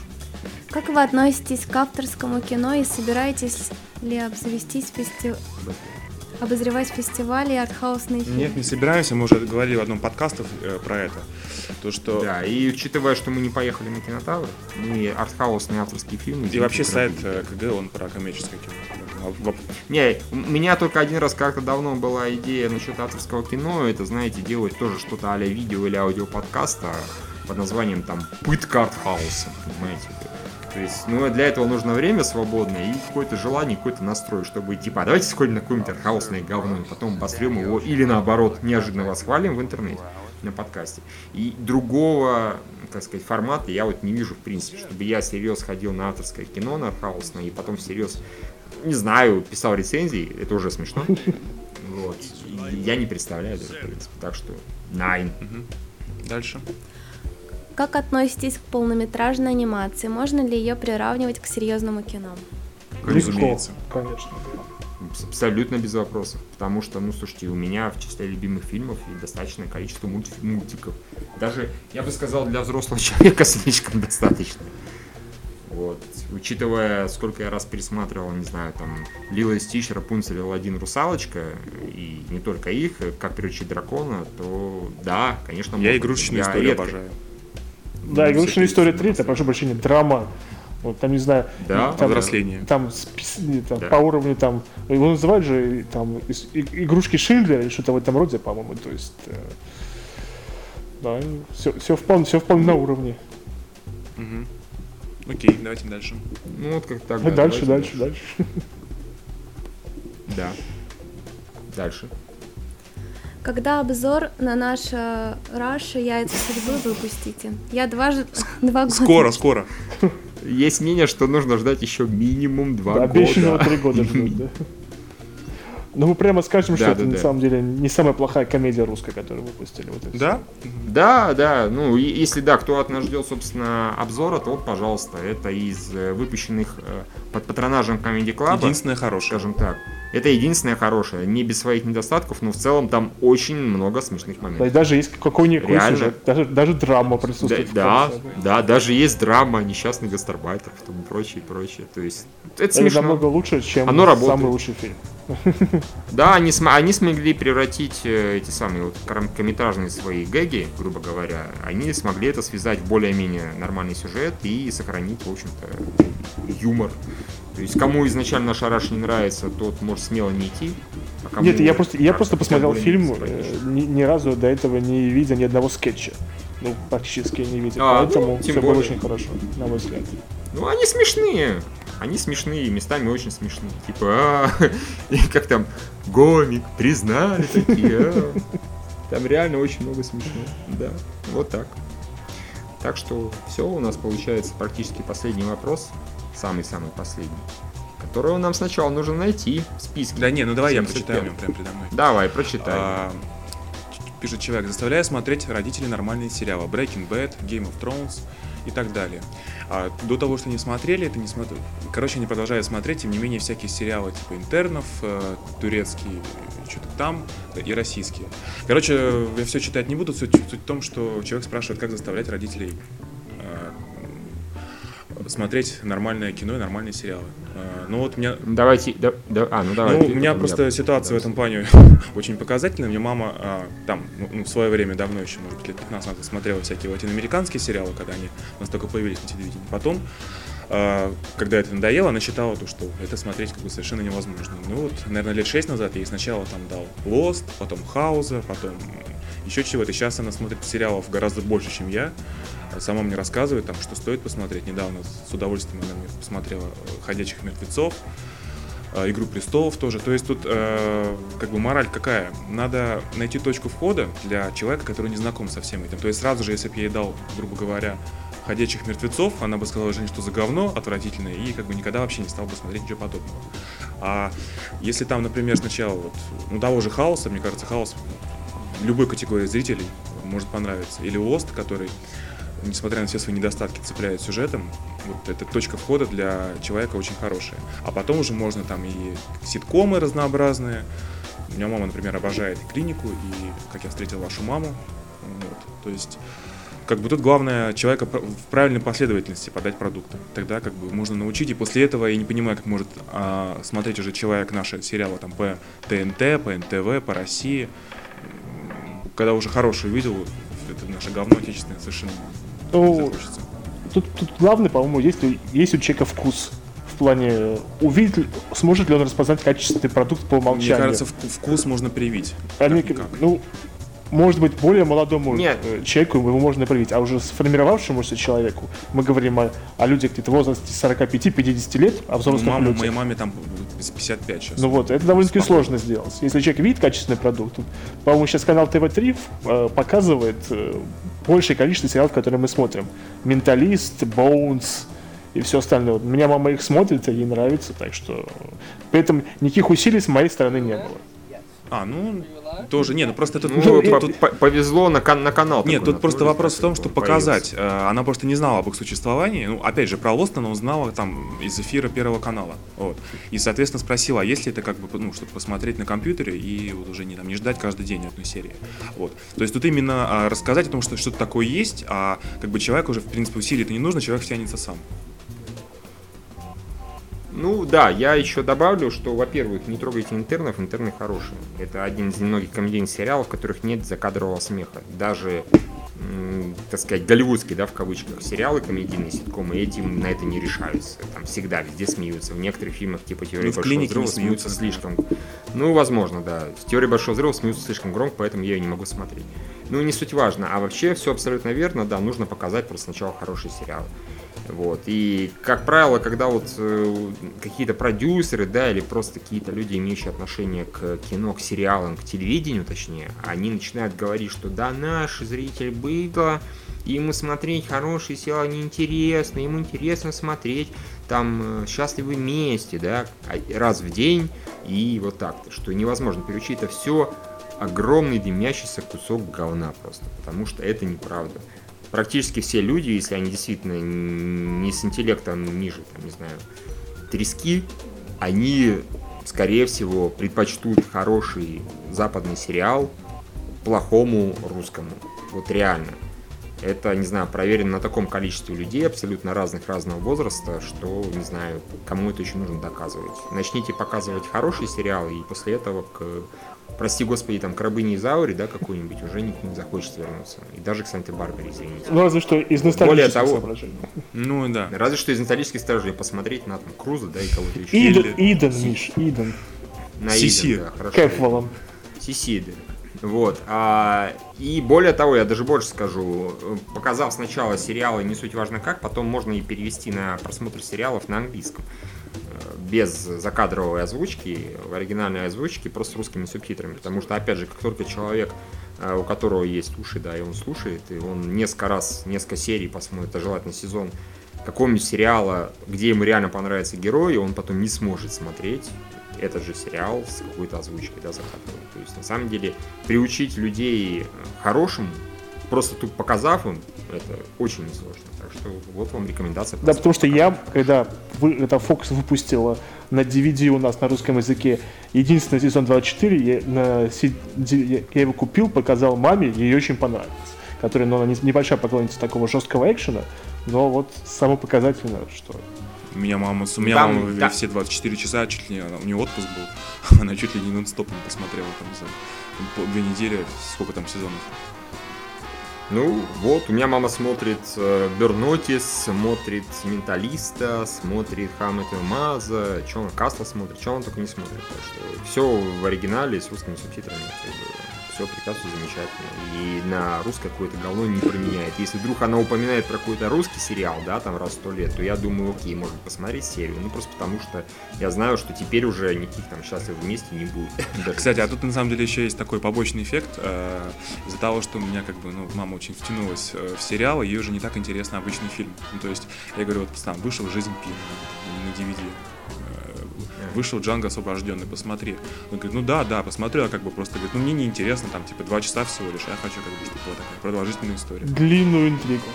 Speaker 4: Как вы относитесь к авторскому кино и собираетесь ли обзавестись фестивалем? Обозревать фестивали и артхаусные фильмы?
Speaker 2: Нет, не собираемся, мы уже говорили в одном подкасте э, про это. То, что...
Speaker 1: Да, и учитывая, что мы не поехали на кинотавр, мы артхаусные авторские фильмы...
Speaker 2: И вообще сайт э, КГ, он про коммерческое кино.
Speaker 1: Не, у меня только один раз как-то давно была идея насчет авторского кино, это, знаете, делать тоже что-то а видео или аудиоподкаста под названием там «Пытка артхауса», понимаете? То есть, ну, для этого нужно время свободное и какое-то желание, какой-то настрой, чтобы типа, а давайте сходим на какое-нибудь архаусное говно, и потом обосрем его, или наоборот, неожиданно восхвалим в интернете на подкасте. И другого, так сказать, формата я вот не вижу, в принципе, чтобы я всерьез ходил на авторское кино, на архаусное, и потом всерьез, не знаю, писал рецензии, это уже смешно. Вот. я не представляю даже, в принципе. Так что, найн.
Speaker 2: Дальше.
Speaker 4: Как относитесь к полнометражной анимации? Можно ли ее приравнивать к серьезному кино?
Speaker 3: Легко, конечно.
Speaker 1: Абсолютно без вопросов. Потому что, ну, слушайте, у меня в числе любимых фильмов и достаточное количество мульти мультиков. Даже, я бы сказал, для взрослого человека слишком достаточно. Вот. Учитывая, сколько я раз пересматривал, не знаю, там, Лила и Стич, Рапунцель, Аладдин, Русалочка, и не только их, как приручить дракона, то да, конечно,
Speaker 2: Я игрушечную историю редко. обожаю.
Speaker 3: Да, «Игрушечная история 3» это, прошу прощения, драма. Вот там, не знаю,
Speaker 1: Да,
Speaker 3: там,
Speaker 2: Взросление.
Speaker 3: там, там
Speaker 1: Да.
Speaker 3: по уровню там, его называют же там игрушки Шиндлера или что-то в этом роде, по-моему, то есть, э, да, все, все вполне, все вполне на уровне.
Speaker 2: Мгм. Окей, давайте дальше.
Speaker 1: Ну, вот как так.
Speaker 3: Ну,
Speaker 1: да,
Speaker 3: дальше,
Speaker 1: давайте
Speaker 3: дальше, дальше.
Speaker 1: Да. Дальше.
Speaker 4: Когда обзор на наше Раша яйца судьбы выпустите? Я дважды, два года.
Speaker 2: Скоро, скоро.
Speaker 1: Есть мнение, что нужно ждать еще минимум два
Speaker 3: Да, обещанного
Speaker 1: года.
Speaker 3: три года ждут, да. Ну, мы прямо скажем, что
Speaker 1: Да,
Speaker 3: это
Speaker 1: да,
Speaker 3: на
Speaker 1: да.
Speaker 3: самом деле не самая плохая комедия русская, которую выпустили. Вот и всё.
Speaker 2: Да?
Speaker 1: Да, да, ну и если да, кто от нас ждет, собственно, обзора, то вот, пожалуйста, это из э, выпущенных э, под патронажем Comedy Club,
Speaker 2: Единственное хорошее.
Speaker 1: скажем так. Это единственное хорошее, не без своих недостатков, но в целом там очень много смешных
Speaker 3: Да, и
Speaker 1: моментов.
Speaker 3: даже есть какой-нибудь
Speaker 1: Реально?
Speaker 3: сюжет, даже, даже драма
Speaker 1: Да,
Speaker 3: присутствует. в
Speaker 1: да,
Speaker 3: конце.
Speaker 1: да, даже есть драма несчастный гастарбайтер и прочее, прочее. То есть это
Speaker 3: Это
Speaker 1: смешно.
Speaker 3: намного лучше, чем
Speaker 1: Оно работает.
Speaker 3: самый лучший фильм.
Speaker 1: Да, они, см- они смогли превратить э, эти самые вот короткометражные свои гэги, грубо говоря, они смогли это связать в более-менее нормальный сюжет и сохранить, в общем-то, юмор. То есть, кому изначально Шараш не нравится, тот может смело не идти. а кому
Speaker 3: Нет, я просто, я просто посмотрел фильм, э, ни, ни разу до этого не видя ни одного скетча. Ну, практически не видел.
Speaker 1: А, ну,
Speaker 3: Поэтому
Speaker 1: тем
Speaker 3: все было
Speaker 1: более.
Speaker 3: очень хорошо, на мой взгляд.
Speaker 1: Ну, они смешные. Они смешные, местами очень смешные. Типа, а, и как там, гомик, признали такие. а. Там реально очень много смешного. Да, вот так. Так что все, у нас получается практически последний вопрос. Самый-самый последний. Которого нам сначала нужно найти в списке.
Speaker 2: Да не, ну давай я
Speaker 1: 75.
Speaker 2: прочитаю, у меня прямо передо мной.
Speaker 1: Давай, прочитай.
Speaker 2: А, пишет человек, заставляя смотреть родители нормальные сериалы. Breaking Bad, Game of Thrones и так далее. А до того, что не смотрели, это не смотрю. Короче, они продолжают смотреть, тем не менее, всякие сериалы типа интернов, э, турецкие, что-то там, и российские. Короче, я все читать не буду. Суть, суть в том, что человек спрашивает, как заставлять родителей э, смотреть нормальное кино и нормальные сериалы. Э, ну вот у меня
Speaker 1: Давайте, да, да- а, ну давай.
Speaker 2: ну, у меня просто
Speaker 1: я.
Speaker 2: ситуация в этом плане очень показательная. Мне мама а, там, ну, ну, в свое время, давно еще, может быть, лет 15 назад, смотрела всякие латиноамериканские сериалы, когда они у нас только появились на телевидении. Потом, а, когда это надоело, она считала, то, что это смотреть как бы совершенно невозможно. Ну вот, наверное, лет 6 назад я ей сначала там дал Lost, потом Хауза, потом еще чего-то. Сейчас она смотрит сериалов гораздо больше, чем я. А Сама мне рассказывает, там, что стоит посмотреть. Недавно с удовольствием она мне посмотрела «Ходячих мертвецов», э, «Игру престолов» тоже. То есть тут э, как бы мораль какая? Надо найти точку входа для человека, который не знаком со всем этим. То есть сразу же, если бы я ей дал, грубо говоря, «Ходячих мертвецов», она бы сказала, Жень, что за говно отвратительное, и как бы никогда вообще не стал бы смотреть ничего подобного. А если там, например, сначала вот, ну, того же «Хаоса», мне кажется, «Хаос» любой категории зрителей может понравиться. Или «Лост», который несмотря на все свои недостатки, цепляет сюжетом, вот эта точка входа для человека очень хорошая. А потом уже можно там и ситкомы разнообразные. У меня мама, например, обожает клинику, и как я встретил вашу маму. Вот. То есть, как бы тут главное человека в правильной последовательности подать продукты. Тогда как бы можно научить, и после этого я не понимаю, как может а, смотреть уже человек наши сериалы там по ТНТ, по НТВ, по России. Когда уже хороший увидел, это наше говно отечественное совершенно
Speaker 3: Ну, тут, тут главное, по-моему, есть, есть у человека вкус. В плане, увидит, ли- сможет ли он распознать качественный продукт по
Speaker 2: Мне
Speaker 3: умолчанию.
Speaker 2: кажется, вку- вкус можно привить.
Speaker 3: А мне ну, может быть, более молодому
Speaker 1: Нет.
Speaker 3: э, человеку его можно проявить, а уже сформировавшемуся человеку, мы говорим о, о людях где-то в возрасте 45-50 лет, о
Speaker 2: Ну,
Speaker 3: взрослых
Speaker 2: мама,
Speaker 3: людях.
Speaker 2: моей маме там с 55 сейчас.
Speaker 3: Ну вот, это довольно-таки
Speaker 2: Спокойно.
Speaker 3: сложно сделать. Если человек видит качественный продукт, по-моему, сейчас канал ТВ-3 э, показывает э, большее количество сериалов, которые мы смотрим. Менталист, Боунс и все остальное. Вот У меня мама их смотрит, ей нравится, так что... При этом никаких усилий с моей стороны не было.
Speaker 2: А, ну, тоже, не, ну просто тут...
Speaker 1: Ну,
Speaker 2: тут- тут-
Speaker 1: по- повезло на, кан- на канал.
Speaker 2: Нет, тут просто вопрос в том,
Speaker 1: так
Speaker 2: что
Speaker 1: он
Speaker 2: показать. Э, Она просто не знала об их существовании. Ну, опять же, про Лост она узнала там из эфира Первого канала. Вот. И, соответственно, спросила, а есть ли это как бы, ну, чтобы посмотреть на компьютере и вот уже не, там, не ждать каждый день одной серии. Вот. То есть тут именно а, рассказать о том, что что-то такое есть, а как бы человек уже, в принципе, усилий-то не нужно, человек втянется сам.
Speaker 1: Ну да, я еще добавлю, что, во-первых, не трогайте интернов, интерны хорошие. Это один из немногих комедийных сериалов, в которых нет закадрового смеха. Даже так сказать, голливудские, да, в кавычках, сериалы, комедийные ситкомы, этим на это не решаются. Там всегда везде смеются. В некоторых фильмах, типа «Теория ну, большого взрыва», смеются слишком... Ну, возможно, да. В «Теории большого взрыва» смеются слишком громко, поэтому я ее не могу смотреть. Ну, не суть важно. А вообще все абсолютно верно, да, нужно показать просто сначала хороший сериал. Вот. И, как правило, когда вот э, какие-то продюсеры, да, или просто какие-то люди, имеющие отношение к кино, к сериалам, к телевидению, точнее, они начинают говорить, что да, наш зритель быдло, ему смотреть хорошие сериалы неинтересно, ему интересно смотреть там э, счастливы вместе, да, а, раз в день, и вот так, что невозможно переучить это все огромный дымящийся кусок говна просто, потому что это неправда практически все люди, если они действительно не с интеллектом ниже, там, не знаю, трески, они, скорее всего, предпочтут хороший западный сериал плохому русскому. Вот реально. Это, не знаю, проверено на таком количестве людей, абсолютно разных, разного возраста, что, не знаю, кому это еще нужно доказывать. Начните показывать хорошие сериалы, и после этого к прости господи, там, к рабыне Изаури, да, какую-нибудь, уже никто не захочет вернуться. И даже к Санте-Барбаре, извините.
Speaker 3: Ну, разве что из ностальгических Более того, соображений.
Speaker 2: Ну, да.
Speaker 1: Разве что из ностальгических соображений посмотреть на там, Круза, да, и кого-то еще.
Speaker 3: Иден, Иден, Миш, Иден.
Speaker 1: На Сиси. Иден, да, хорошо. Кэпвеллом. Сиси, да. Вот. А, и более того, я даже больше скажу, показав сначала сериалы «Не суть важно как», потом можно и перевести на просмотр сериалов на английском без закадровой озвучки, в оригинальной озвучке, просто с русскими субтитрами. Потому что, опять же, как только человек, э, у которого есть уши, да, и он слушает, и он несколько раз, несколько серий посмотрит, а желательно сезон какого-нибудь сериала, где ему реально понравится герой, он потом не сможет смотреть этот же сериал с какой-то озвучкой, да, закадровой. То есть, на самом деле, приучить людей хорошему, просто тут показав им, это очень несложно. Так что вот вам рекомендация.
Speaker 3: Да, потому что я, когда вы, это Fox выпустила на DVD у нас на русском языке единственный сезон 24, я, на, я его купил, показал маме, ей очень понравилось. Которая, ну, она небольшая поклонница такого жесткого экшена, но вот само показательно, что
Speaker 2: у меня мама, у меня там, мама да. все 24 часа, чуть ли не, у нее отпуск был, она чуть ли не нон-стопом посмотрела там за две недели, сколько там сезонов.
Speaker 1: Ну, вот, у меня мама смотрит э, Бернотис, смотрит Менталиста, смотрит Хаммета Маза, что он Касла смотрит, что он только не смотрит. Так что все в оригинале с русскими субтитрами. Как бы все прекрасно, замечательно. И на русское какое-то говно не променяет. Если вдруг она упоминает про какой-то русский сериал, да, там раз в сто лет, то я думаю, окей, можно посмотреть серию. Ну, просто потому что я знаю, что теперь уже никаких там счастливых вместе не будет.
Speaker 2: Кстати, а тут на самом деле еще есть такой побочный эффект. Э, из-за того, что у меня как бы, ну, мама очень втянулась э, в сериал, ей уже не так интересно обычный фильм. Ну, то есть, я говорю, вот там вышел «Жизнь Пи» на DVD вышел Джанго освобожденный, посмотри. Он говорит, ну да, да, посмотрю, а как бы просто говорит, ну мне неинтересно, там типа два часа всего лишь, а я хочу как бы, чтобы была такая продолжительная история.
Speaker 3: Длинную интригу.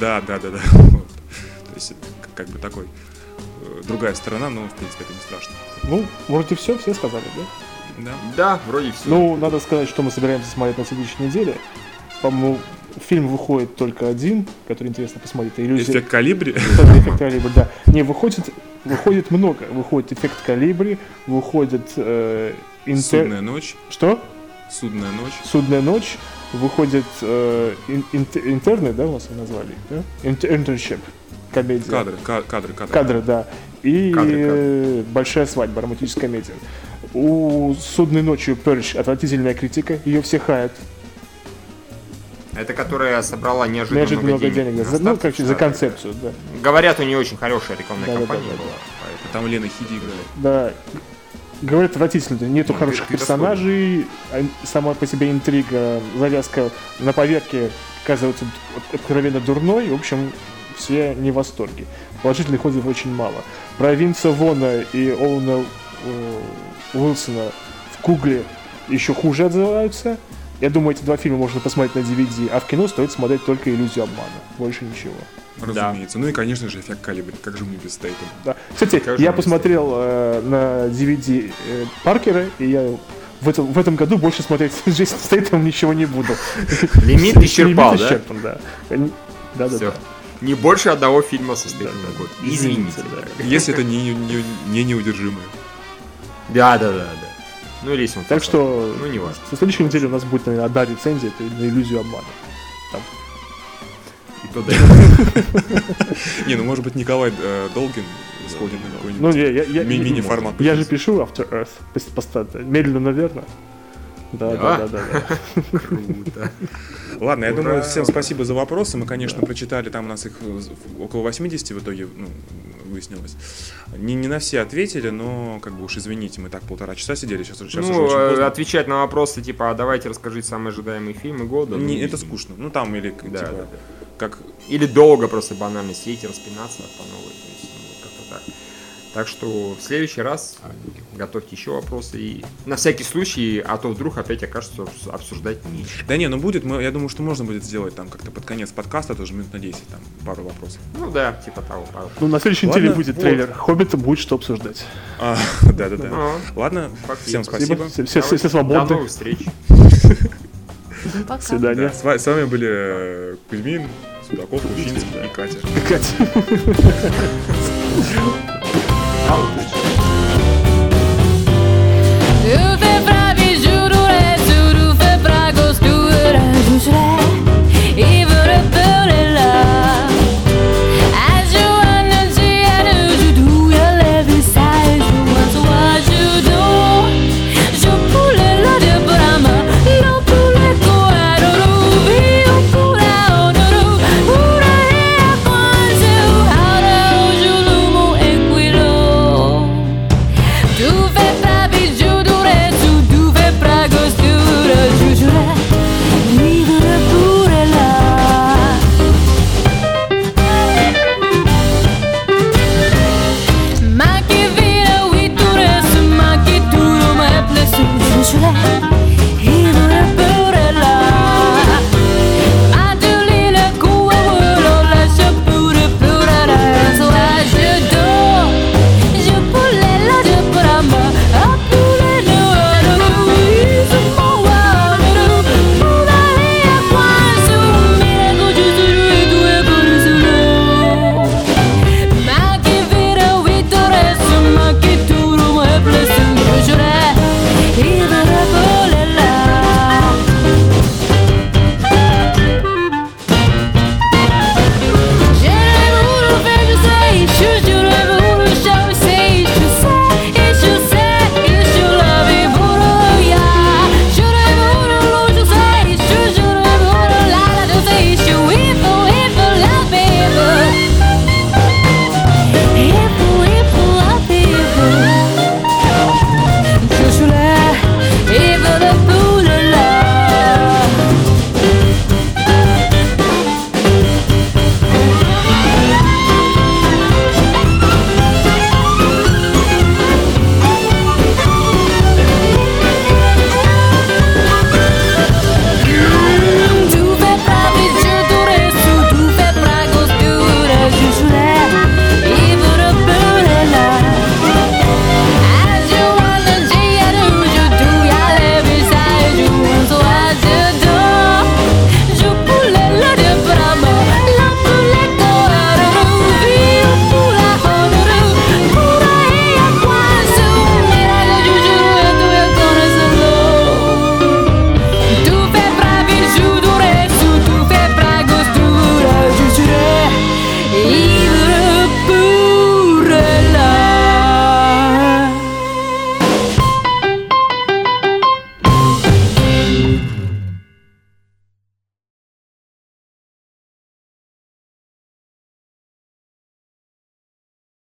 Speaker 2: Да, да, да, да. Вот. То есть как бы такой э, другая сторона, но в принципе это не страшно.
Speaker 3: Ну, вроде все, все сказали, да?
Speaker 1: Да. Да, вроде все.
Speaker 3: Ну, надо сказать, что мы собираемся смотреть на следующей неделе. По-моему, фильм выходит только один, который интересно посмотреть.
Speaker 2: Иллюзия... Эффект калибри?
Speaker 3: Эффект калибри, да. Не, выходит, выходит много. Выходит эффект калибри, выходит... Э,
Speaker 2: интер... Судная ночь.
Speaker 3: Что?
Speaker 2: Судная ночь.
Speaker 3: Судная ночь. Выходит э, ин, интерны, да, у нас назвали? Да? Internship. Комедия.
Speaker 2: Кадры, кадры, кадры.
Speaker 3: Кадры, да. И кадры, кадры. большая свадьба, романтическая комедия. У судной ночи Перч отвратительная критика, ее все хаят.
Speaker 1: Это которая собрала неожиданно, неожиданно много, денег. денег
Speaker 3: за, ну, как, за концепцию, да.
Speaker 1: Говорят, у нее очень хорошая рекламная да, кампания да, да,
Speaker 2: была. Да. Там Лена Хиди играет.
Speaker 3: Да. Говорят, отвратительно. Нету ну, хороших персонажей, а сама по себе интрига, завязка на поверке оказывается откровенно дурной. В общем, все не в восторге. Положительных отзывов очень мало. Про Винса Вона и Оуна э, Уилсона в Кугле еще хуже отзываются. Я думаю, эти два фильма можно посмотреть на DVD, а в кино стоит смотреть только «Иллюзию обмана». Больше ничего.
Speaker 2: Разумеется. Да. Ну и, конечно же, эффект калибри. Как же мы без Стейтема?
Speaker 3: Да. Кстати, как я посмотрел э, на DVD э, Паркера, и я в этом, в этом году больше смотреть с Джейсон Стейтом ничего не буду.
Speaker 1: Лимит исчерпал, да? исчерпан,
Speaker 3: да. Да, да, да.
Speaker 1: Не больше одного фильма со Стейтом в год. Извините.
Speaker 2: Если это не, не, не неудержимое.
Speaker 1: Да, да, да, да. Ну или если он
Speaker 3: Так что, ну не важно. Со следующей недели у нас будет, наверное, одна рецензия, это на иллюзию обмана. там.
Speaker 1: И то.
Speaker 2: Не, ну может быть Николай э, Долгин сходит на какой-нибудь
Speaker 3: Ну, я,
Speaker 2: ми- мини-формат.
Speaker 3: я же пишу After Earth постоянно. Медленно, наверное. Да, да, да,
Speaker 1: Да? Круто.
Speaker 2: Ладно, я
Speaker 1: Ура!
Speaker 2: думаю, всем спасибо за вопросы. Мы, конечно, прочитали, там у нас их около 80 в итоге ну, выяснилось. Не, не на все ответили, но как бы уж извините, мы так полтора часа сидели, сейчас, сейчас уже
Speaker 1: Ну,
Speaker 2: очень
Speaker 1: э,
Speaker 2: поздно.
Speaker 1: отвечать на вопросы, типа, а давайте расскажите самые ожидаемые фильмы года.
Speaker 2: Не,
Speaker 1: ну,
Speaker 2: это скучно. Ну там или
Speaker 1: Да,
Speaker 2: типа,
Speaker 1: да, да.
Speaker 2: как
Speaker 1: Или долго просто банально сидеть и распинаться по новой. То есть. Так что в следующий раз готовьте еще вопросы. И на всякий случай, а то вдруг опять окажется обс- обсуждать нечего.
Speaker 2: Да не, ну будет, мы, я думаю, что можно будет сделать там как-то под конец подкаста, тоже минут на 10, там, пару вопросов.
Speaker 1: Ну да, типа того. пару.
Speaker 3: Ну, на следующей
Speaker 2: Ладно,
Speaker 3: неделе будет
Speaker 2: вот.
Speaker 3: трейлер. Хоббита будет что обсуждать.
Speaker 2: А, да-да-да.
Speaker 1: Ну,
Speaker 2: Ладно,
Speaker 1: Спасибо.
Speaker 2: всем спасибо.
Speaker 3: Все, все, все, все
Speaker 1: До
Speaker 3: свободны.
Speaker 1: новых встреч.
Speaker 4: Пока.
Speaker 3: До свидания.
Speaker 2: Да, с, ва- с вами были э, Кузьмин, Судаков, Кучинский и Катя.
Speaker 3: Катя.
Speaker 5: television.